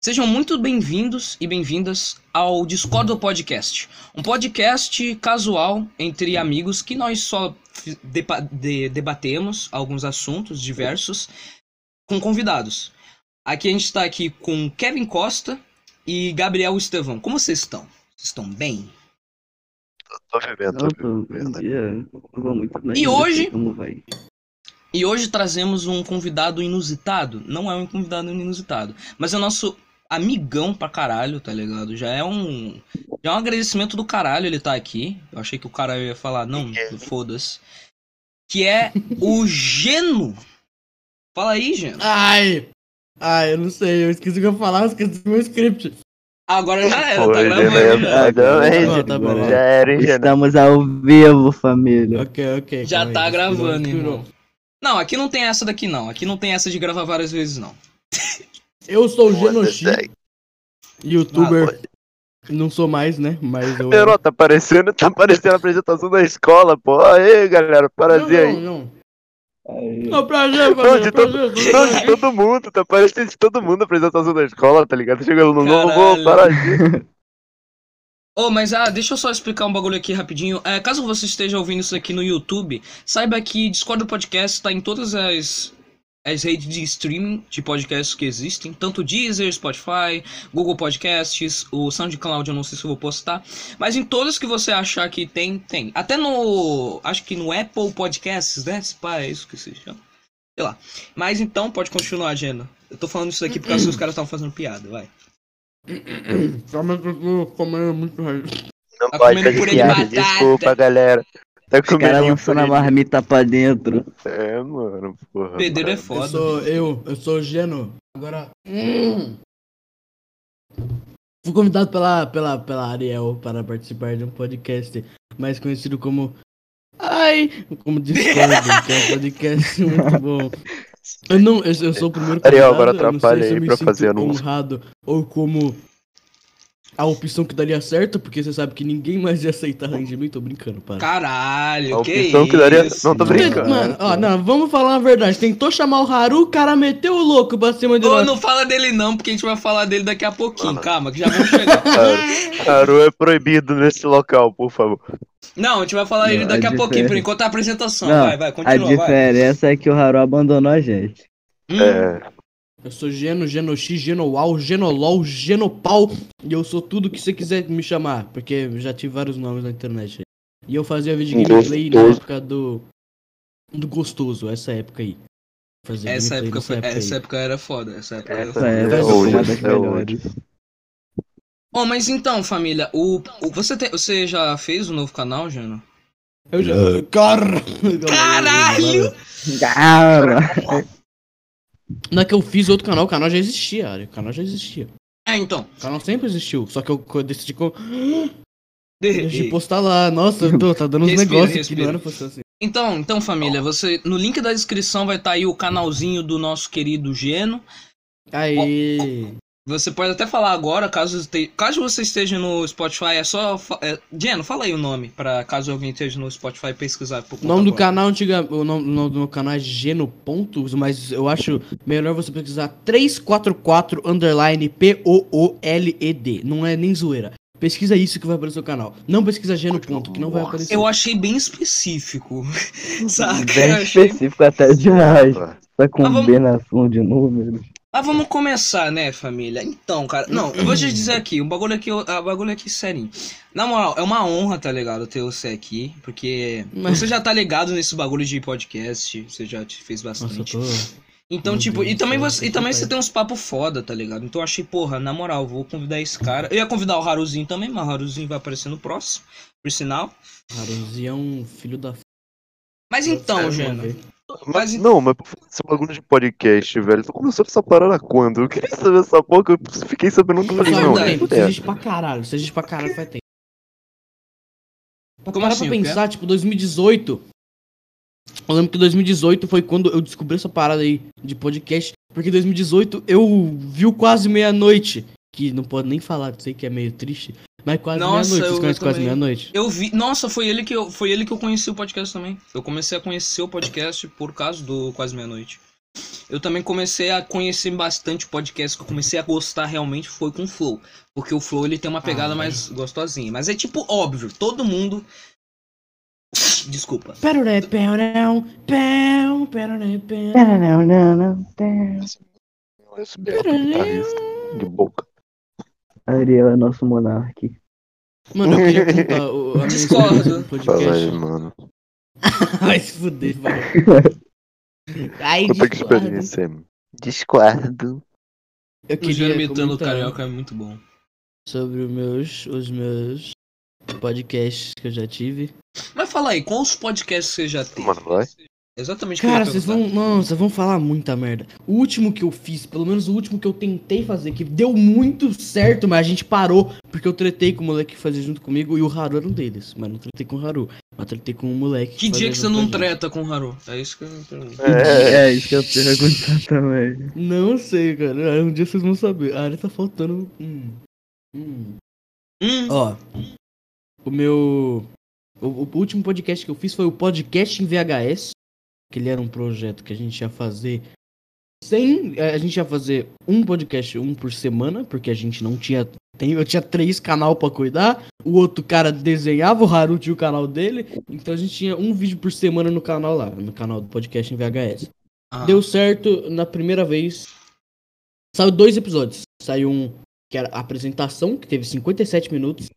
Sejam muito bem-vindos e bem-vindas ao Discord do Podcast, um podcast casual entre amigos que nós só debatemos alguns assuntos diversos com convidados. Aqui a gente está aqui com Kevin Costa e Gabriel Estevão. Como vocês estão? Vocês estão bem? Tô vivendo, tô bom vivendo. Vou muito bem. E hoje- sei Como vai? E hoje trazemos um convidado inusitado. Não é um convidado inusitado, mas é o nosso amigão pra caralho, tá ligado? Já é um. Já é um agradecimento do caralho ele tá aqui. Eu achei que o cara ia falar, não, foda-se. Que é o Geno. Fala aí, Geno. Ai! Ai, eu não sei, eu esqueci o que eu ia falar, eu esqueci meu script. Agora já era, Pô, tá gravando já. Não, é, Tá bom, tá. Já era? Estamos ao vivo, família. Ok, ok. Já tá aí, gravando, irmão. Não, aqui não tem essa daqui não. Aqui não tem essa de gravar várias vezes não. Eu sou o Pô, Genoshi, youtuber. não sou mais, né? Mas eu. Não, tá parecendo, tá parecendo a apresentação da escola, pô. Aê, galera, prazer aí. não, não. Aí, Não, prazer, Não, prazer, de todo, prazer, não, prazer. de todo mundo, tá parecendo de todo mundo a apresentação da escola, tá ligado? Chegando no novo, Caralho. paradinho. Oh, mas ah, deixa eu só explicar um bagulho aqui rapidinho. É, caso você esteja ouvindo isso aqui no YouTube, saiba que Discord do Podcast tá em todas as, as redes de streaming de podcasts que existem, tanto Deezer, Spotify, Google Podcasts, o SoundCloud, eu não sei se eu vou postar, mas em todas que você achar que tem, tem. Até no, acho que no Apple Podcasts, né? Se pá, é isso que se chama. Sei lá. Mas então, pode continuar, Gena. Eu tô falando isso aqui porque os caras estavam fazendo piada, vai. Calma que eu tô comendo muito raiz. Não Tá pode comendo fazer piada, desculpa, galera. Tá Os caras lançando a marmita pra dentro. É, mano, porra. Pedreiro é mano. Eu foda. sou eu, eu sou o Geno. Agora. Hum. Fui convidado pela, pela, pela Ariel para participar de um podcast mais conhecido como. Ai! Como Discord, que é um podcast muito bom. Eu não, eu, eu sou o primeiro Ariel, agora atrapalha aí pra fazer anúncio. honrado ou como a opção que daria certo, porque você sabe que ninguém mais ia aceitar mim, tô brincando, para. Caralho, A que opção que daria- isso? não, tô brincando. Mano, ó, não, vamos falar a verdade. Tentou chamar o Haru, o cara meteu o louco pra cima de Ô, não fala dele não, porque a gente vai falar dele daqui a pouquinho. Mano. Calma, que já vamos chegar. Haru é proibido nesse local, por favor. Não, a gente vai falar ele Não, daqui a a pouquinho, por diferença- enquanto é a apresentação. Não, vai, vai, A continua, vai. diferença é que o Haru abandonou a gente. Hum, É, Eu sou Geno, Genoxi, Genowal, Genolol, Genopau. E eu sou tudo que você quiser me chamar. Porque eu já tive vários nomes na internet. E eu fazia vídeo gameplay na época do. Do gostoso, essa época aí. Fazia essa gameplay época, foi, nessa essa aí. época era foda. Essa época era essa foda. é, é, Mas hoje, é. Oh, mas então, família, o, o- você, te- você já fez o novo canal, Jano? Eu já. Car... Caralho! Cara! Não é que eu fiz outro canal, o canal já existia, o canal já existia. É, então. O canal sempre existiu, só que eu, eu decidi que eu De- postar lá. Nossa, eu tô, tá dando uns Respira, negócios aqui, respira. não era postar assim. Então, então, família, você no link da descrição vai estar aí o canalzinho do nosso querido Geno. Aí. Você pode até falar agora, caso, este- caso você esteja no Spotify, é só. fa- É, Geno, fala aí o nome, para caso alguém esteja no Spotify pesquisar. Por O conta nome do própria. canal antiga, o nome, o nome do meu canal é Geno Pontos, mas eu acho melhor você pesquisar 344 underline P-O-O-L-E-D. Não é nem zoeira. Pesquisa isso que vai aparecer no canal. Não pesquisa Geno Ponto, que não vai aparecer. Eu achei bem específico. Saca? Bem específico até demais. Essa vamos- combinação de números. Mas vamos começar, né, família? Então, cara. Não, eu vou te dizer aqui, um bagulho aqui, um bagulho aqui serinho. Na moral, é uma honra, tá ligado, ter você aqui, porque Mas- você já tá ligado nesse bagulho de podcast, você já te fez Nossa, bastante. tô. Então, Meu tipo, Deus e também, céu, você, e que também você tem uns papos foda, tá ligado? Então eu achei, porra, na moral, vou convidar esse cara. Eu ia convidar o Haruzinho também, mas o Haruzinho vai aparecer no próximo, por sinal. Haruzi é um filho da. f- Mas então, ver. Mas Mas, não, mas desse bagulho de podcast, velho. Tu começou essa parada quando? Eu queria saber essa porra, eu fiquei sabendo que eu falei, não, tempo, não você é. existe pra caralho, você existe pra caralho faz tempo. Pra Como parar assim, pra pensar, tipo, 2018. Eu lembro que 2018 foi quando eu descobri essa parada aí de podcast. Porque em 2018 eu vi quase meia-noite. Que não pode nem falar, sei que é meio triste. Mas quase meia-noite. quase meia-noite? Eu vi. Nossa, foi ele que eu, foi ele que eu conheci o podcast também. Eu comecei a conhecer o podcast por causa do Quase Meia-Noite. eu também comecei a conhecer bastante podcast, que eu comecei a gostar realmente foi com o Flow. Porque o Flow ele tem uma pegada Ah, mais gostosinha. Mas é tipo óbvio, todo mundo. Desculpa. De boca. Ariel é nosso monarca. Mano, eu queria contar o, a minha Discordo. no Fala aí, podcast. mano. Vai se fuder, vai. Ai, Conta que discordo. experiência é. Discordo. Eu O queria imitando o carioca é muito bom. sobre os meus, os meus podcasts que eu já tive. Mas fala aí, quais podcasts você já tem? Mano, vai. Exatamente o que eu Cara, vocês perguntar. vão. Nossa, vão falar muita merda. O último que eu fiz, pelo menos o último que eu tentei fazer, que deu muito certo, mas a gente parou, porque eu tretei com o moleque que fazia junto comigo e o Haru era um deles. Mas não tretei com o Haru. Mas tretei com o moleque. Que dia fazia que você não treta com o Haru? É isso que eu pergunto. É. É, isso que eu ia perguntar também. Não sei, cara. Ah, Um dia vocês vão saber. A área tá faltando. Hum. Hum. Hum, Ó. O meu. O, o último podcast que eu fiz foi o podcast em VHS. Que ele era um projeto que a gente ia fazer. Sem. eh, A gente ia fazer um podcast, um por semana, porque a gente não tinha. Tem, eu tinha três canal pra cuidar. O outro cara desenhava, o Haru tinha o canal dele. Então a gente tinha um vídeo por semana no canal lá, no canal do podcast em VHS. ah, Deu certo na primeira vez. Saiu dois episódios. Saiu um que era a apresentação, que teve 57 minutos.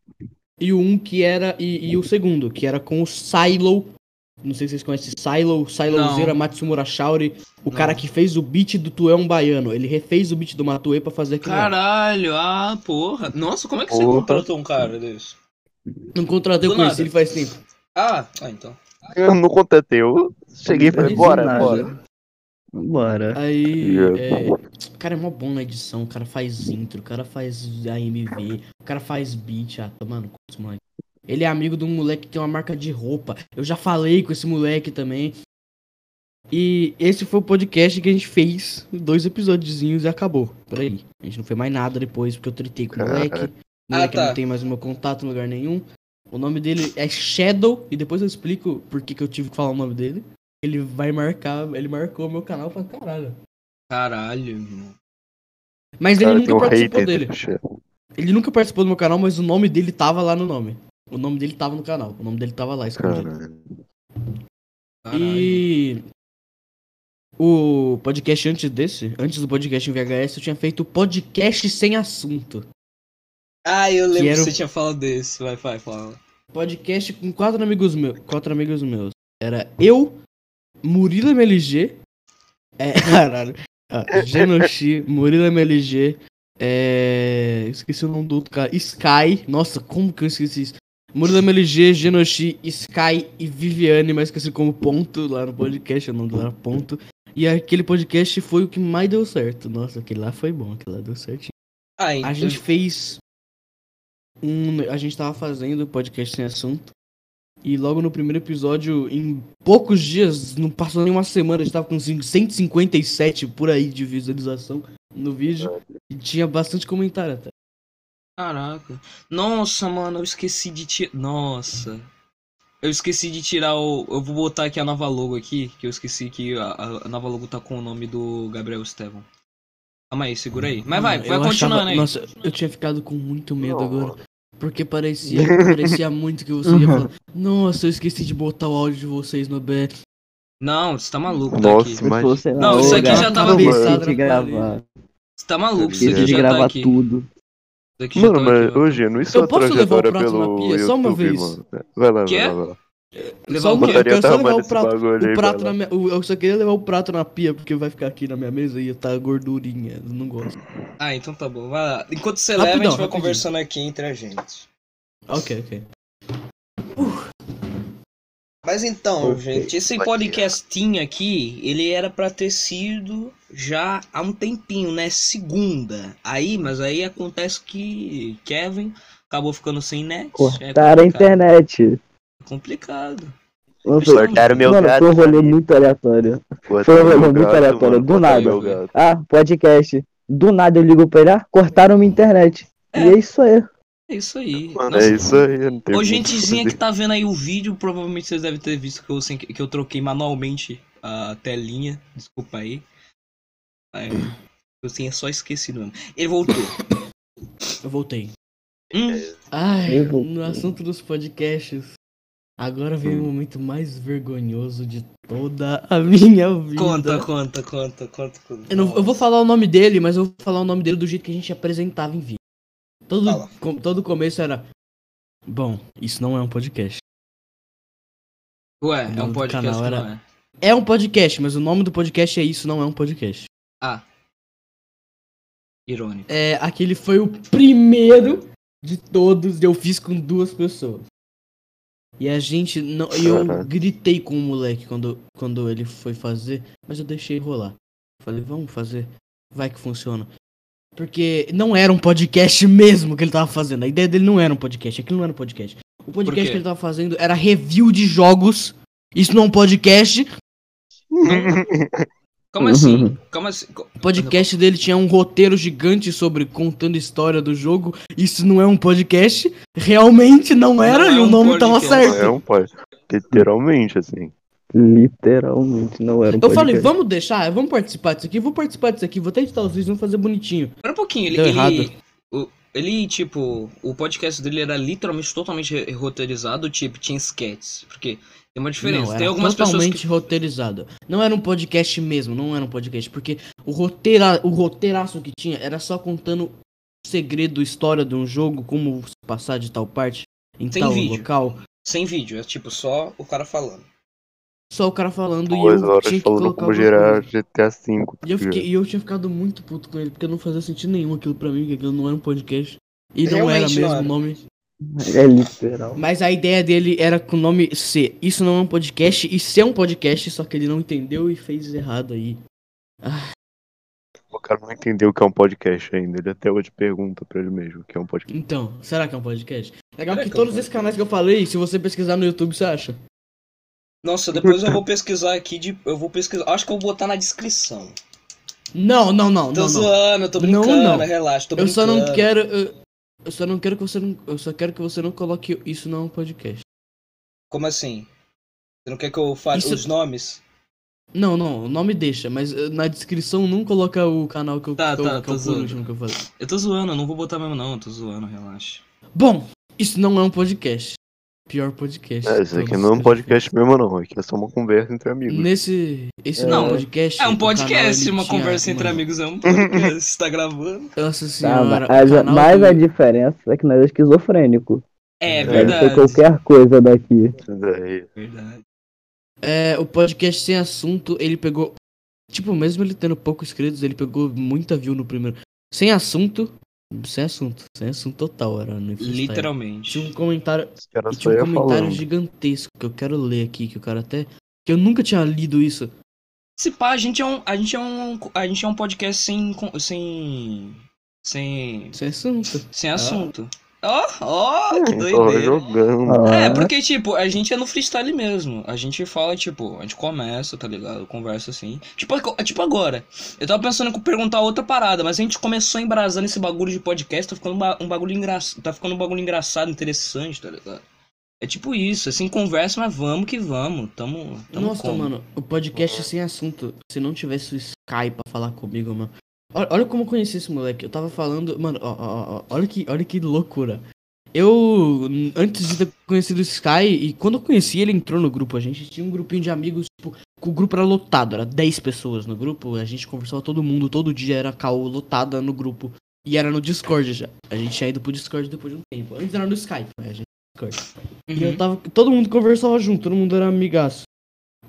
E o um que era. E, e o segundo, que era com o Silo. Não sei se vocês conhecem Silo, Silozeira Matsumura Shauri. O Não. cara que fez o beat do Tu é um Baiano. Ele refez o beat do Matue pra fazer aquilo. Caralho, ah, porra. Nossa, como é que você contratou um cara desse? Não contratei, eu conheci ele faz tempo. Ah, ah então. Eu não contratei. Eu cheguei e falei, bora, bora. Bora. Aí. É, o cara é mó bom na edição, o cara faz intro, o cara faz AMV, o cara faz beat, ah, mano, com os moleque. Ele é amigo de um moleque que tem uma marca de roupa. Eu já falei com esse moleque também. E esse foi o podcast que a gente fez, dois episódiozinhos e acabou. Por aí. A gente não fez mais nada depois, porque eu tretei com o moleque. O moleque Ah, tá. não tem mais o meu contato em lugar nenhum. O nome dele é Shadow, e depois eu explico por que, que eu tive que falar o nome dele. Ele vai marcar, ele marcou meu canal pra caralho. Caralho, irmão. Mas ele Cara, nunca participou dele. Ele nunca participou do meu canal, mas o nome dele tava lá no nome. O nome dele tava no canal. O nome dele tava lá, escondido. Caralho. Caralho. E. O podcast antes desse, antes do podcast em VHS, eu tinha feito podcast sem assunto. Ah, eu lembro que que, o- você tinha falado desse. Vai, vai, fala. Podcast com quatro amigos meus. Quatro amigos meus. Era eu, Murilo MLG. É, caralho. Ah, Genoshi, Murilo MLG. É. Esqueci o nome do outro cara. Sky. Nossa, como que eu esqueci isso? Murilo MLG, Genoshi, Sky e Viviane, mas esqueci como ponto lá no podcast, o nome dela ponto. E aquele podcast foi o que mais deu certo. Nossa, aquele lá foi bom, aquele lá deu certinho. Ah, então. A gente fez um. A gente tava fazendo podcast sem assunto. E logo no primeiro episódio, em poucos dias, não passou nem uma semana, a gente tava com 157 por aí de visualização no vídeo. E tinha bastante comentário até. Caraca. Nossa, mano, eu esqueci de tirar. Nossa. Eu esqueci de tirar o. Eu vou botar aqui a nova logo aqui, que eu esqueci que a, a nova logo tá com o nome do Gabriel Estevam. Calma aí, segura aí. Mas vai, Mano, vai eu continuando achava- aí. Nossa, eu tinha ficado com muito medo agora. Porque parecia, parecia muito que você ia falar. Nossa, eu esqueci de botar o áudio de vocês no BR. Não, você tá maluco, Nossa, tá aqui. Mas- Não, isso aqui já tava pensado. Você tá maluco, isso aqui já tá gravar aqui. tudo. Isso aqui já Mano, mas, aqui, ô Geno, isso Eu é posso levar o trajetória prato na pelo pia? Só uma YouTube, vez? mano. Vai lá, vai lá, vai lá. Levar Só o uma- quê? eu quero só levar o prato, o prato na minha, eu só queria levar o prato na pia, porque vai ficar aqui na minha mesa e tá gordurinha. Eu não gosto. Ah, então tá bom. Vai lá. Enquanto você Rapidão, leva, a gente vai rapidinho. conversando aqui entre a gente. Ok, ok. Mas então, gente, esse podcastinho aqui, ele era pra ter sido já há um tempinho, né? Segunda. Aí, mas aí acontece que Kevin acabou ficando sem net. Cortaram a é complicado. internet. É complicado. Cortaram meu Mano, gato. foi um rolê muito aleatório. Cortaram Foi um meu rolê muito gato, aleatório, mano, do cortaram nada. Ah, podcast. Do nada eu ligo pra ele, ah, cortaram minha internet. E É. é isso aí. É isso aí. Mano, Nossa, é isso aí. Ô, gentezinha que tá vendo aí o vídeo, provavelmente vocês devem ter visto que eu, sem- que eu troquei manualmente a telinha. Desculpa aí. É, eu tinha só esquecido mesmo. Ele voltou. Eu voltei. Hum, Ai, Eu vou- no assunto dos podcasts. Agora vem o momento mais vergonhoso de toda a minha vida. conta, conta, conta, conta. conta. Eu, não- eu vou falar o nome dele, mas eu vou falar o nome dele do jeito que a gente apresentava em vídeo. Todo, Fala. com- todo começo era. Bom, isso não é um podcast. Ué, o é um do podcast canal era- não é. É um podcast, mas o nome do podcast é Isso Não É um Podcast. Ah. Irônico. É, aquele foi o primeiro de todos eu fiz com duas pessoas. E a gente não. Eu gritei com o moleque quando, quando ele foi fazer, mas eu deixei rolar. Falei, vamos fazer. Vai que funciona. Porque não era um podcast mesmo que ele tava fazendo. A ideia dele não era um podcast. Aquilo não era um podcast. O podcast que ele tava fazendo era review de jogos. Isso não é um podcast. Como assim? Como assim? O podcast dele tinha um roteiro gigante sobre contando história do jogo. Isso não é um podcast. Realmente não era Não é e o um nome tava podcast. certo. É um pai. Literalmente, assim. Literalmente não era um Eu falei, podcast. vamos deixar, vamos participar disso aqui, vou participar disso aqui, vou até editar os vídeos, vamos fazer bonitinho. Espera um pouquinho, ele. Deu ele, o- ele, tipo, o podcast dele era literalmente totalmente roteirizado, tipo, tinha sketches. Porque tem uma diferença. Não, tem era algumas pessoas totalmente que. roteirizado. Não era um podcast mesmo, não era um podcast, porque o, roteira, o roteiraço que tinha era só contando o segredo, história de um jogo, como passar de tal parte em Sem tal vídeo. local. Sem vídeo, é tipo só o cara falando. Só o cara falando Duas e eu horas tinha que falando colocar como gerar. GTA V. E eu, fiquei, e eu tinha ficado muito puto com ele, porque não fazia sentido nenhum aquilo pra mim, que aquilo não era um podcast. E não era Realmente não mesmo o era. nome. É literal. Mas a ideia dele era com o nome C. Isso não é um podcast, e C é um podcast, só que ele não entendeu e fez errado aí. O cara não entendeu o que é um podcast ainda. Ele até hoje pergunta pra ele mesmo o que é um podcast. Então, será que é um podcast? Legal Será que que é um todos esses canais que eu falei, se você pesquisar no YouTube, você acha. Nossa, depois eu vou pesquisar aqui de. Eu vou pesquisar. Acho que eu vou botar na descrição. Não, não, não, Tô não, não. zoando, eu tô Não, brincando, não. relaxa, tô Eu brincando. só não quero. Eu, eu só não quero que você não. Eu só quero que você não coloque isso não é um podcast. Como assim? Você não quer que eu fale Isso- os nomes? Não, não, o nome deixa, mas eh, na descrição não coloca o canal que eu, Tá, que eu- tá, que tô é zoando. último que eu falei. Eu tô zoando, eu não vou botar mesmo não, eu tô zoando, relaxa. Bom, isso não é um podcast. Pior podcast. É, de isso aqui não é um já podcast mesmo, não. Aqui é só uma conversa entre amigos. Nesse. Esse É. não é um Não, podcast. É um canal, podcast, ele uma tinha- conversa entre mano, amigos é um podcast. Você tá gravando? Nossa Tá, senhora. mas, a, canal mas do- a diferença é que nós é esquizofrênico. É Deve verdade. ser qualquer coisa daqui. Verdade. É, o podcast sem assunto, ele pegou. Tipo, mesmo ele tendo poucos inscritos, ele pegou muita view no primeiro. Sem assunto. Sem assunto. Sem assunto total, era no freestyle. Literalmente. Tinha um comentário. tinha um comentário falando. gigantesco que eu quero ler aqui, que o cara até. Que eu nunca tinha lido isso. Se pá, a gente é um, a gente é um, a gente é um podcast sem, sem, sem, Sem assunto. sem assunto. Ó, ó, que Só doideira. jogando. Ah, É, porque, tipo, a gente é no freestyle mesmo. A gente fala, tipo, a gente começa, tá ligado? Conversa assim. Tipo, é tipo agora. Eu tava pensando em perguntar outra parada, mas a gente começou embrasando esse bagulho de podcast, tá ficando um ba- bagulho engraçado. Tá ficando um bagulho engraçado, interessante, tá ligado? É tipo isso, assim, conversa, mas vamos que vamos. Tamo. tamo Nossa, como? mano, o podcast sem assunto. Se não tivesse o Sky pra falar comigo, mano. Olha, como eu conheci esse moleque. Eu tava falando. Mano, ó, ó, ó, olha, que, olha que loucura. Eu, antes de ter conhecido o Sky, e quando eu conheci ele entrou no grupo, a gente tinha um grupinho de amigos, tipo, o grupo era lotado, era 10 pessoas no grupo, a gente conversava todo mundo, todo dia era caô lotada no grupo. E era no Discord já. A gente tinha ido pro Discord depois de um tempo. Antes era no Skype, né? A gente no Discord. E eu Uhum. tava. Todo mundo conversava junto, todo mundo era amigaço.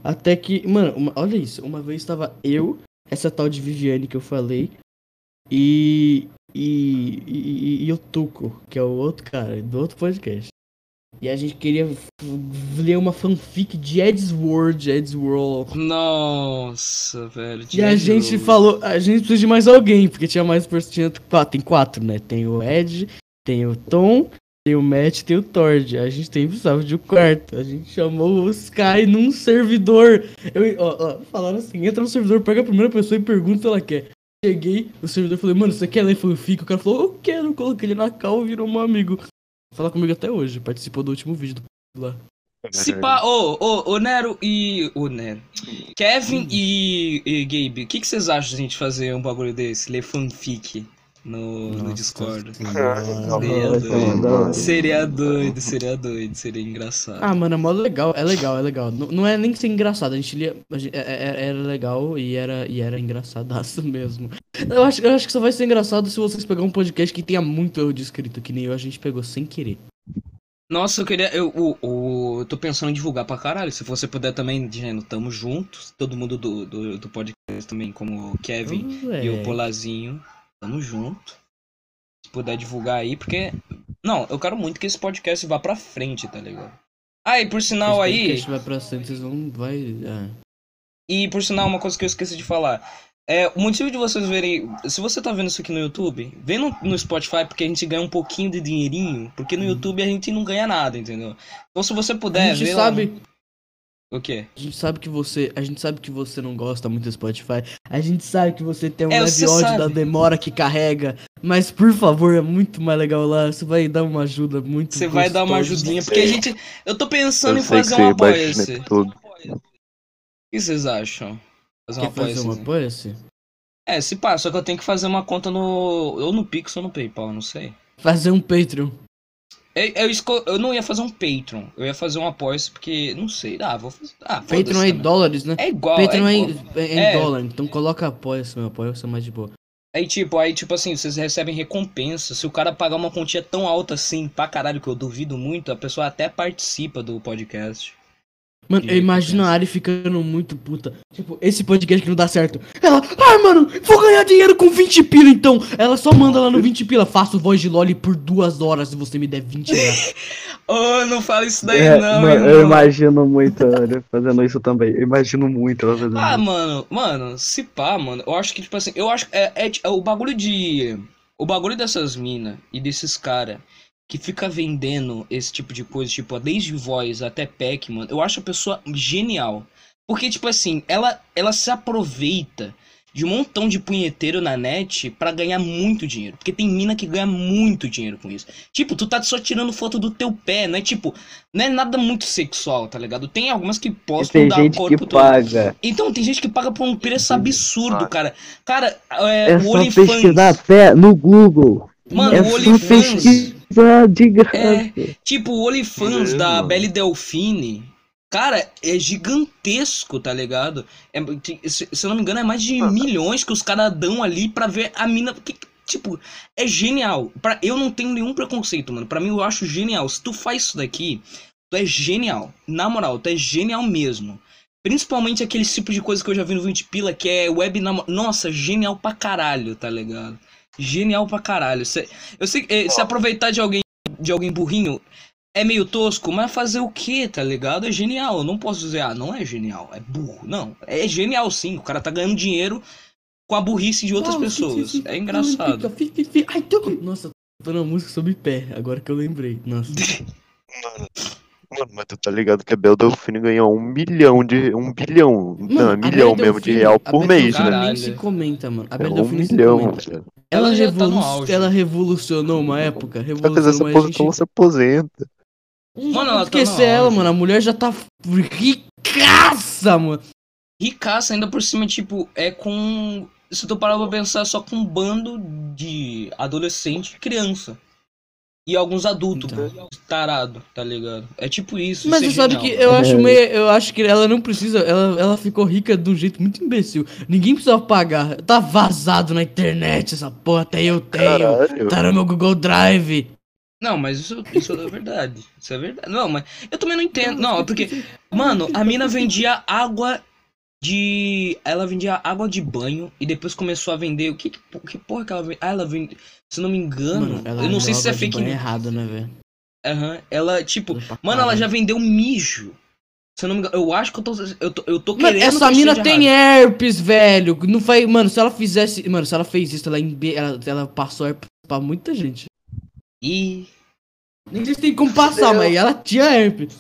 Até que. Mano, uma- olha isso. Uma vez tava eu, essa tal de Viviane que eu falei, e. E, e, e o Tuco, que é o outro cara, do outro podcast. E a gente queria ler uma fanfic de Eddsworld, Eddsworld. Nossa, velho. E a gente falou, a gente precisa de mais alguém, porque tinha mais personagens. Tem quatro, né? Tem o Ed, tem o Tom, tem o Matt, tem o Tord. A gente tem precisava de um quarto. A gente chamou o Sky num servidor. Eu, ó, ó, falaram assim: entra no servidor, pega a primeira pessoa e pergunta se ela quer. Cheguei, o servidor falou, mano, você quer ler fanfic? O cara falou, eu quero, coloquei ele na cal, virou meu amigo. Fala comigo até hoje, participou do último vídeo do lá. Se pá, ô, ô, ô Nero e. Ô Nero. Kevin e, e Gabe, o que, que vocês acham de a gente fazer um bagulho desse? Ler fanfic no, no Discord? Seria doido. Seria doido, seria doido, seria engraçado. Ah, mano, é mó legal, é legal, é legal. Não, não é nem ser engraçado, a gente lia. a gente- é- é- era legal e era, e era engraçadaço mesmo. Eu acho, eu acho que só vai ser engraçado se vocês pegar um podcast que tenha muito erro de escrito, que nem eu, a gente pegou sem querer. Nossa, eu queria. Eu, o, o- eu tô pensando em divulgar pra caralho. Se você puder também, dizendo, tamo juntos. Todo mundo do, do, do podcast também, como o Kevin e o É. Polazinho. Tamo junto. Se puder divulgar aí, porque. Não, eu quero muito que esse podcast vá pra frente, tá ligado? Ah, e por sinal Esse aí. podcast vai pra frente, vocês vão. Vai. é. E por sinal, uma coisa que eu esqueci de falar. É, o motivo de vocês verem. Se você tá vendo isso aqui no YouTube, vem no, no Spotify porque a gente ganha um pouquinho de dinheirinho. Porque no YouTube a gente não ganha nada, entendeu? Então se você puder a gente ver. lá- sabe. O quê? A gente sabe que você. A gente sabe que você não gosta muito do Spotify. A gente sabe que você tem um É, leve ódio sabe. da demora que carrega. Mas por favor, é muito mais legal lá. Você vai dar uma ajuda muito Você vai dar uma ajudinha. Porque a gente. Eu tô pensando Eu em fazer um o apoia-se. O que vocês acham? Fazer Quer fazer apoia-se. um apoia-se? É, se pá, só que eu tenho que fazer uma conta no. Ou no Pix ou no PayPal, não sei. Fazer um Patreon. Eu, eu, esco- eu não ia fazer um Patreon, eu ia fazer um apoia-se porque. Não sei. Ah, vou fazer. Ah, Patreon é em dólares, né? É igual. Patreon é, é em- igual. é em É. dólar, então coloca apoia-se, meu apoia-se é mais de boa. Aí, tipo, aí, tipo assim, vocês recebem recompensa. Se o cara pagar uma quantia tão alta assim, pra caralho, que eu duvido muito, a pessoa até participa do podcast. Mano, Que eu imagino a Ari ficando muito puta. Tipo, esse podcast que não dá certo. Ela, ai, mano, vou ganhar dinheiro com 20 pila então. Ela só manda lá no 20 pila. Faço voz de Loli por duas horas se você me der 20 reais. Ô, não fala isso daí, É, não, mano, irmão. eu imagino muito ele fazendo isso também. Eu imagino muito ela fazendo Ah, isso. mano, mano, se pá, mano, eu acho que, tipo assim, eu acho que é, é, é o bagulho de. O bagulho dessas minas e desses cara que fica vendendo esse tipo de coisa, tipo, desde voz até pack, mano, eu acho a pessoa genial. Porque, tipo assim, ela, ela se aproveita de um montão de punheteiro na net pra ganhar muito dinheiro. Porque tem mina que ganha muito dinheiro com isso. Tipo, tu tá só tirando foto do teu pé, não é tipo, não é nada muito sexual, tá ligado? Tem algumas que postam tem da gente que corpo todo. paga. Então, tem gente que paga por um preço absurdo, paga. cara. Cara, é, É o só OnlyFans. pesquisar fé no Google. Mano, é o OnlyFans. De graça. É. Tipo, o OnlyFans É, da mano. Belle Delfine. Cara, é gigantesco, tá ligado? É, se, se eu não me engano, é mais de milhões que os caras dão ali pra ver a mina. Que, tipo, é genial. Pra, eu não tenho nenhum preconceito, mano. Pra mim, eu acho genial. Se tu faz isso daqui, tu é genial. Na moral, tu é genial mesmo. Principalmente aquele tipo de coisa que eu já vi no 20 Pila, que é web namo... Nossa, genial pra caralho, tá ligado? Genial pra caralho. Cê- eu sei que eh, se aproveitar de alguém de alguém burrinho é meio tosco, mas fazer o que, tá ligado? É genial. Eu não posso dizer, ah, não é genial, é burro. Não, é genial sim. O cara tá ganhando dinheiro com a burrice de outras Uau, pessoas. É engraçado. fi, fi, fi. Ai, tô... Nossa, tô na música sobre pé, agora que eu lembrei. Nossa. Mano, mano, mas tu tá ligado que a Bel Delfine ganha um milhão de. Um bilhão. não, a é milhão mesmo de Delfine- real por mês, né? Caralho. nem se comenta, mano. A É Bela um Delfine se milhão, comenta. velho. Ela, Ela tá no revolu- auge. ela revolucionou uma época, Vai fazer revolucionou essa gente... você aposenta. Mano, ela tá esquecer no ela, mano. A mulher já tá ricaça, mano. Ricaça ainda por cima, tipo, é com. Se tu parar pra pensar, só com um bando de adolescente e criança. E alguns adultos, Então. tarado, tá ligado? É tipo isso. Mas isso você é sabe que genial. eu acho É. meio. Eu acho que ela não precisa. Ela, ela ficou rica de um jeito muito imbecil. Ninguém precisa pagar. Tá vazado na internet essa porra, até eu tenho. Caralho. Tá no meu Google Drive. Não, mas isso, isso é verdade. Isso é verdade. Não, mas eu também não entendo. Não, é porque. Mano, a mina vendia água de. Ela vendia água de banho e depois começou a vender. O que, que, porra que ela vende? Ah, ela vende. Se não me engano. Mano, ela eu não sei se é fake news. errado, né, velho? Aham. Ela, tipo. Pra Mano, ela caralho. já vendeu mijo. Se eu não me engano. Eu acho que eu tô. Eu tô, eu tô Mano, querendo. essa mina tem errado. herpes, velho. Não faz. Mano, se ela fizesse. Mano, se ela fez isso, ela, ela, ela passou herpes pra muita gente. E. Nem sei se tem como passar, mas ela tinha herpes.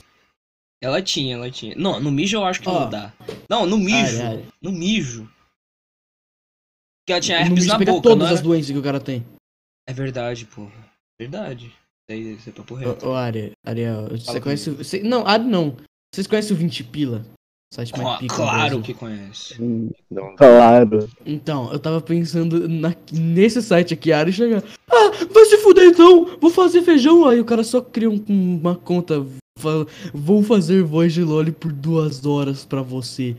Ela tinha, ela tinha. Não, no mijo eu acho que Ó. não dá. Não, no mijo. Ai, ai. No mijo. Que ela tinha No herpes mijo na pega boca, todas as doenças que o cara tem. É verdade, porra. Verdade. Isso aí é papo reto. Ô, ô Ari, Ariel, você conhece. o- Você, não, Ari não. Vocês conhecem o 20 Pila? Site mais pica claro que conhece. Hum, Não, Claro. Então, eu tava pensando na- nesse site aqui, a Ari chega. Ah, vai se fuder então! Vou fazer feijão! Aí o cara só cria um- uma conta. Vou fazer voz de Loli por duas horas pra você.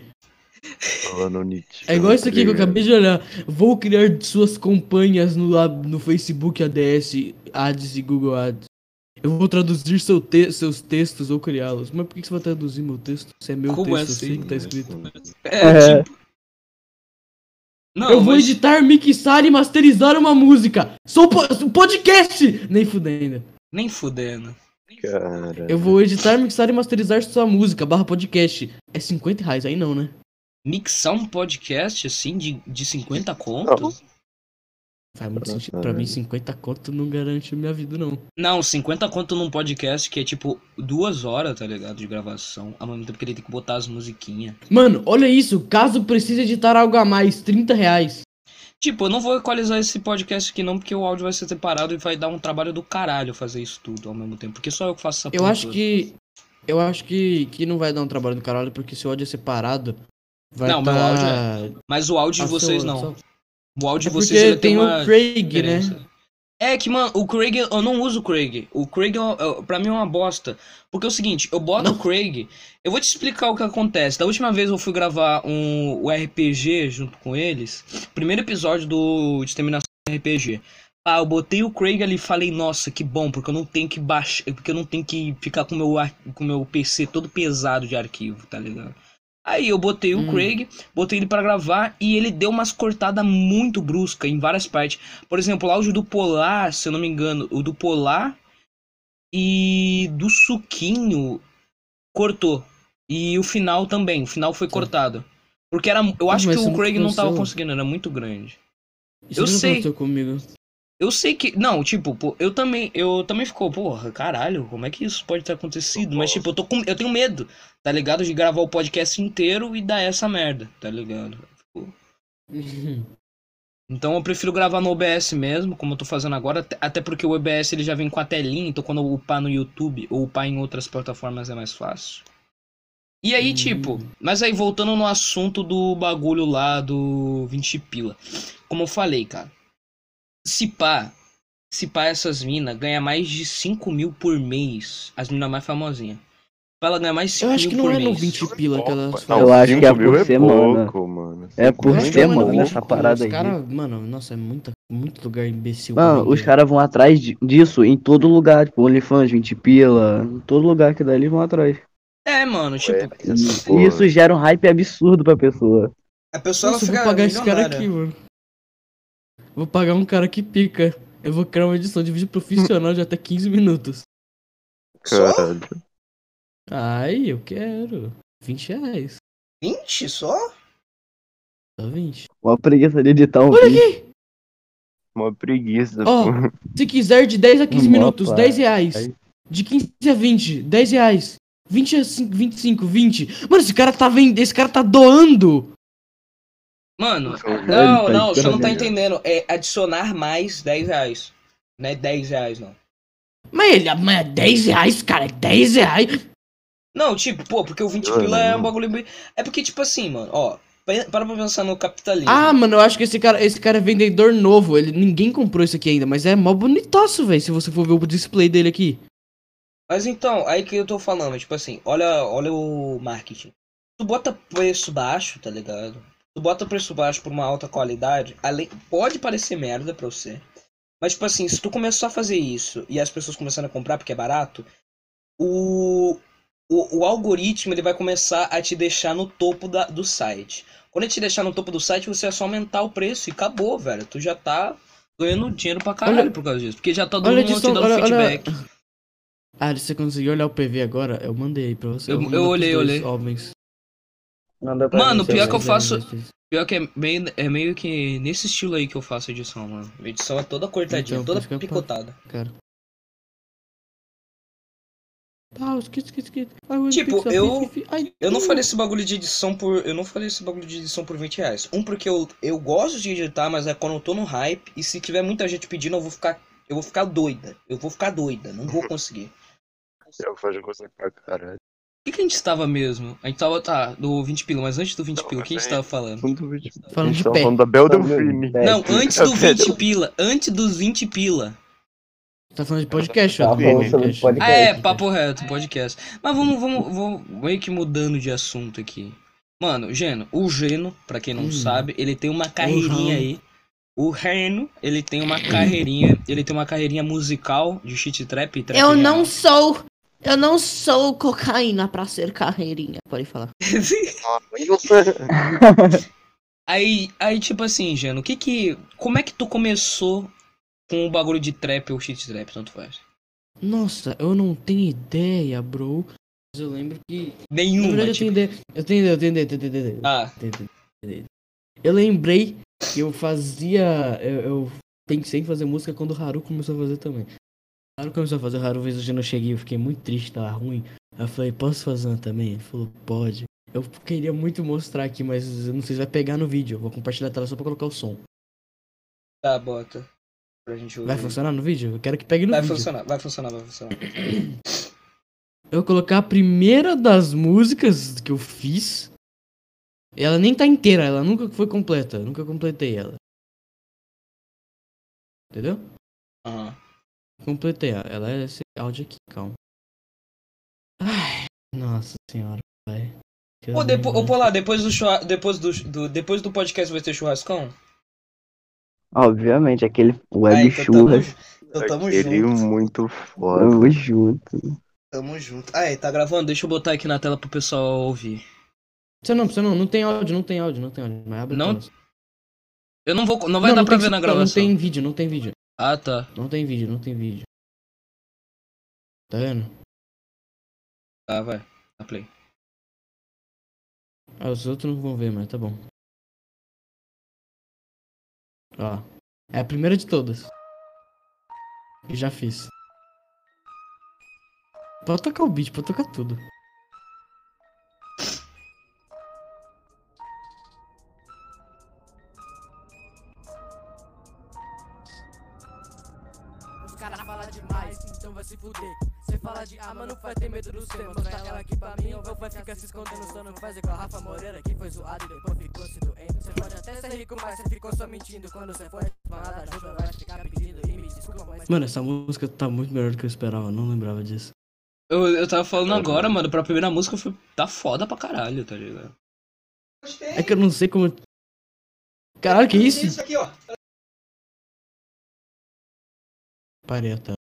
falando Nietzsche. É igual isso aqui que eu acabei de olhar. Vou criar suas campanhas no, no Facebook ADS, Ads e Google Ads. Eu vou traduzir seu te- seus textos ou criá-los. Mas por que você vai traduzir meu texto? Se é meu Como texto, eu assim? sei que tá escrito. É, É. tipo. Não, eu vou mas- editar, mixar e masterizar uma música. Sou po um podcast! Nem fudendo. Nem fudendo. Cara. Eu vou editar, mixar e masterizar sua música, barra podcast. É 50 reais, aí não, né? Mixar um podcast assim de, de 50 conto? Faz muito Nossa, sentido. Pra mim, velho. 50 conto não garante a minha vida, não. Não, 50 conto num podcast que é tipo duas horas, tá ligado? De gravação. Ao mesmo tempo que ele tem que botar as musiquinhas. Mano, olha isso. Caso precise editar algo a mais, 30 reais. Tipo, eu não vou equalizar esse podcast aqui não, porque o áudio vai ser separado e vai dar um trabalho do caralho fazer isso tudo ao mesmo tempo. Porque só eu que faço essa Eu acho toda. que. Eu acho que, que não vai dar um trabalho do caralho, porque se o áudio é separado. Vai Não, meu tá... áudio Mas o áudio de vocês seu- não. O áudio É de vocês porque ele tem, tem uma o Craig, né? É que, mano, o Craig, eu não uso o Craig. O Craig, é um- é- pra mim, é uma bosta. Porque é o seguinte, eu boto o Craig, eu vou te explicar o que acontece. Da última vez eu fui gravar um, o RPG junto com eles, primeiro episódio do Exterminação RPG. Ah, eu botei o Craig ali e falei, nossa, que bom, porque eu não tenho que baixar, porque eu não tenho que ficar com meu, ar- com o meu PC todo pesado de arquivo, tá ligado? Aí eu botei o Hum. Craig, botei ele pra gravar e ele deu umas cortadas muito brusca em várias partes. Por exemplo, o áudio do Polar, se eu não me engano, o do Polar e do Suquinho cortou. E o final também, o final foi cortado. Porque era, eu acho que o Craig não tava conseguindo, era muito grande. Isso Eu sei. comigo. Eu sei que. Não, tipo, pô, eu também. Eu também ficou, porra, caralho, como é que isso pode ter acontecido? Mas, tipo, eu tô com. Eu tenho medo, tá ligado? De gravar o podcast inteiro e dar essa merda, tá ligado? Então eu prefiro gravar no OBS mesmo, como eu tô fazendo agora, até- até porque o OBS ele já vem com a telinha, então quando eu upar no YouTube ou upar em outras plataformas é mais fácil. E aí, Hum. tipo, mas aí voltando no assunto do bagulho lá do 20 pila. Como eu falei, cara. Se pá, se pá essas minas ganha mais de 5 mil por mês, as minas mais famosinhas. Pra ela ganhar mais de 5 Eu mil acho que não por é no mês. 20 pila que elas fazem. Eu acho que é 5 mil por semana. pouco, mano. É por Eu é semana muito essa parada os aí. cara, mano, nossa, é muita, muito lugar imbecil. Mano, os caras vão atrás disso em todo lugar, tipo, OnlyFans, 20 pila, em todo lugar que dá eles vão atrás. É, mano, tipo, essa porra. isso gera um hype absurdo pra pessoa. a pessoa Nossa, eu fica vou pagar esse cara aqui, mano. Vou pagar um cara que pica. Eu vou criar uma edição de vídeo profissional de até 15 minutos. Caralho. Ai, eu quero. 20 reais. 20 só? Só 20. Uma preguiça de editar um Olha vídeo. aqui! Uma preguiça, Ó, pô. Se quiser de 10 a 15 Opa. minutos, 10 reais. De 15 a 20, 10 reais. 20 a 5, 25, 20. Mano, esse cara tá vendendo. Esse cara tá doando. Mano, Ele não, tá não, você não tá entendendo. É adicionar mais 10 reais. Não é 10 reais, não. Mas ele, mas é 10 reais, cara. É 10 reais. Não, tipo, pô, porque o 20 Mano, pila é um bagulho. bem- É porque, tipo assim, mano, ó. Para pra pensar no capitalismo. Ah, mano, eu acho que esse cara, esse cara é vendedor novo. Ele, ninguém comprou isso aqui ainda, mas é mó bonitaço, velho. Se você for ver o display dele aqui. Mas então, aí que eu tô falando, tipo assim, olha, olha o marketing. Tu bota preço baixo, tá ligado? Tu bota preço baixo por uma alta qualidade, além, pode parecer merda pra você. Mas, tipo assim, se tu começar a fazer isso e as pessoas começarem a comprar porque é barato, o, o, o algoritmo ele vai começar a te deixar no topo da, do site. Quando ele te deixar no topo do site, você é só aumentar o preço e acabou, velho. Tu já tá ganhando dinheiro pra caralho Olha- por causa disso. Porque já tá Olha dando um monte dando olha, olha. feedback. Ah, você conseguiu olhar o PV agora? Eu mandei aí pra você. Eu- eu pros olhei, olhei. Homens. Manda pra Mano, mim, pior seu que eu link. faço- Pior que é meio, é meio que nesse estilo aí que eu faço edição, mano. A edição é toda cortadinha, Então, toda picotada. cara. Tá, Tipo, eu- Eu não falei esse bagulho de edição por. Eu não falei esse bagulho de edição por 20 reais. Um, porque eu, eu gosto de editar, mas é quando eu tô no hype. E se tiver muita gente pedindo, eu vou ficar Eu vou ficar doida. Eu vou ficar doida. Não vou conseguir. Eu faço coisa pra caralho. O que, que a gente tava mesmo? A gente tava, tá, do 20 pila, mas antes do 20 pila, o que a gente tava falando? Falando de pé. falando da Bel Delfine. vendo? Não, antes do 20 pila. Antes dos 20 pila. Tá falando de podcast, Tá ó. falando podcast. podcast. Ah, é, papo reto, podcast. Mas vamos, vamos, vamos meio que mudando de assunto aqui. Mano, Geno, o Geno, pra quem não Hum. sabe, ele tem uma carreirinha Rano. aí. O Reno, ele tem uma carreirinha, ele tem uma carreirinha musical de shit trap e trap Eu real. não sou. Eu não sou cocaína pra ser carreirinha. Pode falar. aí, aí, tipo assim, Geno, o que que. Como é que tu começou com o bagulho de trap ou shit trap, tanto faz? Nossa, eu não tenho ideia, bro. Mas eu lembro que. Nenhuma, verdade, eu tipo. tenho. Eu tenho ideia, eu tenho ideia, eu tenho ideia. eu tenho ideia. Ah, Eu tenho ideia. Eu lembrei que eu fazia. Eu, eu pensei em fazer música quando o Haru começou a fazer também. O Haru começou a fazer, o Haru vez eu não cheguei, eu fiquei muito triste, tava ruim. Aí eu falei, posso fazer uma também? Ele falou, pode. Eu queria muito mostrar aqui, mas eu não sei se vai pegar no vídeo. Eu vou compartilhar a tela só pra colocar o som. tá, bota. Pra gente ouvir. Vai funcionar no vídeo? Eu quero que pegue no Vai vídeo. funcionar, vai funcionar, vai funcionar. Eu vou colocar a primeira das músicas que eu fiz. Ela nem tá inteira, ela nunca foi completa. eu Nunca completei ela. Entendeu? Aham. Completei ela. É esse áudio aqui, calma. Ai, nossa senhora, vai. Ô, depo ô, Polar, depois do, churra... depois, do, do, depois do podcast vai ter churrascão? Obviamente, aquele Ah, web então tamo, churras. então tamo Aquele junto. muito foda. Tamo junto. Tamo junto. Aí, tá gravando? Deixa eu botar aqui na tela pro pessoal ouvir. Você não, você não, não tem áudio, não tem áudio, não tem áudio. Mas abre Não? Eu não vou. Não vai Não, dar não pra ver na gravação. Não tem vídeo, não tem vídeo. Ah, tá. Não tem vídeo, não tem vídeo. Tá vendo? Tá, vai. Dá play. Ah, os outros não vão ver, mas tá bom. Ó. É a primeira de todas. Que já fiz. Pode tocar o beat, pode tocar tudo. Mano, vai ter medo do C. Mostra ela aqui pra mim, ou vai ficar se escondendo. Só não faz igual a Rafa Moreira, que foi zoado e depois ficou se doendo. Cê pode até ser rico, mas cê ficou só mentindo. Quando cê for falar da ajuda, vai ficar pedindo. E me desculpa, mas. Mano, essa música tá muito melhor do que eu esperava, não lembrava disso. Eu, eu tava falando agora, mano, pra primeira música foi. Tá foda pra caralho, tá ligado? É que eu não sei como. Caralho, que isso? Isso aqui, ó. Parei tela.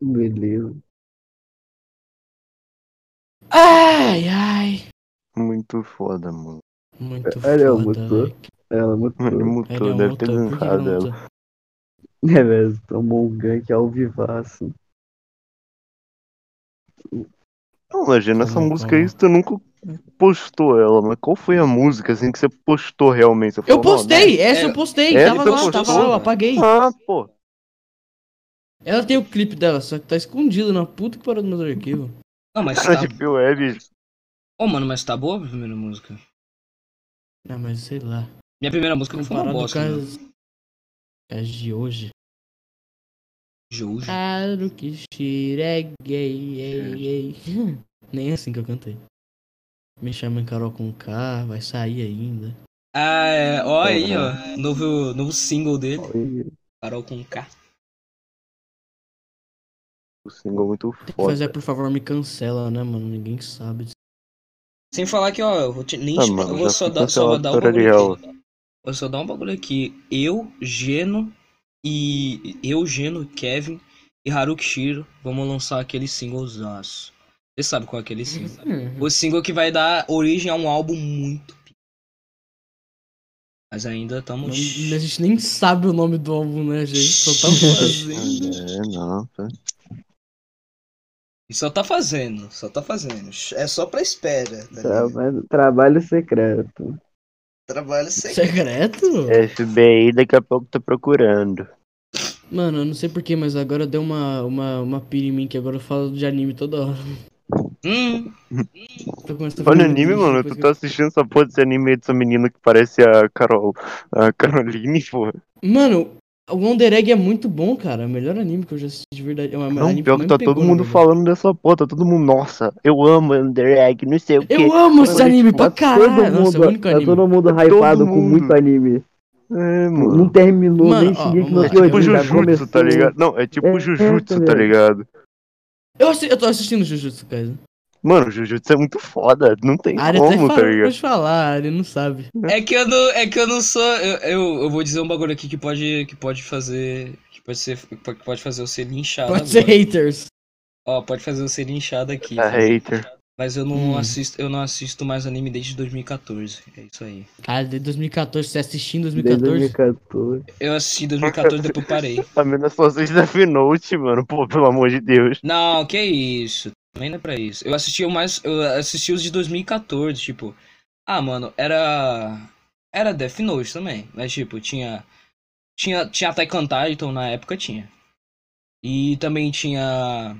Beleza. Ai, ai. Muito foda, mano. Muito Olha, foda. mutou. velho. Ela mutou. Ele Ele mutou, é deve um ter gankado ele ela. mutou? É mesmo, tomou um gank ao vivaço. Não, imagina, essa Como, música aí, tu nunca postou ela, mas qual foi a música, assim, que você postou realmente? Você Eu falou, "Não, postei, essa é- eu postei, é, tava lá, tava postou? lá, eu apaguei. não. Ah, pô. Ela tem o clipe dela, só que tá escondido na puta que parou dos meus arquivos. Não, mas Cara tá. de Bill Web. Ô, mano, mas tá boa a primeira música. Ah, mas sei lá. Minha primeira música foi uma bosta. mano. as... as de hoje. Jojo. Claro que ei, ei. Nem assim que eu cantei. Me chama em Carol com K, vai sair ainda. Ah, é. Ó aí, ó. Novo, novo single dele. Carol com K. O single muito Tem que foda. fazer, por favor, me cancela, né, mano? Ninguém sabe disso. Sem falar que, ó, eu vou te, nem Ah, te- mano, eu vou só dar, só vou dar um bagulho aqui. Vou só dar um bagulho aqui. Eu, Geno e. Eu, Geno, Kevin e Haruki Shiro vamos lançar aquele singlezaço. Você sabe qual é aquele single? Uhum. O single que vai dar origem a um álbum muito. Mas ainda Não- estamos. a gente nem sabe o nome do álbum, né, gente? Só tá fazendo. É, não, tá. Só tá fazendo, só tá fazendo. É só pra espera. Tá? Trabalho, trabalho secreto. Trabalho secreto. Secreto? FBI daqui a pouco tá procurando. Mano, eu não sei porquê, mas agora deu uma, uma, uma pira em mim que agora eu falo de anime toda hora. Hum, Olha anime, mano. Tu tá assistindo essa porra desse anime aí dessa menina que parece a Carol. A Caroline, pô. Mano, O Wonder Egg é muito bom, cara. É o melhor anime que eu já assisti de verdade. É o Não, anime pior que mais tá pegou, todo mundo verdade. falando dessa porra, tá todo mundo, nossa, eu amo Under Egg, não sei o quê. Eu amo esse Mano, anime pra Tá caralho. todo Nossa, é o mundo, único tá anime. todo mundo Todo hypado com mundo. muito anime. É, Não mano. terminou Mano, nem no lá. É tipo já Jujutsu, tá ligado? Não, é tipo É, Jujutsu, tá tá ligado? Eu, eu tô assistindo Jujutsu Kaisen. Mano, Jujutsu é muito foda, não tem Ari como, tá ligado? pode falar, Ari não sabe. É que eu não, é que eu não sou. Eu, eu, eu vou dizer um bagulho aqui que pode, que pode fazer. Que pode ser. Que pode fazer eu ser linchado. Pode ser agora. haters. Ó, pode fazer eu ser linchado aqui. É hater. Mas eu não Hum. assisto, eu não assisto mais anime desde 2014. É isso aí. Cara, desde 2014, você assistiu em Desde 2014? 2014. Eu assisti em 2014 depois parei. A menos vocês Death Note, mano, pô, pelo amor de Deus. Não, que isso. Também não é pra isso. Eu assisti o mais. Eu assisti os de 2014, tipo. Ah, mano, era. Era Death Note também. Mas, tipo, tinha. Tinha, tinha Attack on Titan na época, tinha. E também tinha.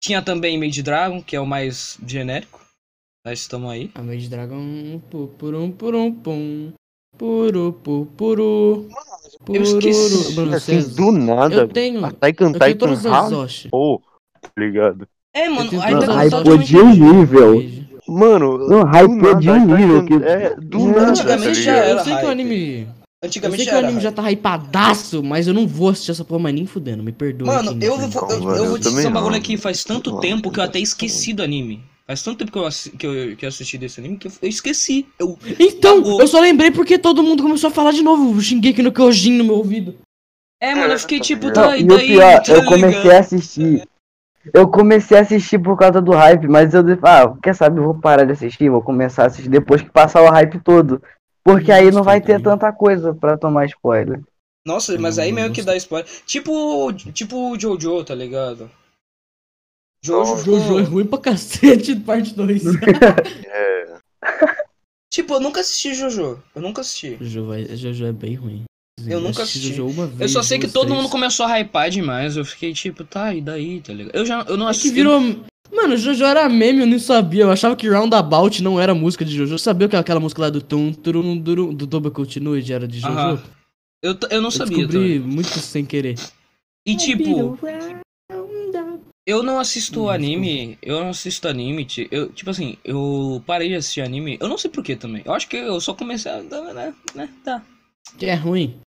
Tinha também Made Dragon, que é o mais genérico. Nós estamos aí. A Made Dragon. pu- Purum, purum, pum. Puru, pu, puru. Eu esqueci. Mano, Assim, do nada, Eu tenho. Todas as Hard, Zoshi. pô, ligado? É, Eu mano, as tá hypou de um nível. Mano, Não, hypou nada, de um Attack nível que- É, do É. nada, tá Antigamente já ligado? era Eu sei que o anime. Eu Antigamente sei que já o anime já tá hypadaço, mas eu não vou assistir essa porra mais nem fudendo, me perdoe. Mano, quem eu, vou, eu, eu mano, vou eu te dizer um bagulho aqui faz tanto Não, tempo que eu até esqueci do anime. Faz tanto tempo que eu, assi- que eu, que eu assisti desse anime que eu, eu esqueci. Eu, Então, eu só lembrei porque todo mundo começou a falar de novo o Shingeki no Kyojin no meu ouvido. é, mano, eu fiquei tipo, Não, tá, e daí? tá eu comecei a assistir. Eu comecei a assistir por causa do hype, mas eu ah, quer saber, eu vou parar de assistir, vou começar a assistir depois que passar o hype todo. Porque aí não vai ter tanta coisa pra tomar spoiler. Nossa, mas aí mesmo que dá spoiler. Tipo, tipo o Jojo, tá ligado? Jojo, Jojo é ruim pra cacete, parte 2. É. Tipo, eu nunca assisti Jojo. Eu nunca assisti. Jojo, vai- Jojo é bem ruim. Eu nunca assisti. Jojo uma vez. Eu só sei que todo mundo começou a hypar demais. Eu fiquei tipo, tá, e daí, tá ligado? Eu já eu não É que assisti. virou. Mano, Jojo era meme, eu nem sabia. Eu achava que Roundabout não era música de Jojo. Eu sabia que aquela música lá do Tum Turum Durum do Toba Continue era de Jojo. Aham. Eu, t- eu não Eu sabia. descobri também. muito sem querer. E tipo, eu não Hum, assisto anime. Eu não assisto anime. Eu, tipo assim, eu parei de assistir anime. Eu não sei porquê também. Eu acho que eu só comecei a. Né, né, tá. Que é ruim.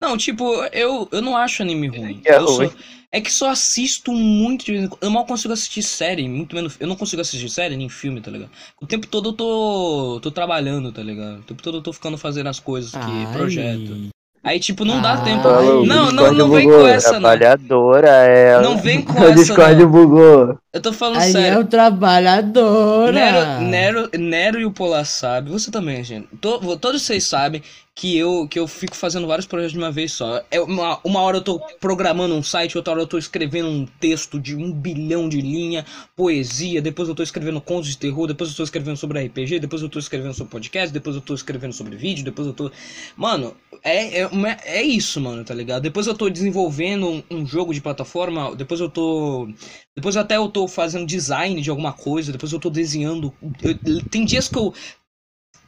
Não, tipo, eu, eu não acho anime ruim. É Eu só- é que só assisto muito de vez em quando. Eu mal consigo assistir série, muito menos. Eu não consigo assistir série nem filme, tá ligado? O tempo todo eu tô. tô trabalhando, tá ligado? O tempo todo eu tô ficando fazendo as coisas aqui, Ai. projeto. Aí, tipo, não dá Ai. tempo. O Não, não, não vem bugou, com essa, não. Trabalhadora, é. Não vem com O essa, Discord não. bugou. Eu tô falando Aí sério. é o trabalhadora. Nero, Nero, Nero e o Polar sabe, você também, gente. To- todos vocês sabem que eu, que eu fico fazendo vários projetos de uma vez só. É uma, uma hora eu tô programando um site, outra hora eu tô escrevendo um texto de um bilhão de linha, poesia, depois eu tô escrevendo contos de terror, depois eu tô escrevendo sobre RPG, depois eu tô escrevendo sobre podcast, depois eu tô escrevendo sobre vídeo, depois eu tô. Mano, é, é, é isso, mano, tá ligado? Depois eu tô desenvolvendo um, um jogo de plataforma, depois eu tô. Depois até eu tô fazendo design de alguma coisa, depois eu tô desenhando. eu- tem dias que eu.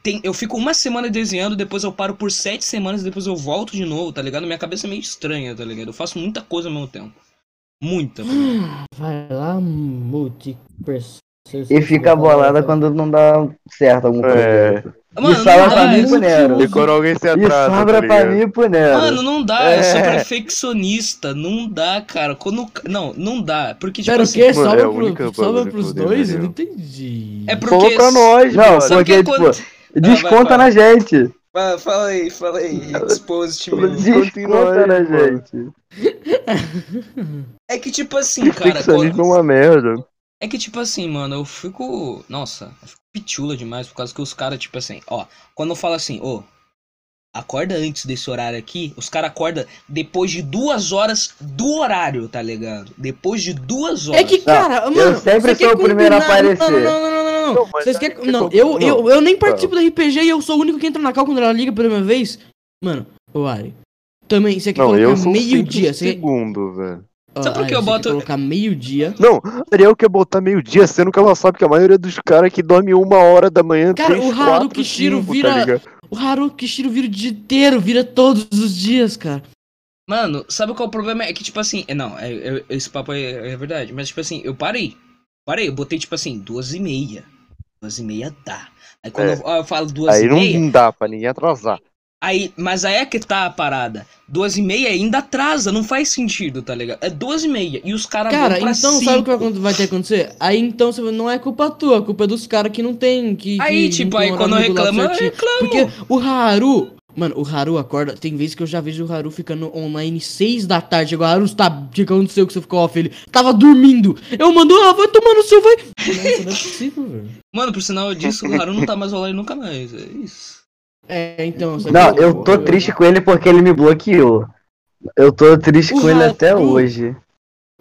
Tem, eu fico uma semana desenhando, depois eu paro por sete semanas, depois eu volto de novo, tá ligado? Minha cabeça é meio estranha, tá ligado? Eu faço muita coisa ao mesmo tempo. Muita. Vai lá, multi. E fica bolada quando não dá certo algum É. Mano, e sobra pra mim e pro Nero. E quando alguém se E atrasa, sobra tá pra mim e pro Nero. Mano, não dá, eu sou É. perfeccionista, não dá, cara. Quando. Não, não dá. Porque, tipo Pera, o assim. quê? Mano, é Sobra, única pro, sobra pros dois? Eu não entendi. É Falou porque. pra nós, Não, mano. Sabe porque, que quando- tipo, desconta vai, na gente. Fala, fala aí, fala aí. Exposit Desconta na gente. É que, tipo assim, cara. Perfeccionismo é quando- uma merda. É que, tipo assim, mano, eu fico. Nossa, eu fico pitula demais por causa que os caras, tipo assim, ó, quando eu falo assim, ô, acorda antes desse horário aqui, os caras acordam depois de duas horas do horário, tá ligado? Depois de duas horas. É que, cara, mano. eu sempre sou o primeiro a aparecer. Não, não, não, não, não, não. Não, Vocês aí querem. Não, eu, eu, não. eu nem participo do RPG e eu sou o único que entra na cal quando ela liga pela primeira vez. Mano, ô Ari. Também, você quer Não, eu colocar meio-dia. Você... segundo, velho. Ó, Sabe por Ari, que eu boto- colocar meio-dia. Não, a Ariel quer botar meio-dia, sendo que ela sabe que a maioria dos caras que dorme uma hora da manhã, Cara, três, o Haru quatro, Kishiro cinco, vira- tá? O Haru Kishiro vira o dia inteiro, vira todos os dias, cara. Mano, sabe qual é o problema? É que, tipo assim, é, não, é, é- esse papo é, é verdade, mas, tipo assim, eu parei. Parei, eu botei, tipo assim, duas e meia. Duas e meia dá. Aí quando É. eu, eu falo duas Aí e meia, não dá pra ninguém atrasar. Aí, mas aí é que tá a parada. Duas e meia ainda atrasa, não faz sentido, tá ligado? É duas e meia, e os caras Cara, vão pra então cinco. sabe o que vai, ter que acontecer? Aí então você- não é culpa tua, a culpa é dos caras que não tem. Que, Aí, que tipo, aí quando eu reclamo, eu reclamo. Porque o Haru. Mano, o Haru acorda. Tem vezes que eu já vejo o Haru ficando online 6 da tarde. Chegou, Haru, tá. O que aconteceu que você ficou off? Ele tava dormindo. Eu mando, ah, vai tomar no seu, vai. Nossa, não é possível, velho. Mano, por sinal disso, o Haru não tá mais online nunca mais. É isso. É, então. Não, que eu tô triste com ele porque ele me bloqueou. Eu tô triste O com ele até Rato- hoje.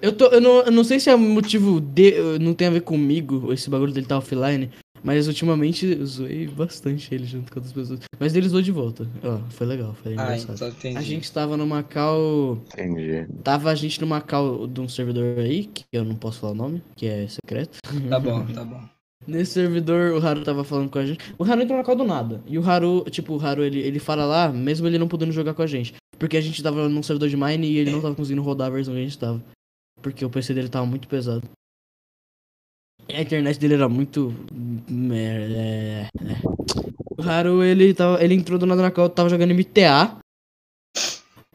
Eu, tô, eu, não, eu não sei se é motivo de. Não tem a ver comigo, esse bagulho dele tá offline. Mas ultimamente eu zoei bastante ele junto com outras pessoas. Mas ele zoou de volta. Ó, foi legal, foi Ah, engraçado. então entendi. A gente tava no Macau. Entendi. Tava a gente no Macau de um servidor aí, que eu não posso falar o nome, que é secreto. Tá bom, tá bom. Nesse servidor, o Haru tava falando com a gente. O Haru entrou na call do nada. E o Haru, tipo, o Haru, ele, ele fala lá, mesmo ele não podendo jogar com a gente. Porque a gente tava num servidor de mine e ele não tava conseguindo rodar a versão que a gente tava. Porque o PC dele tava muito pesado. A internet dele era muito. É, é. O Haru, ele, tava, ele entrou do nada na call, tava jogando MTA.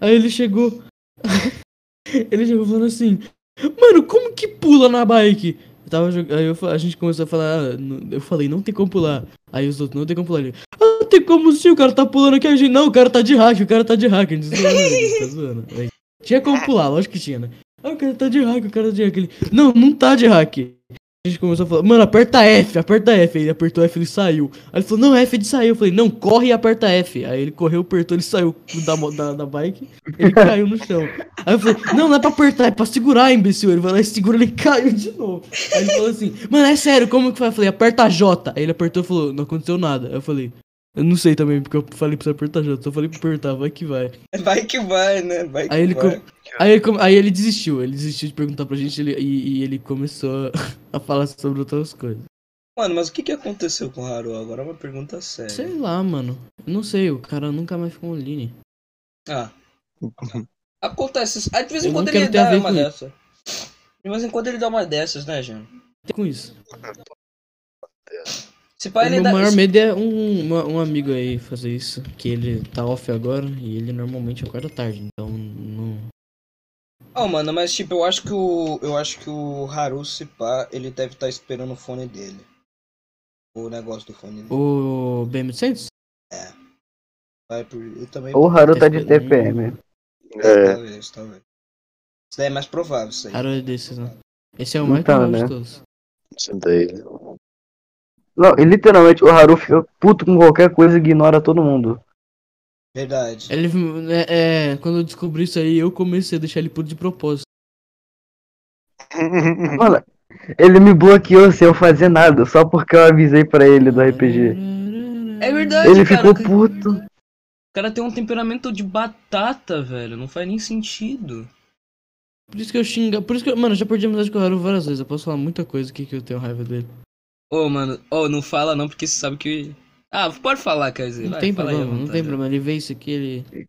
Aí ele chegou. ele chegou falando assim: Mano, como que pula na bike? Eu tava jogando. Aí eu a gente começou a falar. ah, eu falei, não tem como pular. Aí os outros, não tem como pular. Ele, ah, não tem como sim, o cara tá pulando aqui. A gente, não, o cara tá de hack, o cara tá de hack. A gente zoando, a gente tá zoando. Aí, tinha como pular, lógico que tinha, né? Ah, o cara tá de hack, o cara tá de hack. Ele, não, não tá de hack. A gente começou a falar, mano, aperta F, aperta F. Aí ele apertou F, ele saiu. Aí ele falou, não, F de sair. Eu falei, não, corre e aperta F. Aí ele correu, apertou, ele saiu da, da, da bike, ele caiu no chão. Aí eu falei, não, não é pra apertar, é pra segurar, imbecil. Ele vai lá e segura, ele caiu de novo. Aí ele falou assim, mano, é sério, como que foi? Eu falei, aperta J. Aí ele apertou e falou, não aconteceu nada. Aí eu falei, eu não sei também, porque eu falei pra você apertar J. Só falei pra apertar, vai que vai. Vai que vai, né? Vai que Aí ele, vai. Aí, ele, aí ele desistiu, ele desistiu de perguntar pra gente ele- e, e ele começou a, falar sobre outras coisas. Mano, mas o que que aconteceu com o Haru? Agora é uma pergunta séria. Sei lá, mano. Não sei, o cara nunca mais ficou online. Ah. Acontece. Aí de vez em quando ele dá uma dessa. De vez em quando ele dá uma dessas, né, Jean? Tem com isso. Se pá, o ele meu dá. maior medo é um, uma- um amigo aí fazer isso. Que ele tá off agora e ele normalmente acorda tarde. Então não. Oh, mano, mas tipo, eu acho que o. Eu acho que o Haru, se pá, ele deve estar esperando o fone dele. O negócio do fone dele. O BM800? Vai por. Eu também. O Haru tá de TPM. É. Talvez, talvez. Isso daí é mais provável, isso aí. Cara é desses, né? Esse é o mais Então, provável né? de todos. Isso daí. Não, e literalmente o Haru fica puto com qualquer coisa e ignora todo mundo. Verdade. Ele, é, é, quando eu descobri isso aí, eu comecei a deixar ele puto de propósito. Mano, ele me bloqueou sem eu fazer nada, só porque eu avisei pra ele do RPG. É verdade, Ele cara. ficou puto. O cara tem um temperamento de batata, velho. Não faz nem sentido. Por isso que eu xinga. Por isso que eu, mano, eu já perdi a amizade com o Haru várias vezes. Eu posso falar muita coisa aqui que eu tenho raiva dele. Ô, mano, ô, não fala não, porque você sabe que. Ah, pode falar, quer dizer. Não vai, tem problema, não tem problema. Ele vê isso aqui, ele.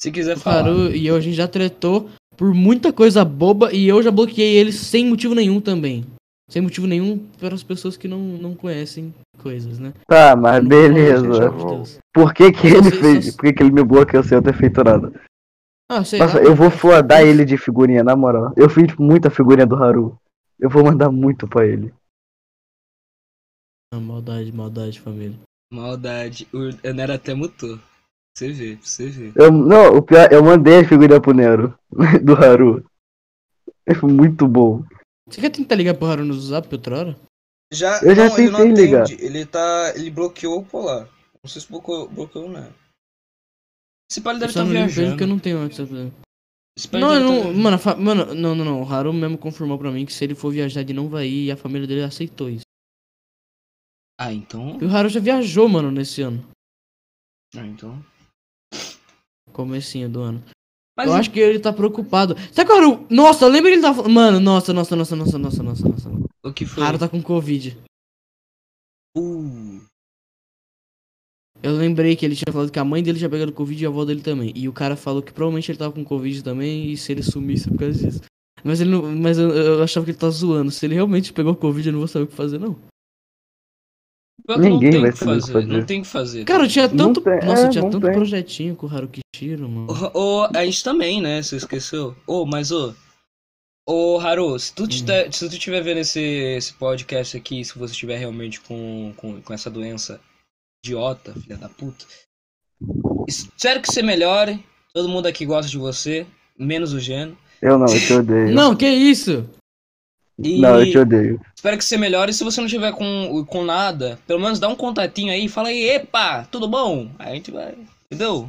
Se quiser O falar. Haru e eu, a gente já tretou por muita coisa boba e eu já bloqueei ele sem motivo nenhum também. Sem motivo nenhum para as pessoas que não, não conhecem coisas, né? Tá, mas Não beleza. Por que que ele fez? só- Por que que ele me bloqueou sem eu ter feito nada? Ah, sei Nossa, lá. eu vou flodar ele de figurinha, na moral. Eu fiz muita figurinha do Haru. Eu vou mandar muito pra ele. Ah, maldade, maldade, família. Maldade. O Enera até mutou. Você vê, você ver. Eu, não, o pior, eu mandei a figurinha pro Nero, do Haru. Foi muito bom. Você quer tentar ligar pro Haru no zap outra hora? Já, Eu já não, ele não tentei ligar. atende. Ele tá. Ele bloqueou o polar. Não sei se bloqueou, bloqueou ou não. Esse pai deve estar ele viajando. porque eu não tenho WhatsApp pai Não, tá não, viajando. mano, fa- mano, não, não, não. O Haru mesmo confirmou pra mim que se ele for viajar ele não vai ir e a família dele aceitou isso. Ah, então. E o Haru já viajou, mano, nesse ano. Ah, então. Comecinho do ano. Mas eu acho que ele tá preocupado. Sabe que o Haru. Nossa, lembra que ele tá falando. Mano, nossa, nossa, nossa, nossa, nossa, nossa, nossa. o que O foi? Haru tá com Covid. Uh, Eu lembrei que ele tinha falado que a mãe dele tinha pegado Covid e a avó dele também. E o cara falou que provavelmente ele tava com Covid também e se ele sumisse é por causa disso. Mas ele não. Mas eu, eu achava que ele tava zoando. Se ele realmente pegou Covid, eu não vou saber o que fazer, não. Que não Ninguém tem o vai que fazer. fazer. Não tem o que fazer. Cara, tinha Não tanto. tem- Nossa, é, tinha tanto tem. projetinho com o Haruki Shiro, mano. Ô, a gente também, né? Você esqueceu? Ô, mas ô. Ô, Haru, se tu, tiver, se tu tiver vendo esse, esse podcast aqui, se você estiver realmente com, com, com essa doença idiota, filha da puta. Espero que você melhore. Todo mundo aqui gosta de você, menos o Geno. Eu não, eu te odeio. Não, que isso? E Não, eu te odeio. espero que você melhore. E se você não tiver com, com nada, pelo menos dá um contatinho aí e fala aí, epa, tudo bom? Aí a gente vai. Entendeu?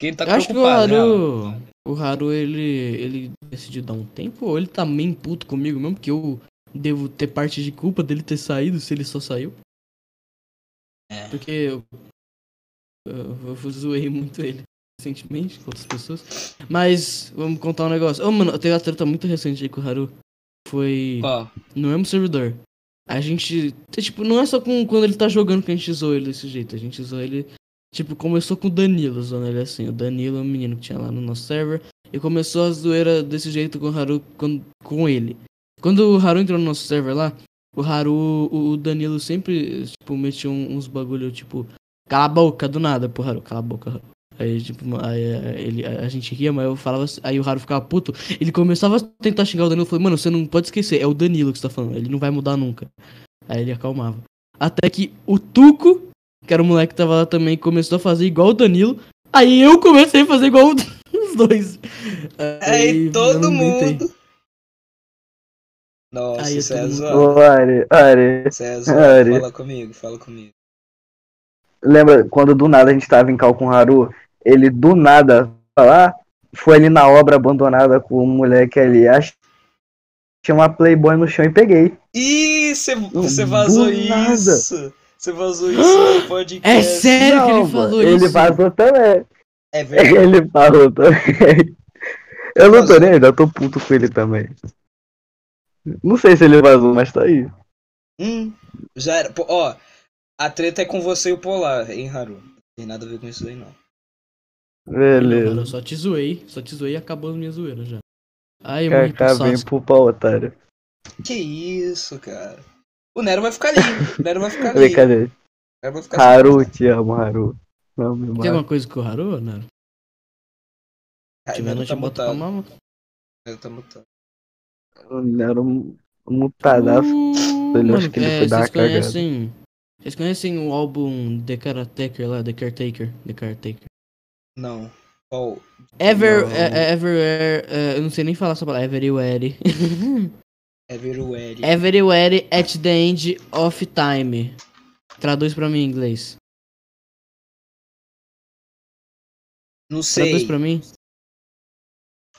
Ele tá Eu acho que o né? Haru. O Haru, ele. ele decidiu dar um tempo ou ele tá meio puto comigo mesmo, porque eu devo ter parte de culpa dele ter saído se ele só saiu. É. Porque eu, eu, eu zoei muito ele recentemente com outras pessoas. Mas, vamos contar um negócio. Ô, mano, teve uma treta muito recente aí com o Haru. Foi Qual? no mesmo servidor. A gente. Tipo, não é só com, quando ele tá jogando que a gente zoa ele desse jeito. A gente zoa ele. Tipo, começou com o Danilo zoando ele assim. O Danilo é um menino que tinha lá no nosso server. E começou a zoeira desse jeito com o Haru quando, com ele. Quando o Haru entrou no nosso server lá, o Haru, o Danilo sempre, tipo, metia uns bagulho, tipo, cala a boca do nada pro Haru, cala a boca. Haru. Aí, tipo, aí, eh, ele, a gente ria, mas eu falava assim, aí o Haru ficava puto. Ele começava a tentar xingar o Danilo, eu falei, mano, você não pode esquecer, é o Danilo que você tá falando, ele não vai mudar nunca. Aí ele acalmava. Até que o Tuco, que era o moleque que tava lá também, começou a fazer igual o Danilo. Aí eu comecei a fazer igual os dois. Aí todo não aguentei. mundo. Nossa, Aí é isso é todo mundo-. Ô, Ari, Ari, Isso é zoado. Ari. Fala comigo, fala comigo. lembra quando do nada a gente tava em cal com o Haru? Ele do nada, lá, foi ali na obra abandonada com o moleque ali. Acho tinha uma Playboy no chão e peguei. Ih, você vazou isso. Você vazou isso no podcast. É sério que ele falou ele isso? vazou também. É verdade. Ele falou também. Eu não tô nem ainda, eu tô puto com ele também. Não sei se ele vazou, mas tá aí. Hum, já era. Pô, ó, a treta é com você e o Polar, hein, Haru? Não tem nada a ver com isso aí, não. Não, mano, Beleza. eu só te zoei, só te zoei e acabou a minha zoeira já. Aí eu morri pro Kaká vem pro pau, otário. Que isso, cara. O Nero vai ficar ali. O Nero vai ficar ali. Brincadeira. O Nero vai ficar Haru, te amo, Haru. Não me Tem alguma coisa com o Haru? Ai, Se o tiver, Nero nós tá te bota pra mutado. mama. O Nero tá mutado. Era um mutadaço. Uh, Ele acho mano, que ele é, foi dar vocês uma cagada. conhecem... Vocês conhecem o álbum The Caretaker lá, The Caretaker? The Caretaker. Não. Qual? Ever, Não. é, é, Everywhere, é, eu não sei nem falar essa palavra, Everywhere. Everywhere. Everywhere at the end of time. Traduz pra mim em inglês. Não sei. Traduz pra mim.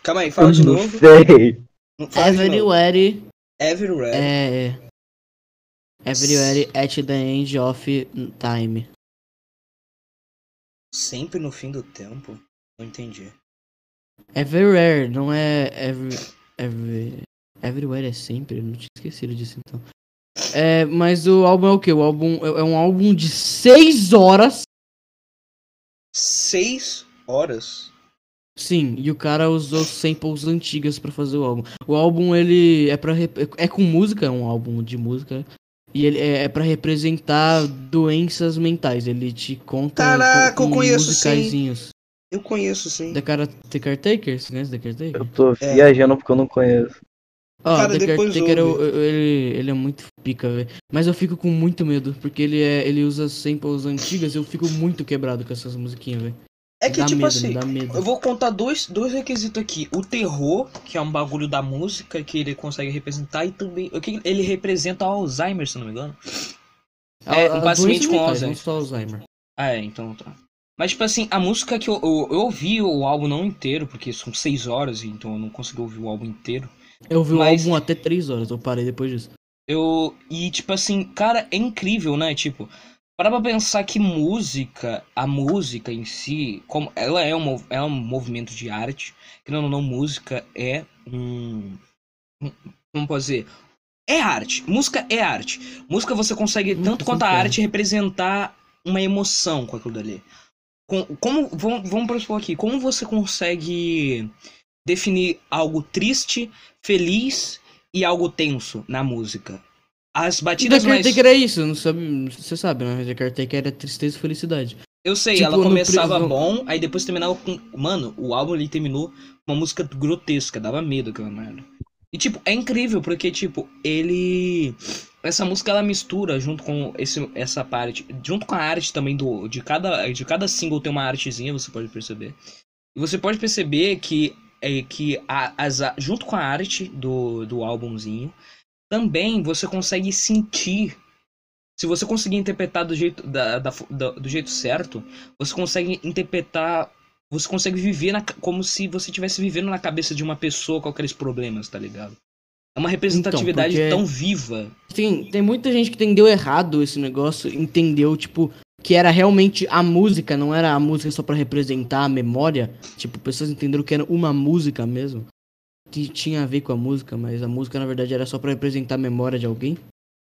Calma aí, fala de Não novo. sei. Fala de novo. Everywhere Everywhere. é... Everywhere at the end of time. Sempre no fim do tempo? Não entendi. Everywhere, não é every, every, everywhere é sempre, eu não tinha esquecido disso então. É, mas o álbum é o que? O álbum é é um álbum de 6 horas. Seis horas? Sim, e o cara usou samples antigas pra fazer o álbum. O álbum ele é para é com música, é um álbum de música. E ele é, é para representar doenças mentais. Ele te conta Caraca, com, eu conheço sim. Eu conheço sim. The, cara, The Caretaker? Você conhece The Caretaker? Eu tô É. viajando porque eu não conheço. Ó, Cara, The Caretaker, ouve. eu- eu- ele, ele é muito pica, velho. Mas eu fico com muito medo, porque ele, é, ele usa samples antigas eu fico muito quebrado com essas musiquinhas, velho. É que, Dá tipo medo, assim, eu vou contar dois, dois requisitos aqui. O terror, que é um bagulho da música que ele consegue representar, e também. O que ele representa o Alzheimer, se não me engano. É, A- a um paciente com Alzheimer. Não só Alzheimer. Ah, é, então tá. Mas, tipo assim, a música que eu, eu, eu ouvi o álbum não inteiro, porque são seis horas, então eu não consegui ouvir o álbum inteiro. Eu vi Mas- o álbum até 3 horas, eu parei depois disso. Eu. E, tipo assim, cara, é incrível, né? Tipo, para pra pensar que música, a música em si, como ela é um, é um movimento de arte, que não, não, música é um. Como posso dizer? É arte. Música é arte. Música você consegue, Hum, tanto quanto a arte, representar uma emoção com aquilo dali. Com- como, vamos, vamos pressupor aqui, como você consegue definir algo triste, feliz e algo tenso na música? As batidas mais... Caretaker é isso, não sabe, você sabe, né? The Caretaker é tristeza e felicidade. Eu sei, Tipo, ela começava bom, aí depois terminava com. Mano, o álbum ele terminou com uma música grotesca, dava medo aquela merda. E tipo, é incrível, porque, tipo, ele. Essa música ela mistura junto com esse, essa parte. Junto com a arte também do. De cada, de cada single tem uma artezinha, você pode perceber. E você pode perceber que. É, que a, as, junto com a arte do, do álbumzinho, também você consegue sentir. Se você conseguir interpretar do jeito, da, da- da- do jeito certo, você consegue interpretar. Você consegue viver na como se você estivesse vivendo na cabeça de uma pessoa com aqueles problemas, tá ligado? É uma representatividade porque- tão viva. Tem, tem muita gente que entendeu errado esse negócio, entendeu, tipo, que era realmente a música, não era a música só pra representar a memória. Tipo, pessoas entenderam que era uma música mesmo. Que tinha a ver com a música, mas a música na verdade era só pra representar a memória de alguém.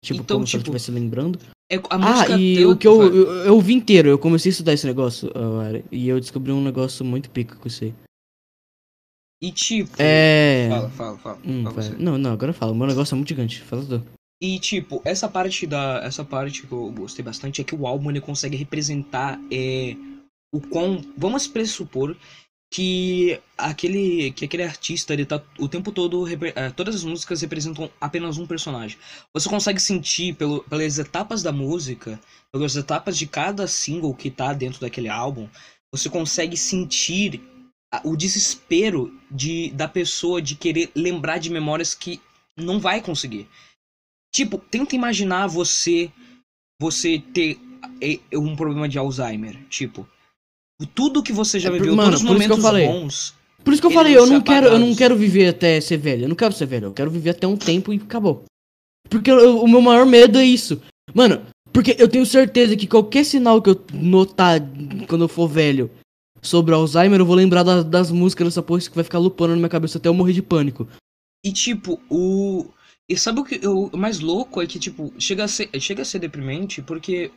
Tipo, Então, como se ela tipo, estivesse lembrando. É, Ah, e o que eu, eu, eu vi inteiro, eu comecei a estudar esse negócio, e eu descobri um negócio muito pica com isso aí. E tipo. É. Fala, fala, fala. Hum, fala. Não, não, agora fala. O meu negócio é muito gigante. Fala tu. E tipo, essa parte da. Essa parte que eu gostei bastante é que o álbum ele consegue representar é, o quão. Vamos pressupor que aquele. que aquele artista ele tá o tempo todo. eh, todas as músicas representam apenas um personagem. Você consegue sentir pelo, pelas etapas da música, pelas etapas de cada single que tá dentro daquele álbum, você consegue sentir o desespero de, da pessoa de querer lembrar de memórias que não vai conseguir. Tipo, tenta imaginar você você ter eh, um problema de Alzheimer, tipo, tudo que você já É viveu, mano, todos os momentos bons. Por isso que eu falei, eu não quero, eu não quero viver até ser velho. Eu não quero ser velho, eu quero viver até um tempo e acabou. Porque eu- o meu maior medo é isso. Mano, porque eu tenho certeza que qualquer sinal que eu notar quando eu for velho sobre Alzheimer, eu vou lembrar da- das músicas dessa porra que vai ficar lupando na minha cabeça até eu morrer de pânico. E tipo, o e sabe o que eu- o mais louco é que tipo, chega a ser chega a ser deprimente porque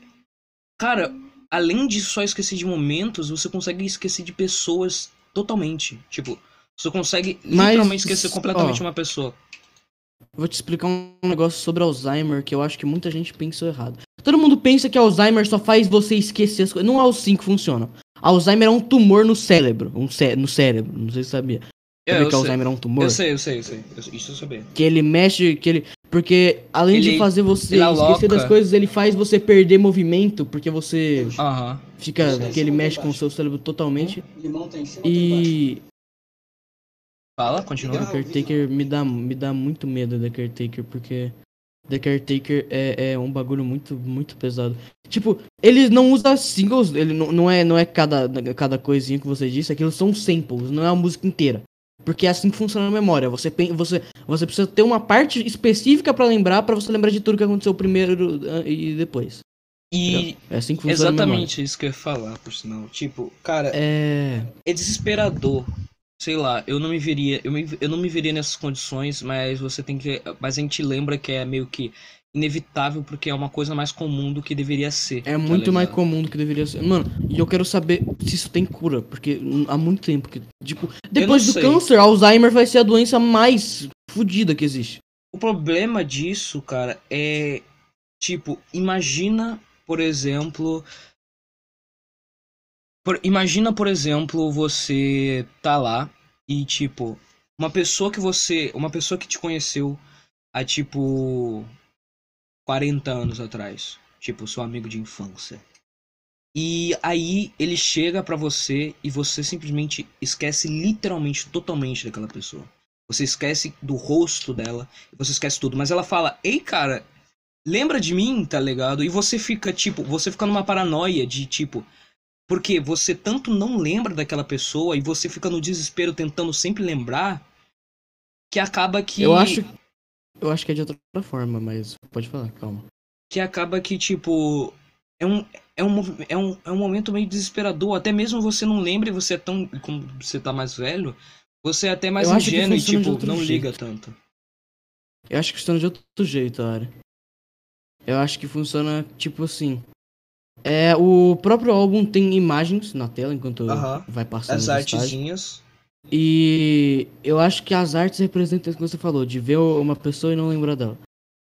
cara, além de só esquecer de momentos, você consegue esquecer de pessoas totalmente. Tipo, você consegue Mas, literalmente esquecer completamente ó, uma pessoa. Vou te explicar um negócio sobre Alzheimer que eu acho que muita gente pensou errado. Todo mundo pensa que Alzheimer só faz você esquecer as coisas. Não é assim que funciona. Alzheimer é um tumor no cérebro. Um cé no cérebro. Não sei se você sabia. É, Sabia eu que sei. Alzheimer é um tumor? Eu sei, eu sei, eu sei. Eu- Isso eu sabia. Que ele mexe, que ele. Porque além de Ele- fazer você esquecer das coisas, ele faz você perder movimento, porque você Aham. fica. que ele mexe com o seu cérebro totalmente. E. Fala, continua. The Caretaker me dá, me dá muito medo The Caretaker, porque The Caretaker é, é um bagulho muito, muito pesado. Tipo, ele não usa singles, ele não, não é, não é cada, cada coisinha que você disse, aquilo são samples, não é a música inteira. Porque é assim que funciona a memória. Você, você, você precisa ter uma parte específica pra lembrar, pra você lembrar de tudo que aconteceu primeiro e depois. E É assim que funciona a memória. exatamente isso que eu ia falar, por sinal. Tipo, cara, É. é desesperador. Sei lá, eu não me veria, eu, me, eu não me veria nessas condições, mas você tem que, mas a gente lembra que é meio que inevitável porque é uma coisa mais comum do que deveria ser. É tá muito mais comum do que deveria ser. Mano, e eu quero saber se isso tem cura, porque há muito tempo que. Tipo, depois do sei. câncer, Alzheimer vai ser a doença mais fodida que existe. O problema disso, cara, é tipo, imagina, por exemplo, por- imagina, por exemplo, você tá lá e tipo, uma pessoa que você, uma pessoa que te conheceu há tipo 40 anos atrás, tipo, seu amigo de infância. E aí ele chega pra você e você simplesmente esquece literalmente totalmente daquela pessoa. Você esquece do rosto dela, você esquece tudo, mas ela fala: "Ei, cara, lembra de mim, tá ligado?" E você fica tipo, você fica numa paranoia de tipo, porque você tanto não lembra daquela pessoa e você fica no desespero tentando sempre lembrar que acaba que Eu acho. Eu acho que é de outra forma, mas pode falar, calma. que acaba que tipo é um é um, é um, é um momento meio desesperador, até mesmo você não lembra e você é tão como você tá mais velho, você é até mais Eu ingênuo e tipo não jeito. liga tanto. Eu acho que funciona de outro jeito, Ari. Eu acho que funciona tipo assim. É, o próprio álbum tem imagens na tela enquanto Aham. vai passando As artezinhas. E eu acho que as artes representam isso que você falou, de ver uma pessoa e não lembrar dela.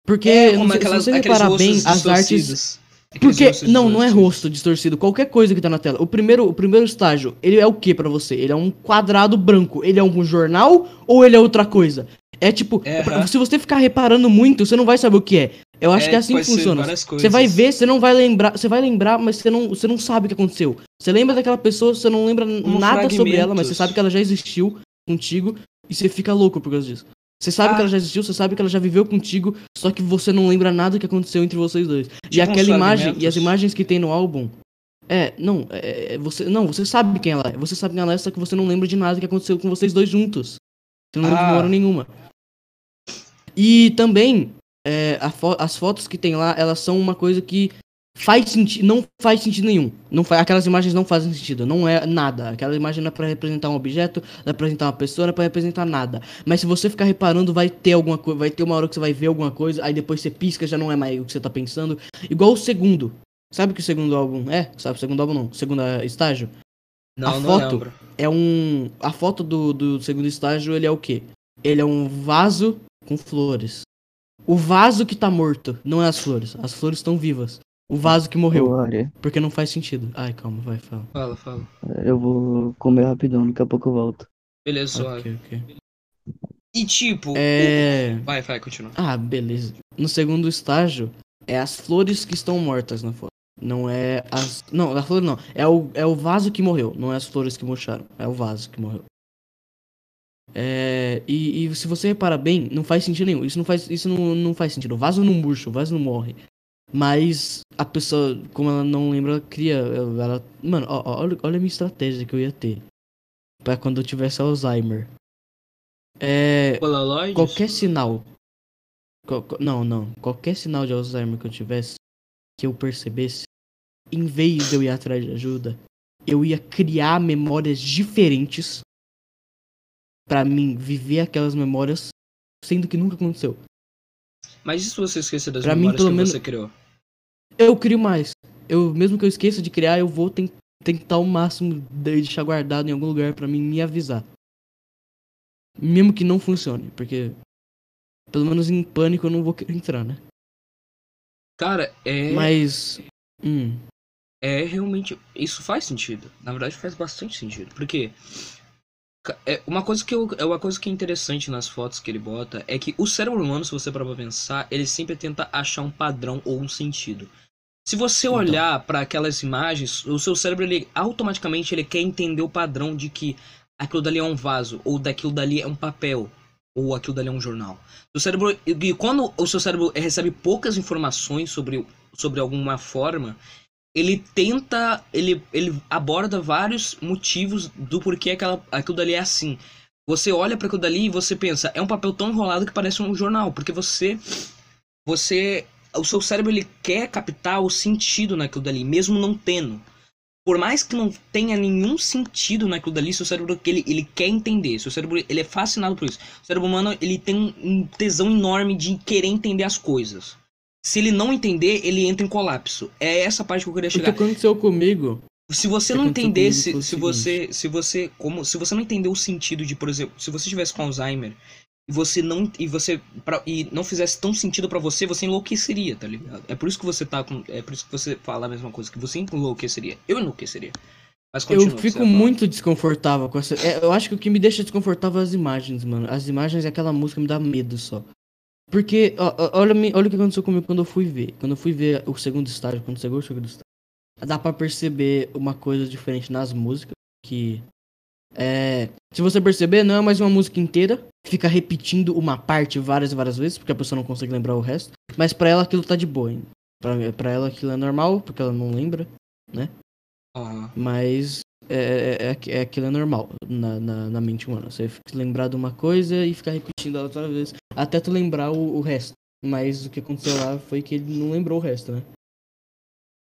Porque, É, como sei, aquelas, se você reparar bem, as artes Porque, não, não é rosto distorcido. Qualquer coisa que tá na tela. O primeiro, o primeiro estágio, ele é o que pra você? Ele é um quadrado branco. Ele é um jornal ou ele é outra coisa? É tipo, É, se você ficar reparando muito, você não vai saber o que é. Eu acho É, que é assim que funciona. Você vai ver, você não vai lembrar. Você vai lembrar, mas você não, você não sabe o que aconteceu. Você lembra daquela pessoa, você não lembra Como nada sobre ela, mas você fragmentos. sabe que ela já existiu contigo e você fica louco por causa disso. Você sabe Ah. que ela já existiu, você sabe que ela já viveu contigo, só que você não lembra nada que aconteceu entre vocês dois. e Tipo uns aquela imagem, e as fragmentos. imagens que tem no álbum. É, não, é, é, você, não, você sabe quem ela é. Você sabe quem ela é, só que você não lembra de nada que aconteceu com vocês dois juntos. Você não lembra de Ah. memória nenhuma. E também, é, fo- as fotos que tem lá, elas são uma coisa que faz sentido, não faz sentido nenhum. Não fa aquelas imagens não fazem sentido, não é nada. Aquela imagem não é pra representar um objeto, não é pra representar uma pessoa, não é pra representar nada. Mas se você ficar reparando, vai ter alguma coisa, vai ter uma hora que você vai ver alguma coisa, aí depois você pisca, já não é mais o que você tá pensando. Igual o segundo. Sabe o que o segundo álbum é? Sabe o segundo álbum não? O segundo é, estágio? Não, a não foto- lembro. é um. A foto do, do segundo estágio, ele é o quê? Ele é um vaso com flores. O vaso que tá morto, não é as flores. As flores estão vivas. O vaso que morreu. Glória. Porque não faz sentido. Ai, calma, vai, fala. Fala, fala. Eu vou comer rapidão, daqui a pouco eu volto. Beleza, suave. Ok, ok. E tipo. É. o- Vai, vai, continua. Ah, beleza. No segundo estágio, é as flores que estão mortas na foto. Não é as. Não, a flor não. É o, é o vaso que morreu. Não é as flores que murcharam. É o vaso que morreu. É, e, e se você reparar bem, não faz sentido nenhum. Isso não faz, isso não, não faz sentido. O vaso não murcha, o vaso não morre. Mas a pessoa, como ela não lembra, ela cria. Ela, mano, ó, ó, olha, olha a minha estratégia que eu ia ter. Pra quando eu tivesse Alzheimer. É. Polaroid? Qualquer sinal. qual- não, não. Qualquer sinal de Alzheimer que eu tivesse, que eu percebesse, em vez de eu ir atrás de ajuda, eu ia criar memórias diferentes pra mim viver aquelas memórias, sendo que nunca aconteceu. Mas e se você esquecer das Pra mim, memórias pelo que menos- você criou? Eu crio mais. Eu, mesmo que eu esqueça de criar, eu vou ten- tentar o máximo de deixar guardado em algum lugar pra mim me avisar. Mesmo que não funcione, porque pelo menos em pânico eu não vou entrar, né? Cara, é. Mas. Hum. É realmente. Isso faz sentido. Na verdade, faz bastante sentido. Porque. É uma coisa que eu, é uma coisa que é interessante nas fotos que ele bota é que o cérebro humano, se você parar pra pensar, ele sempre tenta achar um padrão ou um sentido. Se você Então. olhar pra aquelas imagens, o seu cérebro ele automaticamente ele quer entender o padrão de que aquilo dali é um vaso ou daquilo dali é um papel ou aquilo dali é um jornal. O cérebro e quando o seu cérebro recebe poucas informações sobre sobre alguma forma, ele tenta, ele, ele aborda vários motivos do porquê aquela, aquilo dali é assim. Você olha para aquilo dali e você pensa, é um papel tão enrolado que parece um jornal, porque você, você, o seu cérebro ele quer captar o sentido naquilo dali, mesmo não tendo. Por mais que não tenha nenhum sentido naquilo dali, seu cérebro ele, ele quer entender. Seu cérebro ele é fascinado por isso. O cérebro humano ele tem um- um tesão enorme de querer entender as coisas. Se ele não entender, ele entra em colapso. É essa parte que eu queria O que chegar. aconteceu comigo? Se você não entendesse, comigo se você, se você, como, se você não entendeu o sentido de, por exemplo, se você tivesse com Alzheimer e você não e você pra, e não fizesse tão sentido pra você, você enlouqueceria, tá ligado? É por isso que você tá com, é por isso que você fala a mesma coisa que você enlouqueceria. Eu enlouqueceria. Mas continua, eu fico muito desconfortável com essa. é, eu acho que o que me deixa desconfortável é as imagens, mano. As imagens e aquela música me dá medo só. Porque, ó, olha, olha o que aconteceu comigo quando eu fui ver. Quando eu fui ver o segundo estágio, quando chegou o segundo estágio. Dá pra perceber uma coisa diferente nas músicas. Que. É. Se você perceber, não é mais uma música inteira. Fica repetindo uma parte várias e várias vezes, porque a pessoa não consegue lembrar o resto. Mas pra ela aquilo tá de boa, hein? Pra, pra ela aquilo é normal, porque ela não lembra. Aham. Mas é, é, é, é aquilo é normal na, na, na mente humana. Você lembrar de uma coisa e ficar repetindo ela toda vez. Até tu lembrar o, o resto. Mas o que aconteceu lá foi que ele não lembrou o resto, né?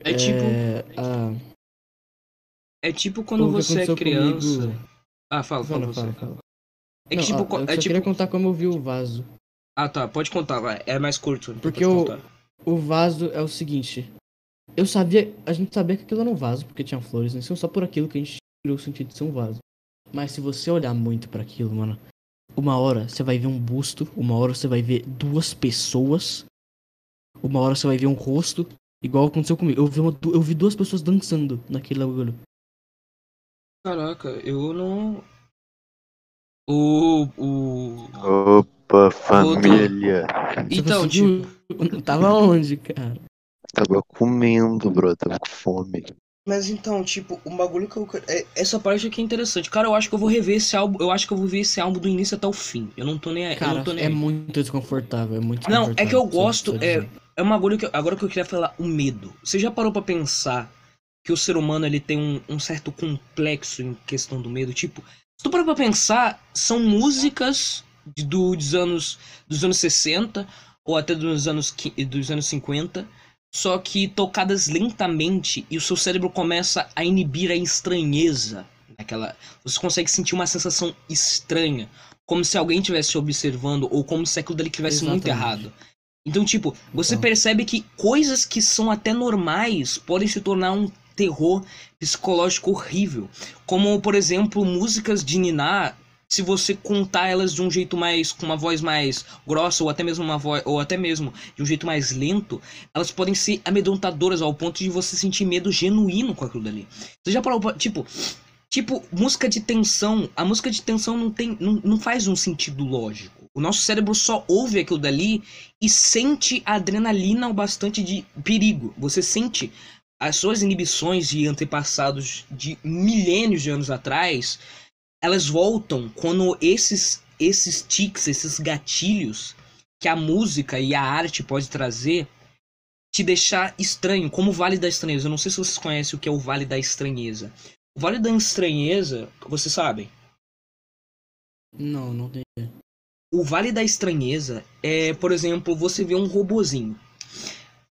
É tipo, É, a- é tipo quando o você é criança. comigo- Ah, fala, fala, Fala, você. fala, fala. É que Não, tipo, eu é tipo, queria contar como eu vi o vaso. ah, tá, pode contar, vai. É mais curto. então Porque contar. O vaso é o seguinte. Eu sabia. A gente sabia que aquilo era um vaso, porque tinha flores, né? Só por aquilo que a gente tirou o sentido de ser um vaso. Mas se você olhar muito pra aquilo, mano, uma hora você vai ver um busto, uma hora você vai ver duas pessoas, uma hora você vai ver um rosto, igual aconteceu comigo. Eu vi, uma, eu vi duas pessoas dançando naquele bagulho. Caraca, eu não. O. O. Opa, família. Então, tipo. Tava onde, cara? Tava comendo, bro. Tava com fome. Mas então, tipo, um bagulho que eu. é- Essa parte aqui é interessante. Cara, eu acho que eu vou rever esse álbum. Eu acho que eu vou ver esse álbum do início até o fim. Eu não tô nem aí. eu Cara, não tô nem é muito desconfortável, é muito Não, é que eu gosto, é-. É um bagulho que. eu- Agora que eu queria falar, o medo. Você já parou pra pensar que o ser humano ele tem um, um certo complexo em questão do medo? Tipo, se tu parar pra pensar, são músicas de- do- dos anos dos anos 60 ou até dos anos dos anos 50, só que tocadas lentamente e o seu cérebro começa a inibir a estranheza. Aquela, você consegue sentir uma sensação estranha, como se alguém estivesse observando ou como se aquilo dali estivesse muito errado. Então, tipo, você Então. percebe que coisas que são até normais podem se tornar um terror psicológico horrível. Como, por exemplo, músicas de Niná, se você contar elas de um jeito mais. com uma voz mais grossa, ou até mesmo uma voz. ou até mesmo de um jeito mais lento, elas podem ser amedrontadoras ao ponto de você sentir medo genuíno com aquilo dali. Você já parou. Tipo. Tipo, música de tensão. A música de tensão não tem. não, não faz um sentido lógico. O nosso cérebro só ouve aquilo dali e sente a adrenalina o bastante de perigo. Você sente as suas inibições de antepassados de milênios de anos atrás, elas voltam quando esses esses tics, esses gatilhos que a música e a arte pode trazer te deixar estranho, como o Vale da Estranheza. Eu não sei se vocês conhecem o que é o Vale da Estranheza. O Vale da Estranheza, vocês sabem? Não, não tem. O Vale da Estranheza é, por exemplo, você vê um robozinho.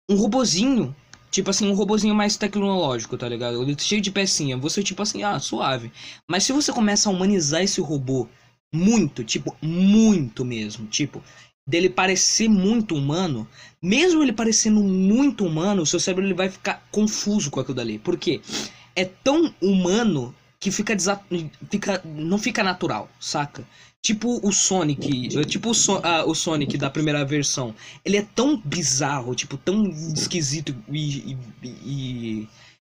Um robozinho, tipo assim, um robozinho mais tecnológico, tá ligado? Ele cheio de pecinha. Você, tipo assim, ah, suave. Mas se você começa a humanizar esse robô muito, tipo, muito mesmo, tipo, dele parecer muito humano, mesmo ele parecendo muito humano, o seu cérebro ele vai ficar confuso com aquilo dali. Por quê? É tão humano que fica, desa... fica não fica natural, saca? Tipo o Sonic, tipo o, so- ah, o Sonic da primeira versão. Ele é tão bizarro, tipo, tão esquisito e, e- e-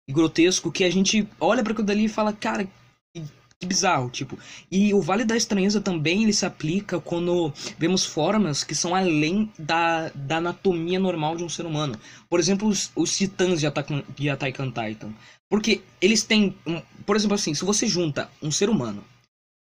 e grotesco que a gente olha pra aquilo dali e fala, cara, que, que bizarro, tipo. E o Vale da Estranheza também ele se aplica quando vemos formas que são além da, da anatomia normal de um ser humano. Por exemplo, os, os titãs de Attack on Titan. Porque eles têm, um- por exemplo assim, se você junta um ser humano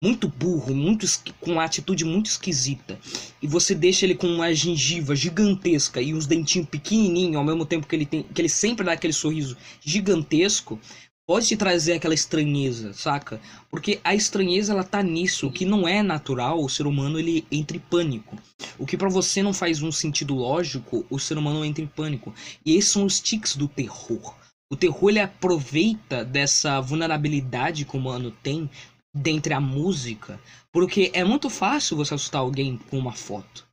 muito burro, muito com uma atitude muito esquisita, e você deixa ele com uma gengiva gigantesca e os dentinhos pequenininhos, ao mesmo tempo que ele tem, que ele sempre dá aquele sorriso gigantesco, pode te trazer aquela estranheza, saca? Porque a estranheza ela tá nisso, o que não é natural, o ser humano ele entra em pânico. O que pra você não faz um sentido lógico, o ser humano entra em pânico. E esses são os tics do terror. O terror ele aproveita dessa vulnerabilidade que o humano tem dentre a música, porque é muito fácil você assustar alguém com uma foto.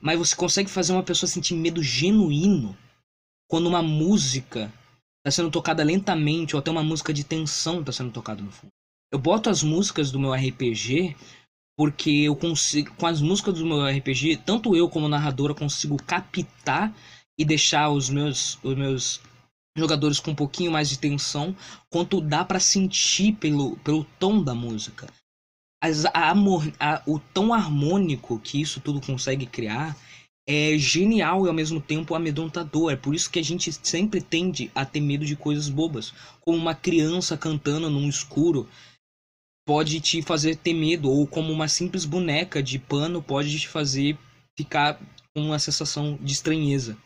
Mas você consegue fazer uma pessoa sentir medo genuíno quando uma música está sendo tocada lentamente, ou até uma música de tensão está sendo tocada no fundo. Eu boto as músicas do meu RPG porque eu consigo, com as músicas do meu RPG, tanto eu como narradora consigo captar e deixar os meus, os meus jogadores com um pouquinho mais de tensão, quanto dá pra sentir pelo, pelo tom da música. As, a, a- o tom harmônico que isso tudo consegue criar é genial e ao mesmo tempo amedrontador. É por isso que a gente sempre tende a ter medo de coisas bobas. Como uma criança cantando num escuro pode te fazer ter medo, ou como uma simples boneca de pano pode te fazer ficar com uma sensação de estranheza.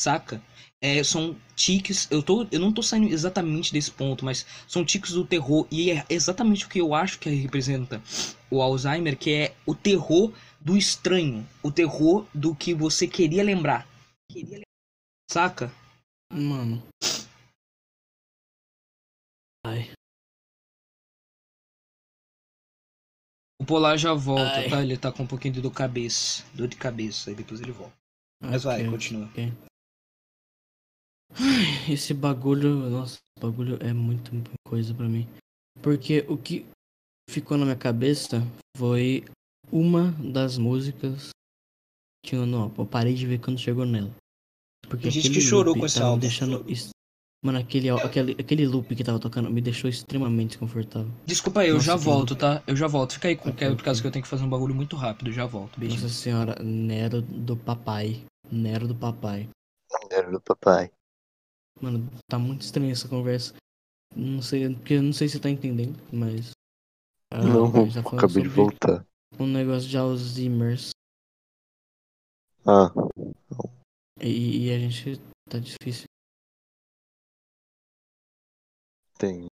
Saca? É, são tiques. Eu, tô, eu não tô saindo exatamente desse ponto, mas são tiques do terror. E é exatamente o que eu acho que representa o Alzheimer, que é o terror do estranho. O terror do que você queria lembrar. Saca? Mano. Ai. O Polar já volta, Ai. tá? Ele tá com um pouquinho de dor de cabeça. Dor de cabeça, aí depois ele volta. Mas vai, ok, continua. Esse bagulho, nossa, esse bagulho é muito coisa pra mim. Porque o que ficou na minha cabeça foi uma das músicas que eu não, eu parei de ver quando chegou nela. Porque Tem gente que chorou loop com esse álbum. deixando Mano, aquele, aquele, aquele loop que tava tocando me deixou extremamente desconfortável. Desculpa aí, eu Nossa, já volto, tá? Eu já volto. Fica aí com Ok, por causa que eu tenho que fazer um bagulho muito rápido. Já volto. Beijinho. Nossa senhora, Nero do papai. Nero do papai. Era do papai. Mano, tá muito estranha essa conversa. Não sei, porque eu não sei se você tá entendendo, mas. ah, Não, gente tá acabei de voltar. Um negócio de Alzheimer's. Ah, E, e a gente tá difícil. tem.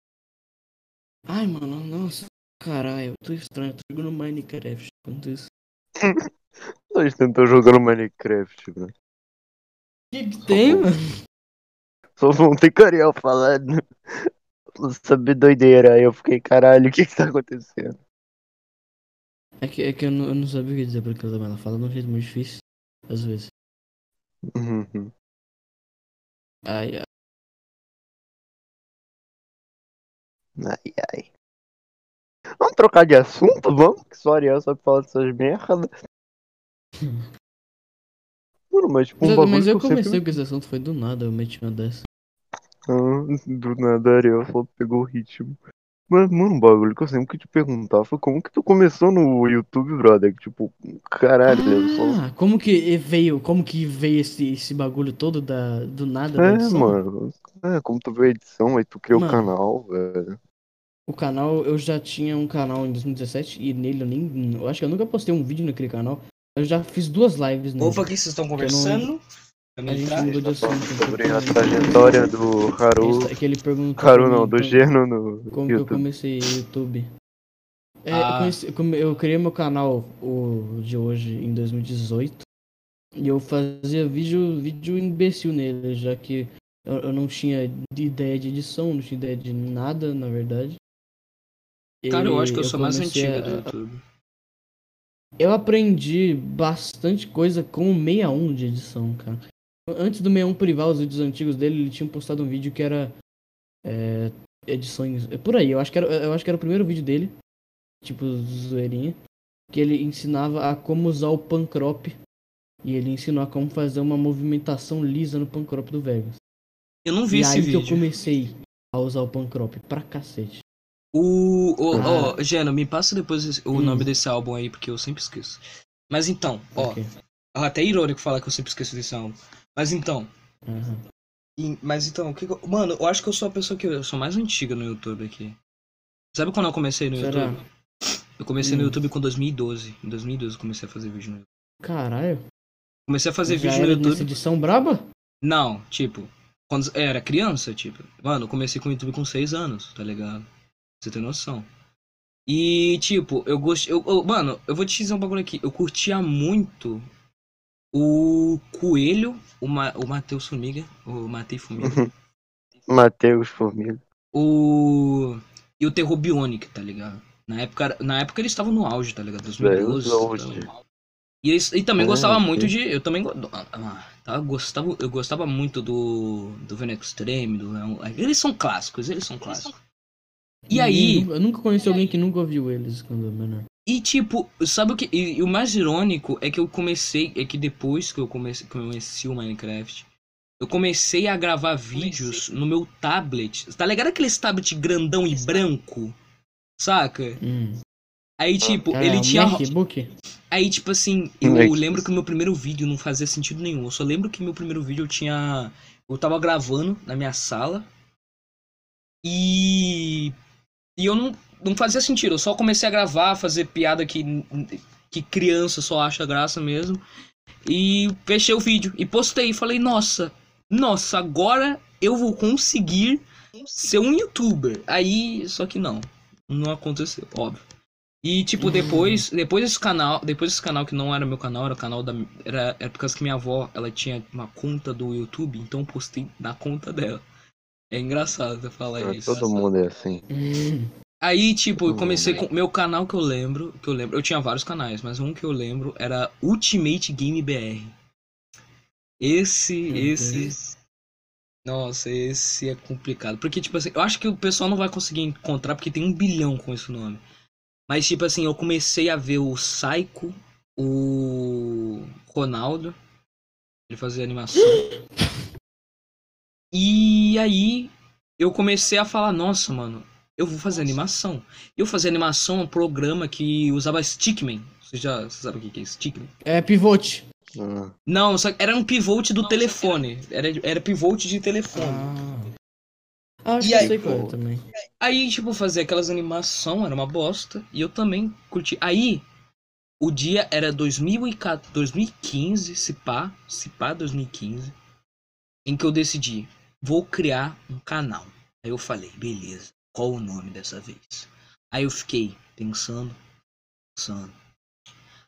Ai, mano, nossa. Caralho, eu tô estranho. Eu tô jogando Minecraft. Quanto isso? A gente tentou jogando Minecraft, né? O que, que tem, mano? Só vão ter Cariel falando. Saber doideira. Aí eu fiquei, caralho, o que que tá acontecendo? É que, é que eu, não, eu não sabia o que dizer pra aquela ela fala de um jeito muito difícil. Às vezes. Uhum. Ai, ai. Ai, ai. Vamos trocar de assunto? Vamos? Que só Ariel sabe falar dessas merdas. Mano, mas tipo, um Mas, bagulho mas eu comecei sempre... com esse assunto, foi do nada, eu meti uma dessa. Ah, do nada, Ariel só pegou o ritmo. Mas, mano, um bagulho que eu sempre quis te perguntar foi como que tu começou no YouTube, brother? Que, Tipo, caralho, eu só... Ah, como que veio, como que veio esse, esse bagulho todo da, do nada da É, mano. É, como tu viu a edição, aí tu criou o Mano. canal, velho. O canal, eu já tinha um canal em 2017 e nele eu nem. Eu acho que eu nunca postei um vídeo naquele canal. Eu já fiz duas lives. Opa, o que vocês estão conversando? A gente mudou de assunto. Sobre então, a trajetória do Haru. É que ele perguntou. Haru não, do então, Gerno no Como que eu YouTube. comecei o YouTube? É, Ah. eu, conheci- eu eu criei meu canal o de hoje em 2018 e eu fazia vídeo, vídeo imbecil nele, já que eu, eu não tinha ideia de edição, não tinha ideia de nada, na verdade. Cara, eu acho que eu sou mais comecei antiga a- do YouTube. Eu aprendi bastante coisa com o 61 de edição, cara. Antes do 61 privar os vídeos antigos dele, ele tinha postado um vídeo que era é, edições. É por aí, eu acho, que era, eu acho que era o primeiro vídeo dele. Tipo, zoeirinha. Que ele ensinava a como usar o pancrop. E ele ensinou a como fazer uma movimentação lisa no pancrop do Vegas. Eu não vi e esse aí que eu vídeo. comecei a usar o pancrop pra cacete. O. o Ah. Ó, Geno, me passa depois o Hum. nome desse álbum aí, porque eu sempre esqueço. Mas então, ó. Ok. Até é irônico falar que eu sempre esqueço desse álbum. Mas então. Aham. e- mas então, o que que eu- Mano, eu acho que eu sou a pessoa que. Eu sou mais antiga no YouTube aqui. Sabe quando eu comecei no Será? YouTube? Eu comecei no Hum. YouTube com 2012. Em 2012 eu comecei a fazer vídeo no YouTube. Caralho. Comecei a fazer Já vídeo no YouTube. edição braba? Não, tipo, quando eu era criança, tipo, mano, eu comecei com o YouTube com 6 anos, tá ligado? Você tem noção. E, tipo, eu gostei. Eu, eu- mano, eu vou te dizer um bagulho aqui. Eu curtia muito o Coelho, o, Ma, o Matheus Formiga, o Matei Formiga, Matheus Formiga. o. E o Terror Bionic, tá ligado? Na época, na época eles estavam no auge, tá ligado? 2012. Velho, no auge. estavam- E, eles, e também É, gostava ok. muito de. Eu também go- ah, tá, gostava, eu gostava muito do. Do Venom Extreme. Do, eles são clássicos, eles são clássicos. E aí. Eu nunca conheci alguém que nunca ouviu eles quando era menor. E tipo, sabe o que. E, e o mais irônico é que eu comecei. É que depois que eu comecei, que eu conheci o Minecraft, eu comecei a gravar vídeos no meu tablet. Tá ligado aqueles tablet grandão e branco? Saca? Hum. Aí, tipo, Cara, ele o tinha. MacBook? Aí, tipo assim, eu lembro que o meu primeiro vídeo não fazia sentido nenhum. Eu só lembro que meu primeiro vídeo eu tinha. Eu tava gravando na minha sala. E. E eu não, não fazia sentido. Eu só comecei a gravar, fazer piada que, que criança só acha graça mesmo. E fechei o vídeo. E postei. E falei, nossa, nossa, agora eu vou conseguir ser um youtuber. Aí, só que não. Não aconteceu, óbvio. E tipo, depois, depois desse canal, depois desse canal que não era meu canal, era o canal da era, era por causa que minha avó, ela tinha uma conta do YouTube, então eu postei na conta dela. É engraçado eu falar Ah, isso. Todo mundo é assim. Aí, tipo, eu comecei com meu canal que eu lembro, que eu lembro, eu tinha vários canais, mas um que eu lembro era Ultimate Game BR. Esse, Meu esse Deus. Nossa, esse é complicado. Porque, tipo assim, eu acho que o pessoal não vai conseguir encontrar porque tem um bilhão com esse nome. Mas, tipo assim, eu comecei a ver o Psycho, o Ronaldo. Ele fazia animação. E aí eu comecei a falar, nossa, mano, eu vou fazer animação. Eu fazia animação um programa que usava Stickman. Você já você sabe o que é Stickman? É pivote. Ah, Não, só- era um pivot do telefone. Era, era pivot de telefone. Ah, acho E que aí, sei qual é pô? também. Aí, tipo, fazer aquelas animação era uma bosta. E eu também curti. Aí, o dia era 2014, 2015, se pá, se pá 2015, em que eu decidi, vou criar um canal. Aí eu falei, beleza, qual o nome dessa vez? Aí eu fiquei pensando, pensando.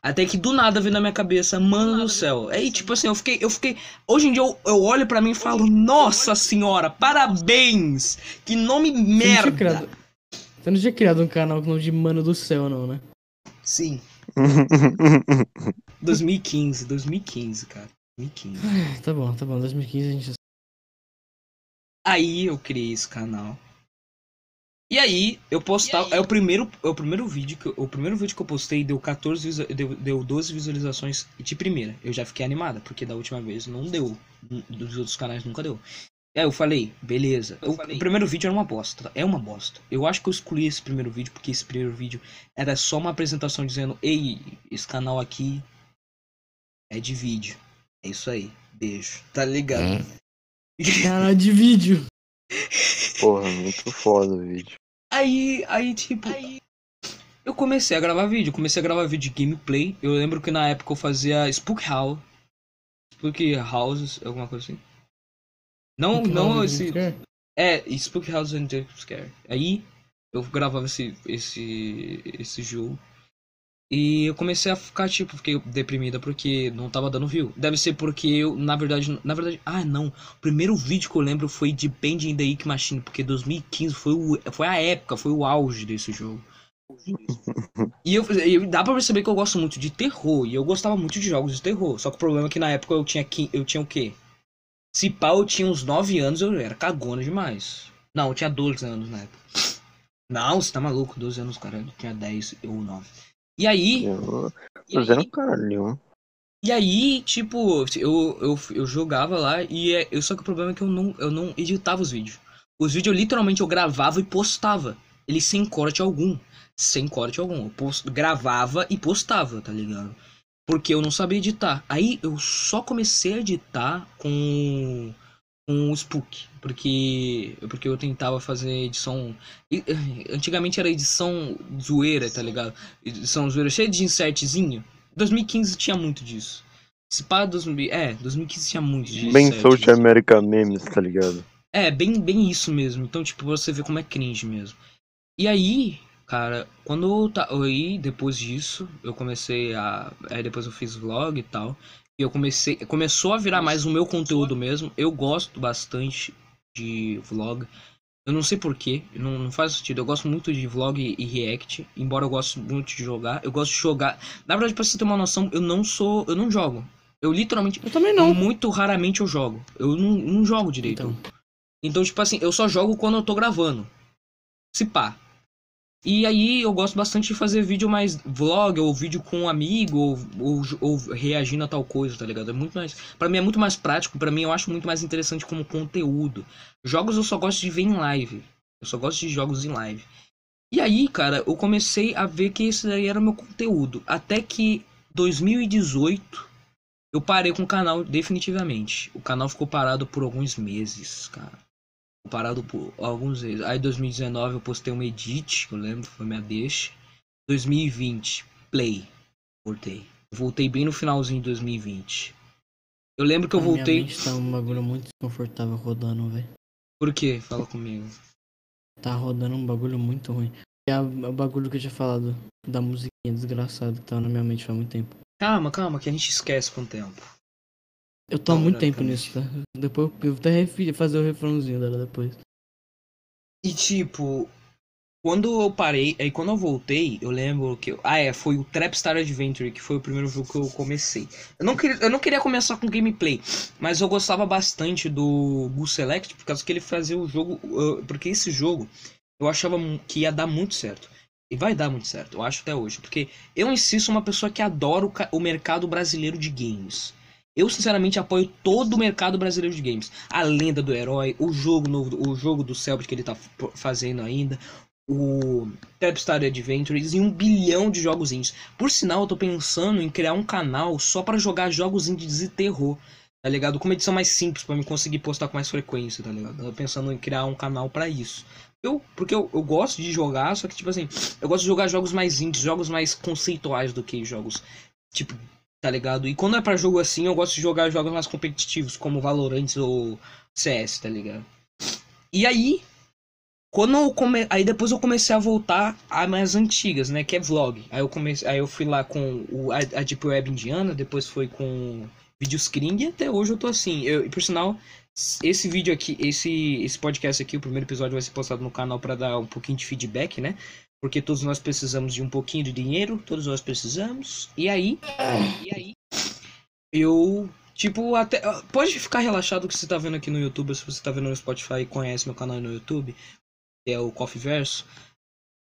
Até que do nada veio na minha cabeça, mano do céu. Aí, tipo assim, eu fiquei, eu fiquei. Hoje em dia eu, eu olho pra mim e falo, nossa senhora, parabéns! Que nome Você não, merda! criado... Você não tinha criado um canal com o nome de Mano do Céu, não, né? Sim, 2015, 2015, cara. 2015. Tá bom, tá bom. 2015 a gente. Aí eu criei esse canal. E aí eu postava, é o primeiro, é o primeiro vídeo que eu- o primeiro vídeo que eu postei deu 14 visual- deu, deu 12 visualizações de primeira. Eu já fiquei animada, porque da última vez não deu. Dos outros canais nunca deu. Aí eu falei, beleza. O- o primeiro vídeo era uma bosta. É uma bosta. Eu acho que eu escolhi esse primeiro vídeo porque esse primeiro vídeo era só uma apresentação dizendo: Ei, esse canal aqui é de vídeo. É isso aí. Beijo. Tá ligado? Canal de vídeo. Porra, muito foda o vídeo. Aí, aí, tipo. Eu comecei a gravar vídeo. Comecei a gravar vídeo de gameplay. Eu lembro que na época eu fazia Spook House. Spook Houses, alguma coisa assim. Não, não esse. É, Spook House and Jump Scare. Aí eu gravava esse, esse, esse jogo. E eu comecei a ficar, tipo, fiquei deprimida porque não tava dando view. Deve ser porque eu, na verdade, na verdade, ah não. O primeiro vídeo que eu lembro foi de Bend in the Ink Machine, porque 2015 foi, o, foi a época, foi o auge desse jogo. E eu, eu- dá pra perceber que eu gosto muito de terror, e eu gostava muito de jogos de terror. Só que o problema é que na época eu tinha, eu tinha o quê? Se pá, eu tinha uns 9 anos, eu era cagona demais. Não, eu tinha 12 anos na época. Não, você tá maluco, 12 anos, cara. Eu tinha 10 ou 9. E aí, Eu, e aí, caralho nenhum. e aí, tipo, eu, eu, eu jogava lá e é, eu, só que o problema é que eu não, eu não editava os vídeos. Os vídeos eu literalmente eu gravava e postava. Eles sem corte algum. Sem corte algum. Eu post, gravava e postava, tá ligado? Porque eu não sabia editar. Aí eu só comecei a editar com, com o Spook. Porque, porque eu tentava fazer edição. eh, Antigamente era edição zoeira, tá ligado? Edição zoeira cheia de insertzinho. 2015 tinha muito disso. Se pá, 2000, é, 2015 tinha muito disso. Bem é, Social tipo, America Memes, tá ligado? É, bem, bem isso mesmo. Então, tipo, você vê como é cringe mesmo. E aí, cara, quando eu tá, aí depois disso, eu comecei a, aí depois eu fiz vlog e tal. E eu comecei, começou a virar mais o meu conteúdo mesmo. Eu gosto bastante de vlog. Eu não sei porquê, não, não faz sentido. Eu gosto muito de vlog e, react, embora eu goste muito de jogar. Eu gosto de jogar. Na verdade, pra você ter uma noção, eu não sou, eu não jogo. Eu literalmente Eu também não. muito raramente eu jogo. Eu não, não jogo direito. Então. Então, tipo assim, eu só jogo quando eu tô gravando. Se pá. E aí eu gosto bastante de fazer vídeo mais vlog, ou vídeo com um amigo, ou, ou, ou reagindo a tal coisa, tá ligado? É muito mais. Pra mim é muito mais prático, pra mim eu acho muito mais interessante como conteúdo. Jogos eu só gosto de ver em live. Eu só gosto de jogos em live. E aí, cara, eu comecei a ver que esse daí era meu conteúdo. Até que 2018 eu parei com o canal definitivamente. O canal ficou parado por alguns meses, cara. Parado por alguns meses. Aí 2019 eu postei um edit, que eu lembro, foi minha deixa. 2020, play. Voltei. Voltei bem no finalzinho de 2020. Eu lembro que eu A minha voltei. mente tá um bagulho muito desconfortável rodando, velho. Por quê? Fala comigo. Tá rodando um bagulho muito ruim. É o bagulho que eu tinha falado da musiquinha desgraçada que tava na minha mente faz muito tempo. Calma, calma, que a gente esquece com o tempo. Eu tô há muito tempo nisso, tá? Depois eu vou até fazer o refrãozinho dela depois. E tipo, Quando eu parei, aí quando eu voltei, eu lembro que. eu- Ah, é, foi o Trapstar Adventure, que foi o primeiro jogo que eu comecei. Eu não queria, eu não queria começar com gameplay, mas eu gostava bastante do Boo Select, por causa que ele fazia o jogo. uh, Porque esse jogo eu achava que ia dar muito certo. E vai dar muito certo, eu acho até hoje. Porque eu si sou uma pessoa que adora o, o mercado brasileiro de games. Eu, sinceramente, apoio todo o mercado brasileiro de games. A lenda do herói, o jogo novo, o jogo do Selbit que ele tá fazendo ainda, o Trapstar Adventures e um bilhão de jogos indies. Por sinal, eu tô pensando em criar um canal só pra jogar jogos indies e terror, tá ligado? Com uma edição mais simples pra me conseguir postar com mais frequência, tá ligado? Tô pensando em criar um canal pra isso. Eu, porque eu, eu gosto de jogar, só que, tipo assim, eu gosto de jogar jogos mais indies, jogos mais conceituais do que jogos, tipo, tá ligado? E quando é pra jogo assim, eu gosto de jogar jogos mais competitivos, como Valorant ou CS, tá ligado? E aí, quando eu come... aí depois eu comecei a voltar a mais antigas, né, que é vlog. Aí eu comecei, aí eu fui lá com o a, Deep Web Indiana, depois foi com Videoscreen e até hoje eu tô assim. Eu, e por sinal, esse vídeo aqui, esse esse podcast aqui, o primeiro episódio vai ser postado no canal pra dar um pouquinho de feedback, né? Porque todos nós precisamos de um pouquinho de dinheiro, todos nós precisamos. E aí, e aí eu Tipo, até. Pode ficar relaxado que você tá vendo aqui no YouTube, se você tá vendo no Spotify e conhece meu canal no YouTube, que é o Coffee Verso.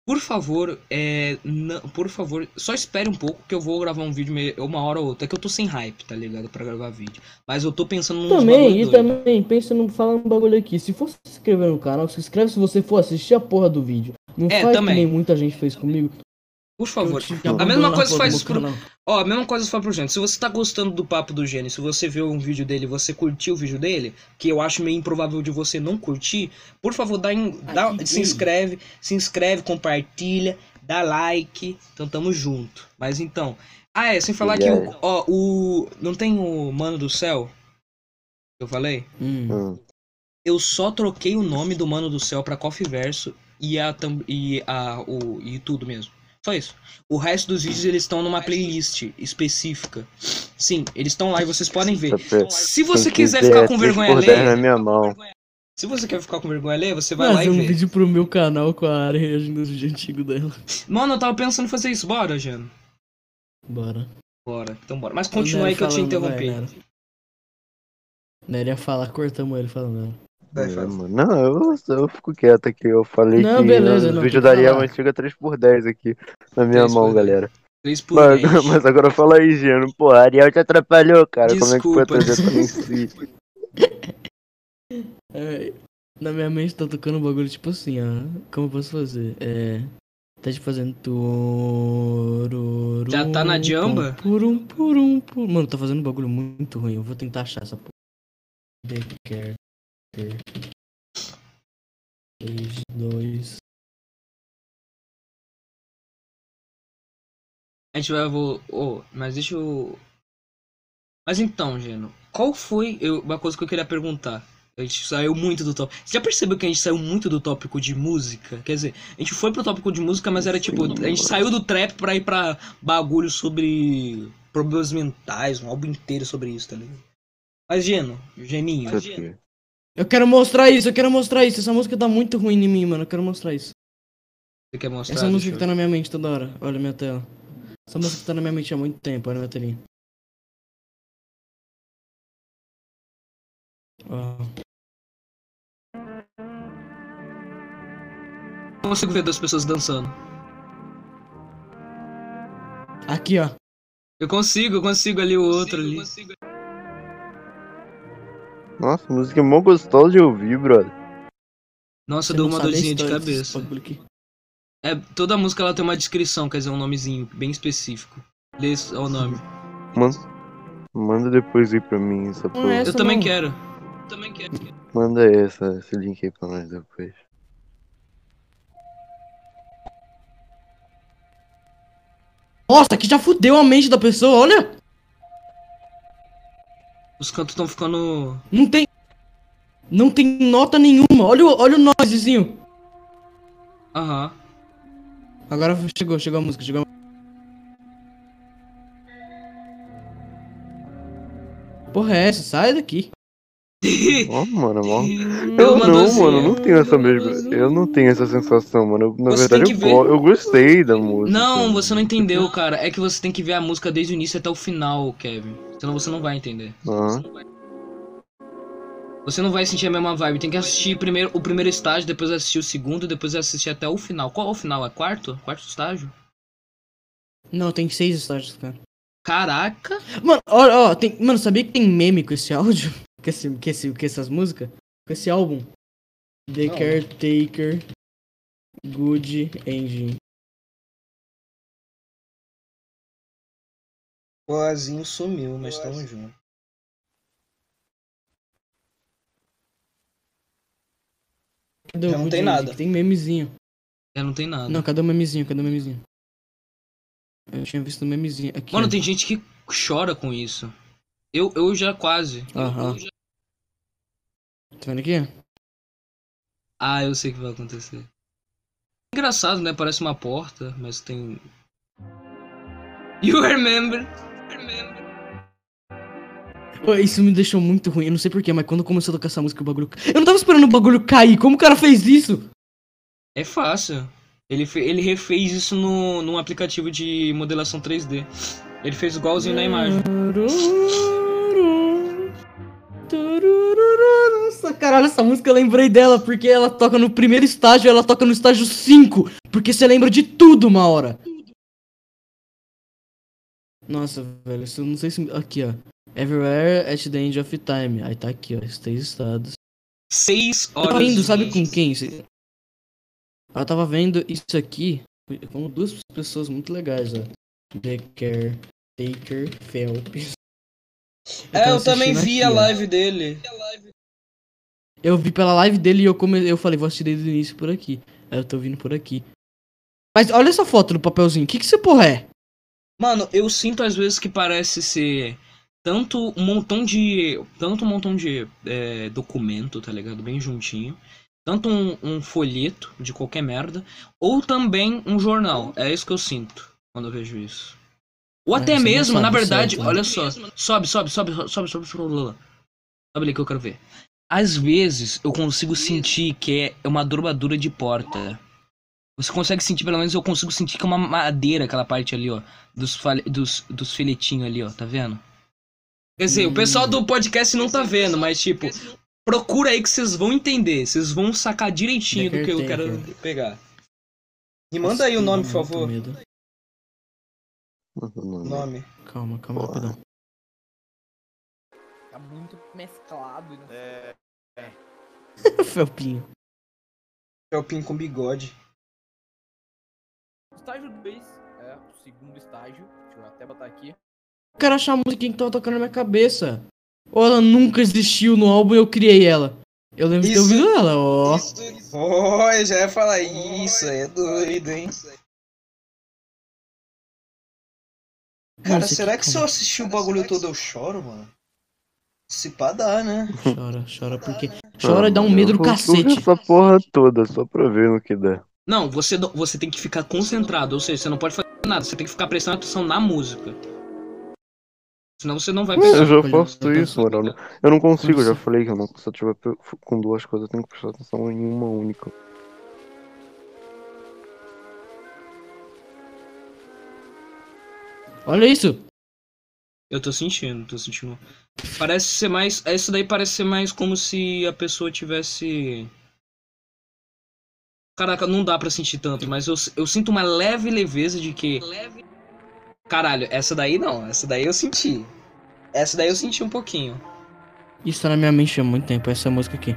Por favor, é. Não, por favor, só espere um pouco que eu vou gravar um vídeo uma hora ou outra. É que eu tô sem hype, tá ligado? Pra gravar vídeo. Mas eu tô pensando nos Também, e doido. também, pensa no falando um bagulho aqui. Se for se inscrever no canal, se inscreve se você for assistir a porra do vídeo. Não É, faz também. que nem muita gente fez comigo. Por favor. A mesma coisa faz pro. Ó, a mesma coisa fala pro Gênio. Se você tá gostando do papo do Gênio, se você viu um vídeo dele e você curtiu o vídeo dele, que eu acho meio improvável de você não curtir, por favor, dá, em- dá- se inscreve, se inscreve, compartilha, dá like. Então tamo junto. Mas então. Ah, é, sem falar que o, ó, o. Não tem o Mano do Céu? que Eu falei? Hum. Hum. Eu só troquei o nome do Mano do Céu pra Coffee Verso e a, e a o e tudo mesmo. Só isso. O resto dos vídeos eles estão numa playlist específica. Sim, eles estão lá e vocês podem ver. Se você quiser ficar com vergonha na alheia, minha mão. se você quer ficar com vergonha alheia, você vai lá Fazer e um vê. vídeo pro meu canal com a área reagindo aos vídeos antigos dela. Mano, eu tava pensando em fazer isso. Bora, Jano. Bora. Bora. Então bora. Mas continua aí que eu te interrompi. Nery ia falar, cortamos ele falando. Não, eu, eu fico quieto aqui. Eu falei Não, que beleza, o não, vídeo falar. uma antiga 3x10 aqui na minha Três por mão, dez. galera. 3 por Mas, 10. mas agora fala aí, Geno. Pô, a Ariel te atrapalhou, cara. Como é que foi a Desculpa. trajetória em si? É, na minha mente tá tocando um bagulho tipo assim, ó. Como eu posso fazer? É. Tá te fazendo. tururu, Já tá na jamba? Purum, purum, purum. Mano, tá fazendo um bagulho muito ruim. Eu vou tentar achar essa porra. Becker. 3, 2. A gente vai. Vou, oh, mas deixa eu. Mas então, Geno, qual foi eu- uma coisa que eu queria perguntar? A gente saiu muito do tópico. Você já percebeu que a gente saiu muito do tópico de música? Quer dizer, a gente foi pro tópico de música, mas era tipo, a gente saiu do trap pra ir pra bagulho sobre problemas mentais, um álbum inteiro sobre isso, tá ligado? Mas, Geno, Geninho, aqui. Eu quero mostrar isso, eu quero mostrar isso. Essa música tá muito ruim em mim, mano. Eu quero mostrar isso. você quer mostrar? Essa música que tá na minha mente toda hora. Olha a minha tela. Essa música que tá na minha mente há muito tempo. Olha a minha telinha. Ó. Não consigo ver duas pessoas dançando. Aqui, ó. Eu consigo, eu consigo ali o outro ali. Nossa, música é mó gostosa de ouvir, brother. Nossa, Você deu uma dorzinha de cabeça. É, toda música ela tem uma descrição, quer dizer, um nomezinho bem específico. Lê o nome. Manda, manda depois aí pra mim essa porra. é Essa Eu também não. quero. Também quero. Manda essa, esse link aí pra nós depois. Nossa, aqui já fudeu a mente da pessoa, olha! Os cantos estão ficando. Não tem. Não tem nota nenhuma. Olha o, olha o noisezinho. Aham. Agora chegou, chegou a música, chegou a... Porra é essa? Sai daqui. Ó, mano, mó. Eu mandou não, assim, mano, eu não tenho essa mesma. Eu não tenho essa sensação, mano. Eu- na Você verdade, eu, ver. eu gostei da música. Não, você não entendeu, cara. É que você tem que ver a música desde o início até o final, Kevin. Senão você não vai entender. Aham. Você não vai sentir a mesma vibe. Tem que assistir primeiro o primeiro estágio, depois assistir o segundo, depois assistir até o final. Qual é o final? É quarto? Quarto estágio? Não, tem seis estágios, cara. Caraca! Mano, ó, ó, tem, mano, sabia que tem meme com esse áudio? Com, esse, com, esse, com essas músicas? Com esse álbum? The Não. Caretaker Good Engine. O Azinho sumiu, mas tamo junto. Cadê o Já não tem Engine? nada. Tem memezinho. É, não tem nada. Não, cadê o memezinho? Cadê o memezinho? Eu tinha visto o memezinho. Aqui, Mano, ó. tem gente que chora com isso. Eu, eu já quase. Aham. Eu já- Tá vendo aqui? Ah, eu sei o que vai acontecer. Engraçado, né? Parece uma porta, mas tem. You remember? remember. Isso me deixou muito ruim. Eu não sei porquê, mas quando começou a tocar essa música, o bagulho. Eu não tava esperando o bagulho cair. Como o cara fez isso? É fácil. Ele, fe- ele refez isso no, num aplicativo de modelação 3D. Ele fez igualzinho na imagem. Nossa, caralho, essa música eu lembrei dela porque ela toca no primeiro estágio, ela toca no estágio 5. Porque você lembra de tudo uma hora. Nossa, velho, eu não sei se. Aqui, ó. Everywhere at the end of time. Aí tá aqui, ó. Três estados. Seis Eu horas. tava vendo, sabe com quem? Ela tava vendo isso aqui com duas pessoas muito legais, ó. The Caretaker Phelps. É, eu também vi aqui, a ó. live dele. Eu vi pela live dele e eu, come... eu falei, vou assistir desde o início por aqui. Aí eu tô vindo por aqui. Mas olha essa foto do papelzinho. O que que você porra é? Mano, eu sinto às vezes que parece ser tanto um montão de. Tanto um montão de é, documento, tá ligado? Bem juntinho. Tanto um, um folheto de qualquer merda. Ou também um jornal. É isso que eu sinto quando eu vejo isso. Ou até não mesmo, na verdade, né? olha só. Sobe, sobe, sobe, sobe, sobe, sobe, sobe. Sobe ali que eu quero ver. Às vezes eu consigo sentir que é uma dobradura de porta. Você consegue sentir, pelo menos eu consigo sentir que é uma madeira aquela parte ali, ó. Dos, fale- dos, dos filetinhos ali, ó. Tá vendo? Quer dizer, o pessoal do podcast não tá vendo, mas tipo, procura aí que vocês vão entender. Vocês vão sacar direitinho do que eu quero pegar. Me manda aí o nome, por favor. Medo. Nome. Calma, calma, Porra. rapidão. Tá muito mesclado. Não É, Felpinho. Felpinho com bigode. Estágio 2 é o segundo estágio. Deixa eu até botar aqui. Eu quero achar a música que tava tocando na minha cabeça. Ou ela nunca existiu no álbum e eu criei ela. Eu lembro de ter Isso- ouvido ela, ó. Oh, eu já ia falar isso, é doido, hein? Cara, será aqui- que se eu assistir o bagulho todo eu choro, mano? Se pá dá, né? Chora, chora porque. Chora e dá um medo do Eu vou ver cacete. essa porra toda, só pra ver no que dá. Não, você, você tem que ficar concentrado, ou seja, você não pode fazer nada, você tem que ficar prestando atenção na música. Senão você não vai. Eu já faço isso, mano. Eu não, eu não consigo, eu já falei que eu não, se eu tiver com duas coisas, eu tenho que prestar atenção em uma única. Olha isso. Eu tô sentindo, tô sentindo. Parece ser mais. Essa daí parece ser mais como se a pessoa tivesse. Caraca, não dá pra sentir tanto, mas eu, eu sinto uma leve leveza de que. Caralho, essa daí não, essa daí eu senti. Essa daí eu senti um pouquinho. Isso tá na minha mente há muito tempo, essa música aqui.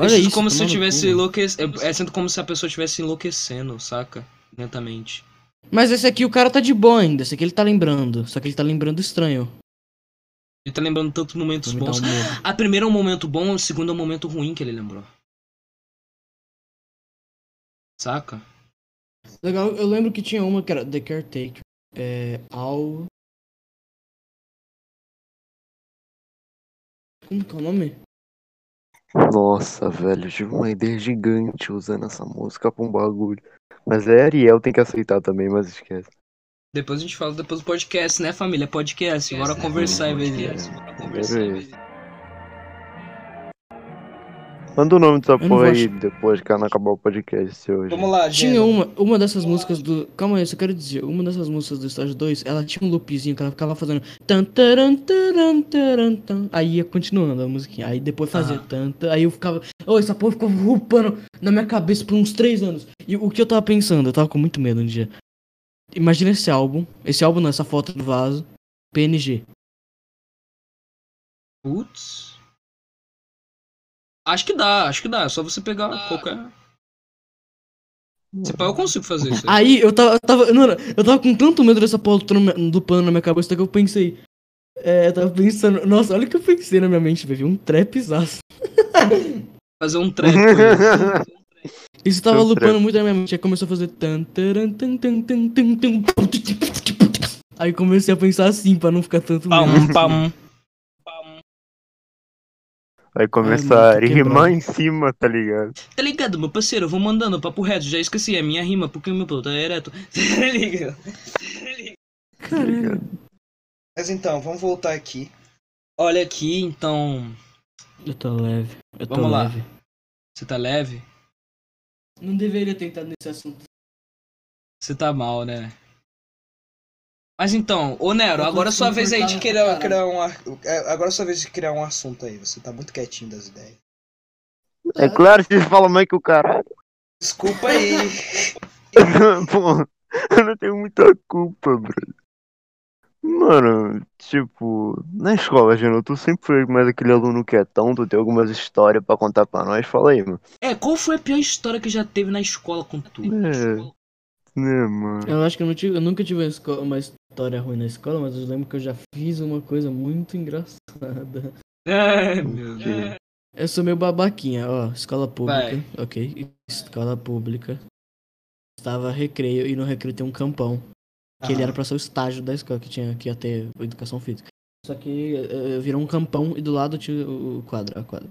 Olha Eu sinto isso. como se eu tivesse enlouquecendo. É sinto como se a pessoa estivesse enlouquecendo, saca? Lentamente. Mas esse aqui o cara tá de boa ainda, esse aqui ele tá lembrando. Só que ele tá lembrando estranho. Ele tá lembrando tantos momentos bons. um. A primeira é um momento bom, a segunda é um momento ruim que ele lembrou. Saca? Legal, eu lembro que tinha uma que era The Caretaker. É. All. Como que é o nome? Nossa, velho, eu tive uma ideia gigante usando essa música pra um bagulho. Mas é Ariel, tem que aceitar também, mas esquece. Depois a gente fala depois do podcast, né, família? Podcast. Bora conversar em vez disso. Manda o nome dessa porra aí depois que não acabar o podcast hoje. Vamos lá, Tinha Geno. uma, uma dessas músicas do. Calma aí, eu só quero dizer, uma dessas músicas do estágio 2, ela tinha um loopzinho que ela ficava fazendo. Tan, taran, taran, taran, tan. Aí ia continuando a musiquinha. Aí depois fazia Aham. tanta. Aí eu ficava. Oh, essa porra ficou rupando na minha cabeça por uns três anos. E o que eu tava pensando, eu tava com muito medo um dia. Imagina esse álbum. Esse álbum não, essa foto do vaso. PNG. Putz. Acho que dá, acho que dá. É só você pegar qualquer. Se pá, eu consigo fazer isso. aí. Aí eu tava. Eu tava, mano, eu tava com tanto medo dessa porra do no- do pano na minha cabeça que eu pensei. É, eu tava pensando. Nossa, olha o que eu pensei na minha mente, velho. Um trapzaço. Fazer um trap. aí. Isso tava lupando muito na minha mente. Aí começou a fazer. tan, taran, tan, tan, tan, tan, tan, Aí comecei a pensar assim, pra não ficar tanto. Pam, pam. Vai Ai, começar mano, a tô rimar quebrado. em cima, tá ligado? Tá ligado, meu parceiro? Eu vou mandando papo reto. Já esqueci a minha rima porque o meu pô tá ereto. Tá ligado? Caralho. Mas então, vamos voltar aqui. Olha aqui, então. Eu tô leve. Eu tô Vamos lá. leve. Você tá leve? Não deveria ter entrado nesse assunto. Você tá mal, né? Mas então, ô Nero, agora é sua vez aí de criar, criar um. é, Agora é sua vez de criar um assunto aí. Você tá muito quietinho das ideias. É claro que vocês falam mais que o caralho. Desculpa aí. Pô, eu não tenho muita culpa, bro. Mano, tipo, na escola, Geno, tu sempre foi mais aquele aluno quietão, tu tem algumas histórias pra contar pra nós, fala aí, mano. é, qual foi a pior história que já teve na escola com tu? É. Né, mano. Eu acho que eu, não tive, eu nunca tive uma, esco- uma história ruim na escola, mas eu lembro que eu já fiz uma coisa muito engraçada. É, meu Deus. Eu sou meio babaquinha, ó. Escola pública, Vai. ok. Escola pública. Estava recreio e no recreio tem um campão. Que ele Aham. era pra ser o estágio da escola, que tinha que ia ter educação física. Só que eh, virou um campão e do lado tinha o o quadro, a quadra.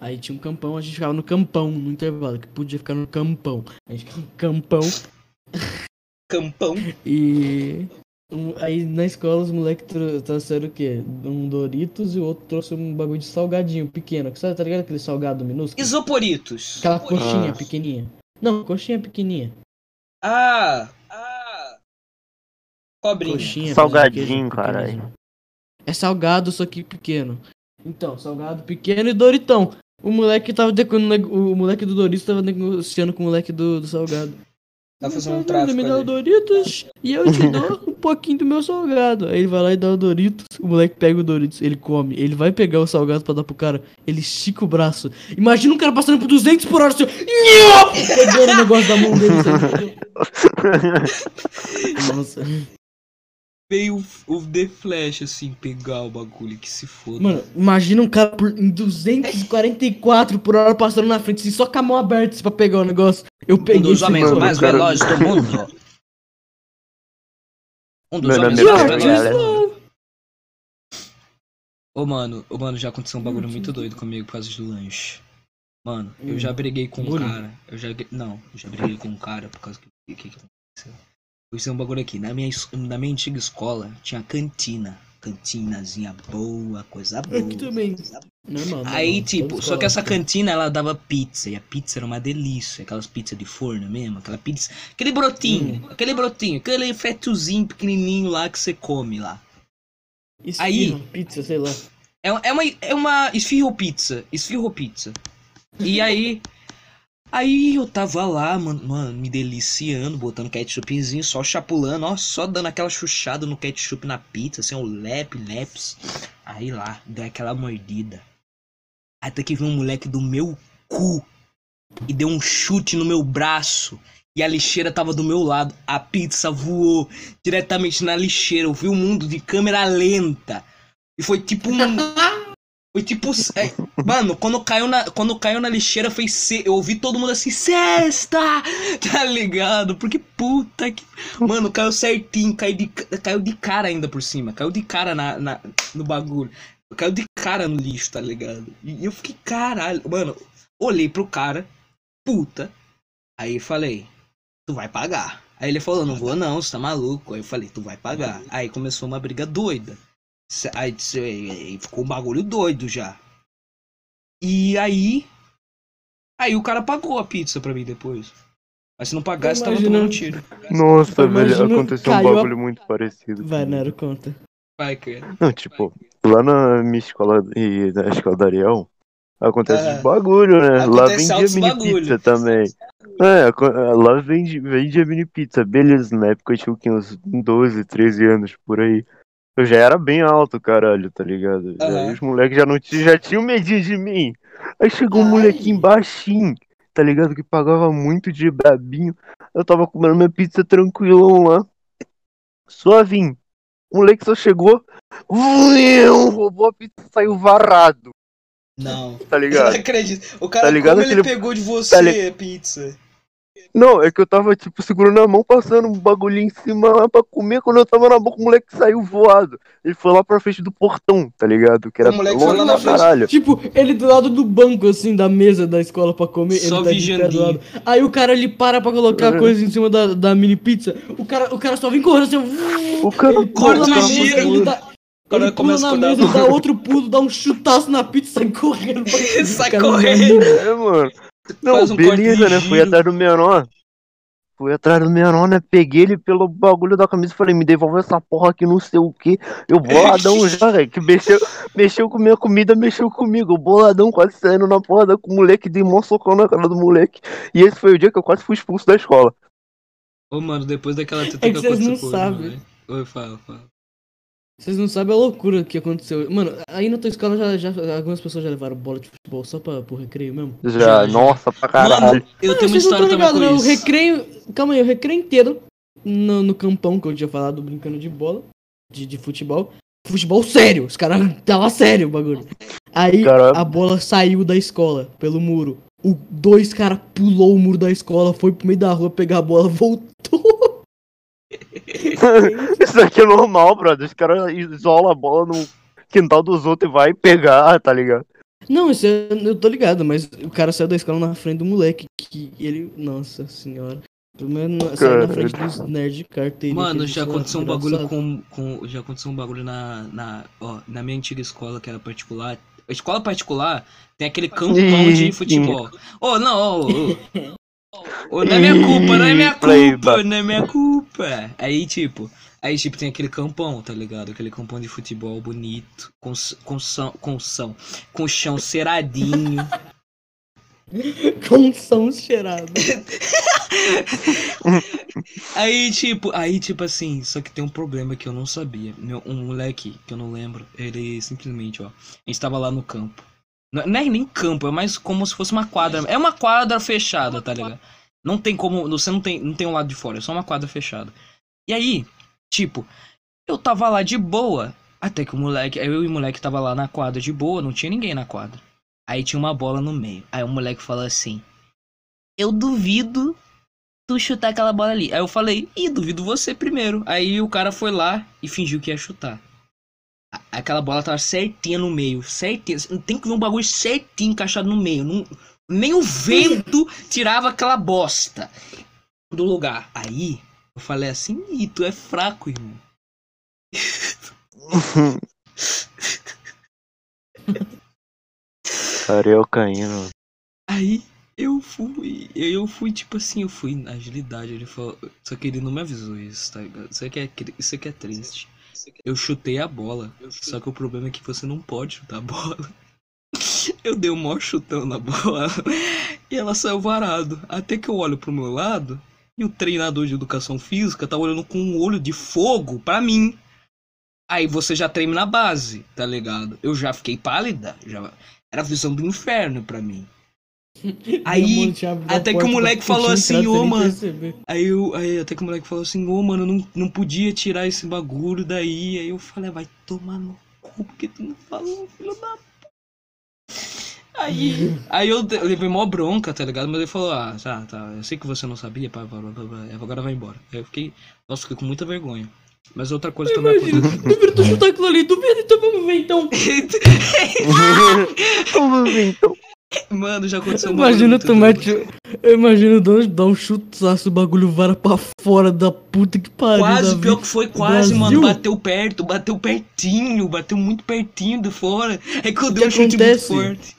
Aí tinha um campão, a gente ficava no campão, no intervalo, que podia ficar no campão. A gente ficava no campão Campão. e. aí na escola os moleques tro- trouxeram o quê? Um Doritos e o outro trouxe um bagulho de salgadinho pequeno. Sabe, tá ligado aquele salgado minúsculo? Isoporitos. Aquela coxinha Ah. pequenininha. Não, coxinha pequenininha. Ah, ah. Cobrinha. Coxinha. Salgadinho, caralho. É salgado, só que pequeno. Então, salgado pequeno e Doritão. O moleque tava o moleque do Doritos tava negociando com o moleque do, do salgado. Tá fazendo um Ele tráfico me dá o. Doritos e eu te dou um pouquinho do meu salgado. Aí ele vai lá e dá o Doritos, o moleque pega o Doritos, ele come. Ele vai pegar o salgado pra dar pro cara, ele estica o braço. Imagina um cara passando por 200 por hora, assim, pegando o negócio da mão dele. Nossa. Veio o, The Flash, assim, pegar o bagulho que se foda. Mano, imagina um cara por, em 244 por hora passando na frente, assim, só com a mão aberta assim, pra pegar o negócio. Eu um peguei dos esse homens mano, mais cara- velozes do mundo. Um dos Meu homens é mais velozes. Ô, mano, ô, mano, já aconteceu um bagulho muito doido comigo por causa do lanche. Mano, eu já briguei com um cara. Eu já. Não, eu já briguei com um cara por causa que. O que, que aconteceu? Vou dizer um bagulho aqui. Na minha, na minha antiga escola tinha cantina. Cantinazinha boa, coisa boa. Aqui também. Normal, Aí, normal. tipo, só que essa cantina ela dava pizza, e a pizza era uma delícia, aquelas pizzas de forno mesmo, aquela pizza, aquele brotinho, Hum. aquele brotinho, aquele fetozinho pequenininho lá que você come lá. Esfirra, aí- Pizza, sei lá. É, é uma é uma esfirro pizza, esfirro pizza. E aí aí eu tava lá, mano, mano, me deliciando, botando ketchupzinho, só chapulando, ó, só dando aquela chuchada no ketchup na pizza, assim, o lep, leps. Aí lá, deu aquela mordida. Até que veio um moleque do meu cu e deu um chute no meu braço. E a lixeira tava do meu lado. A pizza voou diretamente na lixeira. Eu vi o mundo de câmera lenta. E foi tipo um. Tipo. é, mano, quando caiu, na, quando caiu na lixeira foi. Eu ouvi todo mundo assim, cesta! Tá ligado? Porque puta que. Mano, caiu certinho, caiu de, caiu de cara ainda por cima. Caiu de cara na, na- no bagulho. Caiu de cara no lixo, tá ligado? E eu fiquei, caralho. Mano, olhei pro cara, puta. Aí falei, tu vai pagar. Aí ele falou, não vou não, você tá maluco. Aí eu falei, tu vai pagar. Aí começou uma briga doida. Aí, ficou um bagulho doido já. E aí. Aí o cara pagou a pizza pra mim depois. Mas se não pagasse, tava tomando um tiro. Nossa, velho, aconteceu um caiu a- bagulho muito parecido. Vai. Nero, conta. Vai, cara. Não, tipo, lá na minha escola e na escola da Ariel, acontece Ah. bagulho, né? Lá vendia mini bagulho. pizza também. É, lá vende, vendia mini pizza. Beleza, na época eu tinha uns 12, 13 anos por aí. Eu já era bem alto, caralho, tá ligado? E Aham. Aí os moleques já, não tinham- já tinham medinho de mim. Aí chegou um Ai. molequinho baixinho, tá ligado? Que pagava muito de brabinho. Eu tava comendo minha pizza tranquilão lá. Suavinho. O moleque só chegou, Vuiu, roubou a pizza e saiu varado, Não. tá Eu não ligado? acredito. O cara, Tá ligado ele aquele- pegou de você tá li- a pizza? Não, é que eu tava, tipo, segurando a mão, passando um bagulhinho em cima lá pra comer. Quando eu tava na boca, o moleque saiu voado. Ele foi lá pra frente do portão, tá ligado? Que era O moleque longe foi lá na frente. caralho. Tipo, ele do lado do banco, assim, da mesa da escola pra comer. Só ele tá do lado. Aí o cara, ele para pra colocar É. coisa em cima da, da mini pizza. O cara, o cara só vem correndo assim. O cara Corta o giro. Quando Ele pula começa na mesa, dá outro pulo, dá um chutaço na pizza e sai correndo. pra- Sai correndo. É, mano. Não, Faz um beleza, né? Fui atrás do menor. Fui atrás do menor, né? Peguei ele pelo bagulho da camisa e falei, me devolve essa porra aqui, não sei o que. Eu boladão já, velho. Que mexeu, mexeu com minha comida, mexeu comigo. Eu boladão, quase saindo na porra da com o moleque, dei mó socão na cara do moleque. E esse foi o dia que eu quase fui expulso da escola. Ô, mano, depois daquela treta É que vocês não sabem. né? Oi, fala, fala. Vocês não sabem a loucura que aconteceu. Mano, aí na tua escola já, já, algumas pessoas já levaram bola de futebol só pra, pro recreio mesmo? Já, nossa, pra caralho. Mano, eu tenho uma não história tão também com né? O isso. recreio. Calma aí, o recreio inteiro no, no campão que eu tinha falado, brincando de bola, de, de futebol. Futebol sério, os caras tava sério o bagulho. Aí Caramba. a bola saiu da escola pelo muro. O dois caras pulou o muro da escola, foi pro meio da rua pegar a bola, voltou. Isso aqui é normal, brother. Os caras isolam a bola no quintal dos outros e vai pegar, tá ligado? Não, isso é- eu tô ligado, mas o cara saiu da escola na frente do moleque. Que ele. Nossa senhora. Pelo menos na- saiu na frente dos nerd de carteira. Mano, já aconteceu um bagulho com, com. Já aconteceu um bagulho na. Na, ó, na minha antiga escola, que era particular. A escola particular tem aquele campão de futebol. Ô, não, ô, ô. Ô, não é minha culpa, não é minha culpa, não é minha culpa. Aí, tipo, aí, tipo, tem aquele campão, tá ligado? Aquele campão de futebol bonito, com, com, são, com são, com chão ceradinho. Com som cheirado. Aí, tipo, aí, tipo assim, só que tem um problema que eu não sabia. Meu, um moleque, que eu não lembro, ele simplesmente, ó, a gente tava lá no campo. Não é nem campo, é mais como se fosse uma quadra. É uma quadra fechada, tá ligado? Não tem como. Você não tem, não tem um lado de fora, é só uma quadra fechada. E aí, tipo, eu tava lá de boa. Até que o moleque. Eu e o moleque tava lá na quadra de boa, não tinha ninguém na quadra. Aí tinha uma bola no meio. Aí o moleque falou assim: Eu duvido tu chutar aquela bola ali. Aí eu falei, ih, duvido você primeiro. Aí o cara foi lá e fingiu que ia chutar. Aquela bola tava certinha no meio, certinha. Tem que ver um bagulho certinho encaixado no meio. Não- nem o vento tirava aquela bosta do lugar. Aí eu falei assim, ih, tu é fraco, irmão. Ariel caindo. Aí eu fui, eu fui tipo assim, eu fui na agilidade, ele falou, só que ele não me avisou isso, tá ligado? Isso aqui é, isso aqui é triste. Eu chutei a bola, só que o problema é que você não pode chutar a bola. Eu dei um maior chutão na bola e ela saiu varado. Até que eu olho pro meu lado e o treinador de educação física tá olhando com um olho de fogo pra mim. Aí você já treme na base, tá ligado? Eu já fiquei pálida, já era a visão do inferno pra mim. Aí, até que o moleque falou assim, ô, mano. Aí, eu, aí até que o moleque falou assim, ô mano, eu não, não podia tirar esse bagulho daí. Aí eu falei, vai tomar no cu, porque tu não falou, filho da. Aí, aí eu, levei mó bronca, tá ligado? Mas ele falou, ah, tá, tá, eu sei que você não sabia, pá, pá, pá, pá, agora vai embora. Aí eu fiquei, nossa, fiquei com muita vergonha. Mas outra coisa também Imagina, aconteceu. duvida tu chutar aquilo ali, duvida, então vamos ver então. Vamos ver, então. Mano, já aconteceu um Imagina tu muito mete. Eu imagino dar, dar um chutaço, o bagulho vara pra fora da puta que pariu. Quase, Davi. pior que foi, quase, Brasil. mano. Bateu perto, bateu pertinho, bateu muito pertinho de fora. É que eu dei um chute muito forte.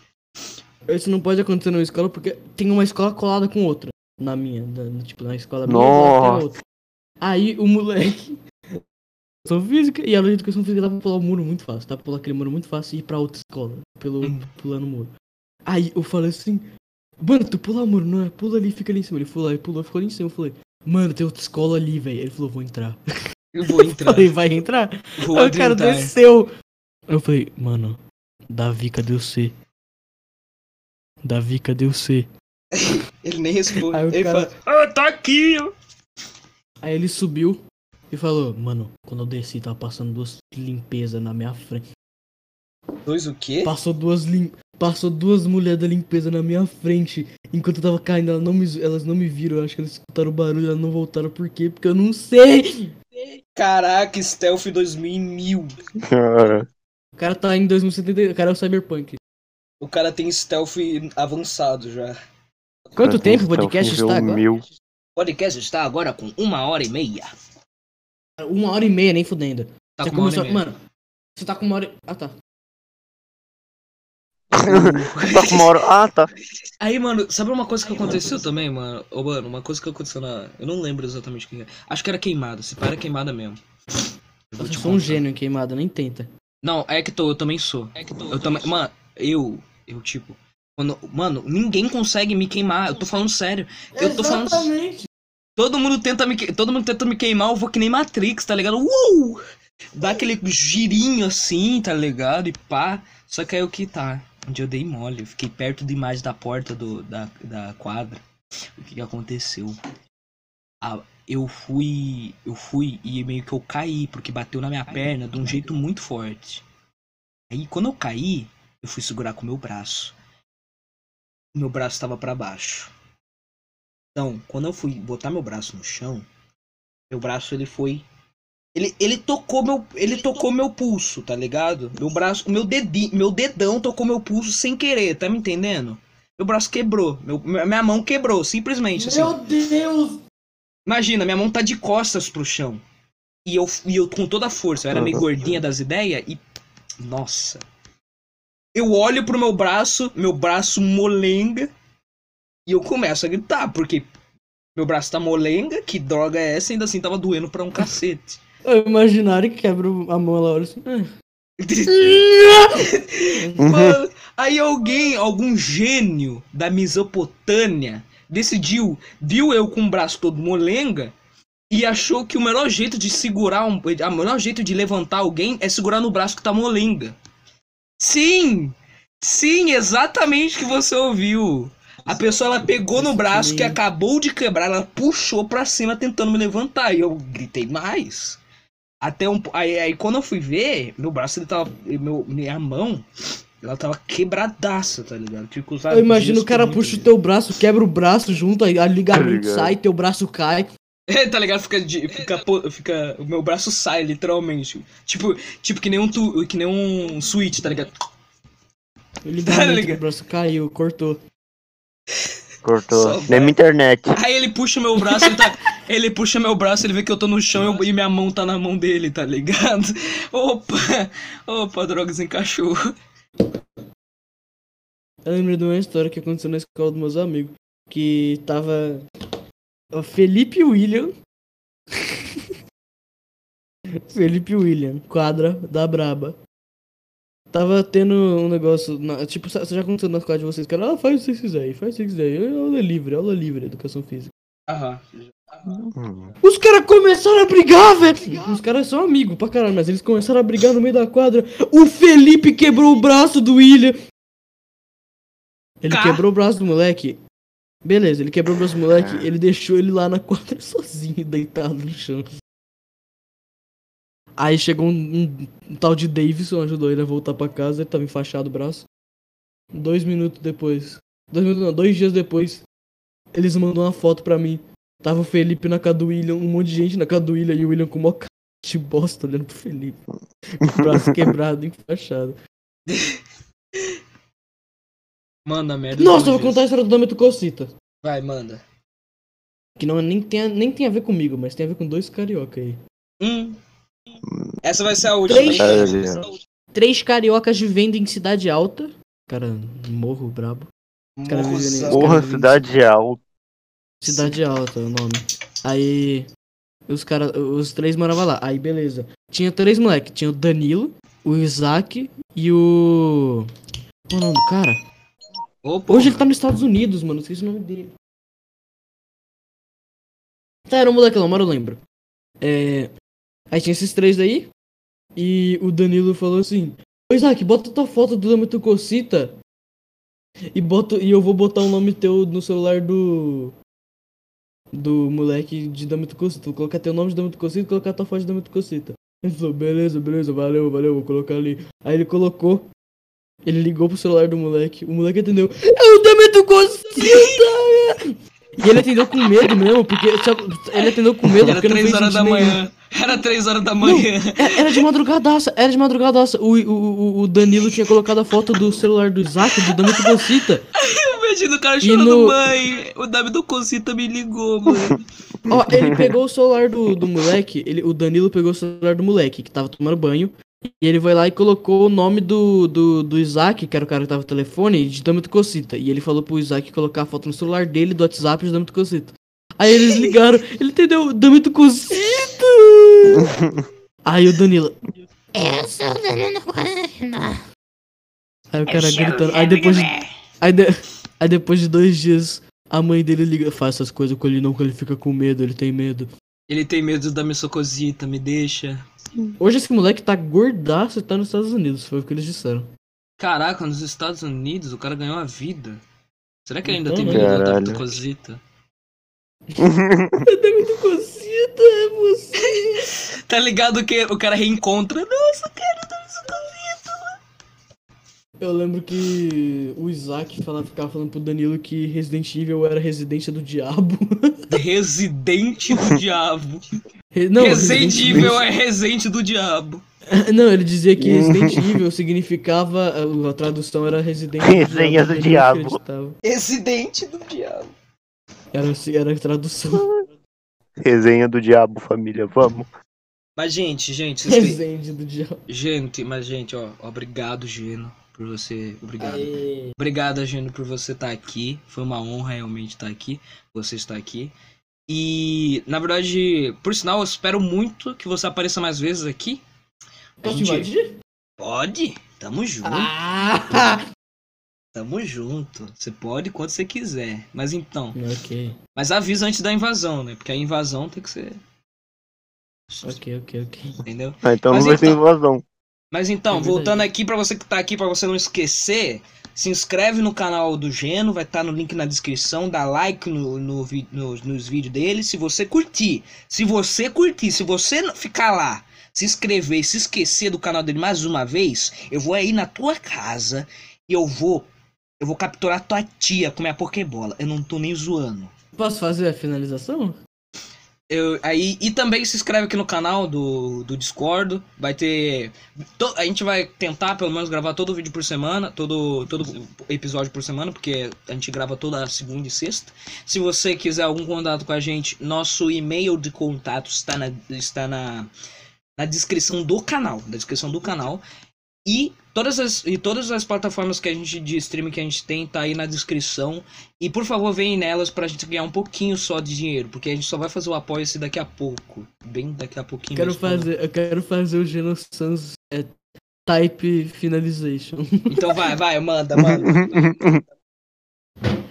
Isso não pode acontecer na escola porque tem uma escola colada com outra. Na minha, da- tipo, na escola minha Nossa. outra. Aí o moleque. Educação física e a aula de educação física dá pra pular o muro muito fácil. Dá pra pular aquele muro muito fácil e ir pra outra escola. Pelo, Hum. pulando o muro. Aí eu falei assim, mano, tu pula o muro, não é? Pula ali, fica ali em cima. Ele foi lá e pulou, ficou ali em cima. Eu falei, mano, tem outra escola ali, velho. Ele falou, vou entrar. Eu vou Eu entrar. falei, vai entrar? Vou Aí o cara desceu. Eu falei, mano, Davi, cadê o C? Davi, cadê o C? Ele nem responde. Aí o Ele cara- fala, ah, tá aqui, ó. Aí ele subiu e falou, mano, quando eu desci, tava passando duas limpezas na minha frente. Dois o quê? Passou duas lim... Passou duas mulheres da limpeza na minha frente. Enquanto eu tava caindo, elas não me, elas não me viram. Eu acho que elas escutaram o barulho, elas não voltaram. Por quê? Porque eu não sei. Caraca, Stealth 2000. Cara, O cara tá em 2070. O cara é o Cyberpunk. O cara tem stealth avançado já. Quanto cara, tempo o podcast está agora? mil. O podcast está agora com uma hora e meia. Uma hora e meia, nem fudendo. Tá Você com uma hora e começou- meia. Mano, você tá com uma hora. e- Ah, tá. Tá com uma hora. Ah, tá. Aí, mano, sabe uma coisa que aconteceu também, mano? Ô, mano, uma coisa que aconteceu na. Eu não lembro exatamente o que é. Acho que era queimada. Se pá, era queimada mesmo. Eu Eu sou um contar. gênio em queimada, nem tenta. Não, é que tô, eu também sou. Eu também. Mano, eu. Eu, tipo. Quando, mano, ninguém consegue me queimar. Eu tô falando sério. Eu tô falando. Todo mundo tenta me, todo mundo tenta me queimar, eu vou que nem Matrix, tá ligado? Uh! Dá aquele girinho assim, tá ligado? E pá. Só que aí o que tá? Onde eu dei mole, eu fiquei perto demais da porta do, da, da quadra. O que, que aconteceu? Ah, eu fui. Eu fui e meio que eu caí, porque bateu na minha perna de um jeito muito forte. Aí quando eu caí, eu fui segurar com o meu braço. Meu braço tava pra baixo. Então, quando eu fui botar meu braço no chão, meu braço ele foi. Ele, ele tocou meu. Ele tocou meu pulso, tá ligado? Meu braço. Meu dedinho. Meu dedão tocou meu pulso sem querer, tá me entendendo? Meu braço quebrou. Meu, minha mão quebrou, simplesmente. Assim. Meu Deus! Imagina, minha mão tá de costas pro chão. E eu, e eu com toda a força, eu era meio gordinha das ideias e. Nossa. Eu olho pro meu braço, meu braço molenga. E eu começo a gritar, porque meu braço tá molenga, que droga é essa? Ainda assim tava doendo pra um cacete. O imaginário que quebra a mão, ela olha assim. "Ah." Mano, aí alguém, algum gênio da Mesopotâmia, decidiu, viu eu com o braço todo molenga e achou que o melhor jeito de segurar, um, o melhor jeito de levantar alguém é segurar no braço que tá molenga. Sim! Sim, exatamente o que você ouviu. A pessoa ela pegou no braço que acabou de quebrar, ela puxou pra cima tentando me levantar e eu gritei mais. Até um aí, aí quando eu fui ver, meu braço ele tava meu minha mão, ela tava quebradaça, tá ligado? Tive que usar Eu imagino o cara puxa o teu braço, quebra o braço junto, aí a ligamento ligado. sai, teu braço cai. É, tá ligado? Fica, de- fica, fica. O meu braço sai, literalmente. Tipo, tipo que nem um, tu, que nem um switch, tá ligado? O ligamento ligado? do braço caiu, cortou. Cortou. Só Nem minha internet. Aí ele puxa meu braço, ele tá. Ele puxa meu braço, ele vê que eu tô no chão eu- e minha mão tá na mão dele, tá ligado? Opa! Opa, drogas encaixou. Eu lembrei de uma história que aconteceu na escola dos meus amigos. Que tava. O Felipe William. Felipe William, quadra da Braba. Tava tendo um negócio. na- tipo, você já aconteceu na escola de vocês, era, ah, faz o que vocês quiserem, faz o que vocês quiserem. É Aula livre, aula livre, educação física. Aham. Hum. Os caras começaram a brigar, velho! Os caras são amigos pra caralho, mas eles começaram a brigar no meio da quadra. O Felipe quebrou o braço do William. Ele quebrou o braço do moleque. Beleza, ele quebrou o braço do moleque, ele deixou ele lá na quadra sozinho, deitado no chão. Aí chegou um, um- um tal de Davidson, ajudou ele a voltar pra casa, ele tava enfaixado o braço. Dois minutos depois. Dois minutos não, dois dias depois. Eles mandam uma foto pra mim. Tava o Felipe na casa do William, um monte de gente na casa do William e o William com mó cara de bosta olhando pro Felipe. Com o braço quebrado, enfaixado. Manda merda. Nossa, eu vou contar a história do Dame Cocita. Vai, manda. Que não, nem, tem, a- nem tem a ver comigo, mas tem a ver com dois carioca aí. Hum. Essa vai ser a última. Três. Três cariocas vivendo em cidade alta. Cara, morro brabo. cara vivendo Porra, cidade alta. Cidade alta é o nome. Aí. Os cara, os três moravam lá. Aí beleza. Tinha três moleques. Tinha o Danilo, o Isaac e o. Qual é o nome do cara? Porra. Hoje ele tá nos Estados Unidos, mano. Esqueci o nome dele. Tá, era um moleque lá, mas eu lembro. É. Aí tinha esses três aí. E o Danilo falou assim: Ô Isaac, bota tua foto do Dama Tu Cocita. E, bota, e eu vou botar o nome teu no celular do. Do moleque de Dama Tu Cocita. Vou colocar teu nome de Dama Tu Cocita e colocar tua foto de Dama Tu Cocita. Ele falou: beleza, beleza, valeu, valeu, vou colocar ali. Aí ele colocou. Ele ligou pro celular do moleque. O moleque atendeu. É o Tu Cocita! E ele atendeu com medo mesmo, porque. Ele atendeu com medo Era porque não 3 fez horas da nenhum. manhã. Era 3 horas da manhã. É- Era de madrugadaça, era de madrugadaça. O, o, o- Danilo tinha colocado a foto do celular do Isaac, do Dama Cocita. Imagina o cara chorando, no- mãe. O Davi do Cocita me ligou, mano. Ó, ele pegou o celular do, do moleque, ele, o Danilo pegou o celular do moleque, que tava tomando banho. E ele foi lá e colocou o nome do, do, do Isaac, que era o cara que tava no telefone, de Dama Cocita. E ele falou pro Isaac colocar a foto no celular dele, do WhatsApp de Dama Cocita. Aí eles ligaram, ele entendeu, Dama Cocita! Aí o Danilo. Eu sou o Dama Cocita. Aí o cara gritando. Aí depois de, aí, de- aí depois de dois dias, a mãe dele liga, faz essas coisas com ele não, que ele fica com medo, ele tem medo. Ele tem medo da minha socosita, me deixa. Hoje esse moleque tá gordaço e tá nos Estados Unidos, foi o que eles disseram. Caraca, nos Estados Unidos o cara ganhou a vida. Será que ele ainda Então, tem medo da Caralho. da cosita? É muito cocita, é você. Tá ligado que o cara reencontra? Nossa, cara, tá Eu lembro que o Isaac falava, ficava falando pro Danilo que Resident Evil era residência do diabo. Residente do diabo. Re- Não, Resident Evil é Resident do diabo. Não, ele dizia que Resident Evil significava. A, tradução era Resident do Resenha do não diabo. Residente do diabo. Era, era a tradução. Resenha do diabo, família, vamos. Mas, gente, gente, vocês têm... Resident do diabo. Gente, mas, gente, ó, obrigado, Geno, por você. Obrigado. Aê. Obrigado, Geno, por você estar aqui. Foi uma honra realmente estar aqui. Você está aqui. E, na verdade, por sinal, eu espero muito que você apareça mais vezes aqui. Posso te gente- invadir? Pode? Tamo junto. Ah! Tamo junto. Você pode quando você quiser. Mas então. ok, Mas avisa antes da invasão, né? Porque a invasão tem que ser. ok, ok, ok. Entendeu? Ah, então Mas não vai ter então- invasão. Mas então, É voltando aqui pra você que tá aqui, pra você não esquecer, se inscreve no canal do Geno, vai estar no link na descrição, dá like no, no, no- nos vídeos dele, se você curtir. Se você curtir, se você não ficar lá, se inscrever e se esquecer do canal dele mais uma vez, eu vou aí na tua casa e eu vou. Eu vou capturar tua tia com minha Pokébola. Eu não tô nem zoando. Posso fazer a finalização? Eu, aí, e também se inscreve aqui no canal do, do Discord. Vai ter. to- a gente vai tentar pelo menos gravar todo vídeo por semana, todo, todo episódio por semana, porque a gente grava toda segunda e sexta. Se você quiser algum contato com a gente, nosso e-mail de contato está na, está na, na descrição do canal. Na descrição do canal. E todas as, e todas as plataformas que a gente de streaming que a gente tem tá aí na descrição. E por favor, vem nelas pra gente ganhar um pouquinho só de dinheiro, porque a gente só vai fazer o apoio esse daqui a pouco. Bem daqui a pouquinho. Quero mesmo. fazer, eu quero fazer o Geno Sans é, Type Finalization. Então vai, vai, manda, manda.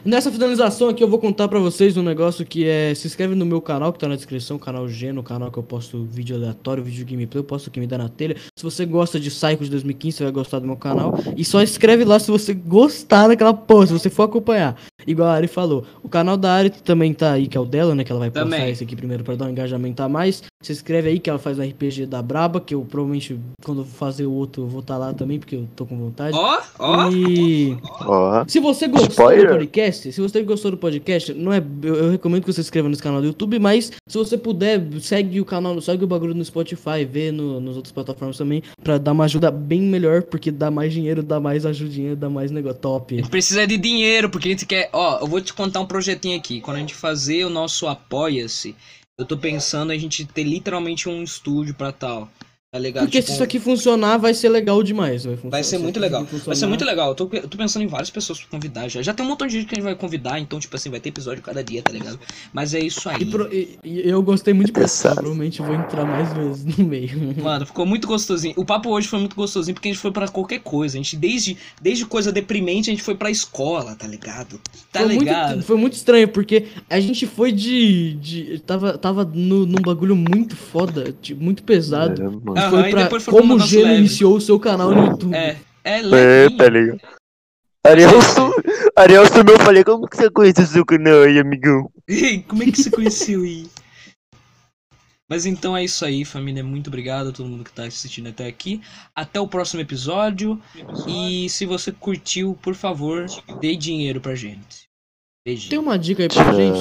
Nessa finalização aqui eu vou contar pra vocês um negócio que é. Se inscreve no meu canal que tá na descrição, o canal Geno, o canal que eu posto vídeo aleatório, vídeo gameplay, eu posto que me dá na telha. Se você gosta de Psycho de 2015, você vai gostar do meu canal. E só inscreve lá se você gostar daquela porra, se você for acompanhar. Igual a Ari falou. O canal da Ari também tá aí, que é o dela, né? Que ela vai postar Também. esse aqui primeiro pra dar um engajamento a mais. Se inscreve aí que ela faz o RPG da Braba, que eu provavelmente, quando eu fazer o outro, eu vou estar lá também, porque eu tô com vontade. Ó, ó. E Ó. se você gostou Spoiler. do podcast, se você gostou do podcast, não é, eu, eu recomendo que você se inscreva nesse canal do YouTube, mas se você puder, segue o canal, segue o bagulho no Spotify, vê no, nos outras plataformas também, pra dar uma ajuda bem melhor, porque dá mais dinheiro, dá mais ajudinha, dá mais negócio A top. gente precisa de dinheiro, porque a gente quer. Ó, eu vou te contar um projetinho aqui. Quando a gente fazer o nosso Apoia-se, eu tô pensando a gente ter literalmente um estúdio pra tal. Tá ligado? Porque Tipo, se isso aqui funcionar, vai ser legal demais. Vai, funcionar. Vai ser Se muito legal. aqui Vai ser funcionar- muito legal. Eu tô, eu tô pensando em várias pessoas pra convidar já. Já tem um montão de gente que a gente vai convidar, então, tipo assim, vai ter episódio cada dia, tá ligado? Mas é isso aí. E, pro- e- e eu gostei muito de Pensado. provavelmente vou entrar mais vezes no meio. Mano, ficou muito gostosinho. O papo hoje foi muito gostosinho porque a gente foi pra qualquer coisa. A gente, desde, desde coisa deprimente, a gente foi pra escola, tá ligado? Tá foi, ligado? muito, foi muito estranho, porque a gente foi de. de tava tava no, num bagulho muito foda, tipo, muito pesado. É, mano. Aham, foi pra foi como o Gelo leve. iniciou o seu canal no YouTube. É, é É, levinho. tá ligado? Arielson, Arielson, meu, falei, como que você conhece o seu canal aí, amigão? Ei, Como é que você conheceu aí? Mas então é isso aí, família. Muito obrigado a todo mundo que tá assistindo até aqui. Até o próximo episódio. E se você curtiu, por favor, dê dinheiro pra gente. Beijinho. Tem uma dica aí pra gente.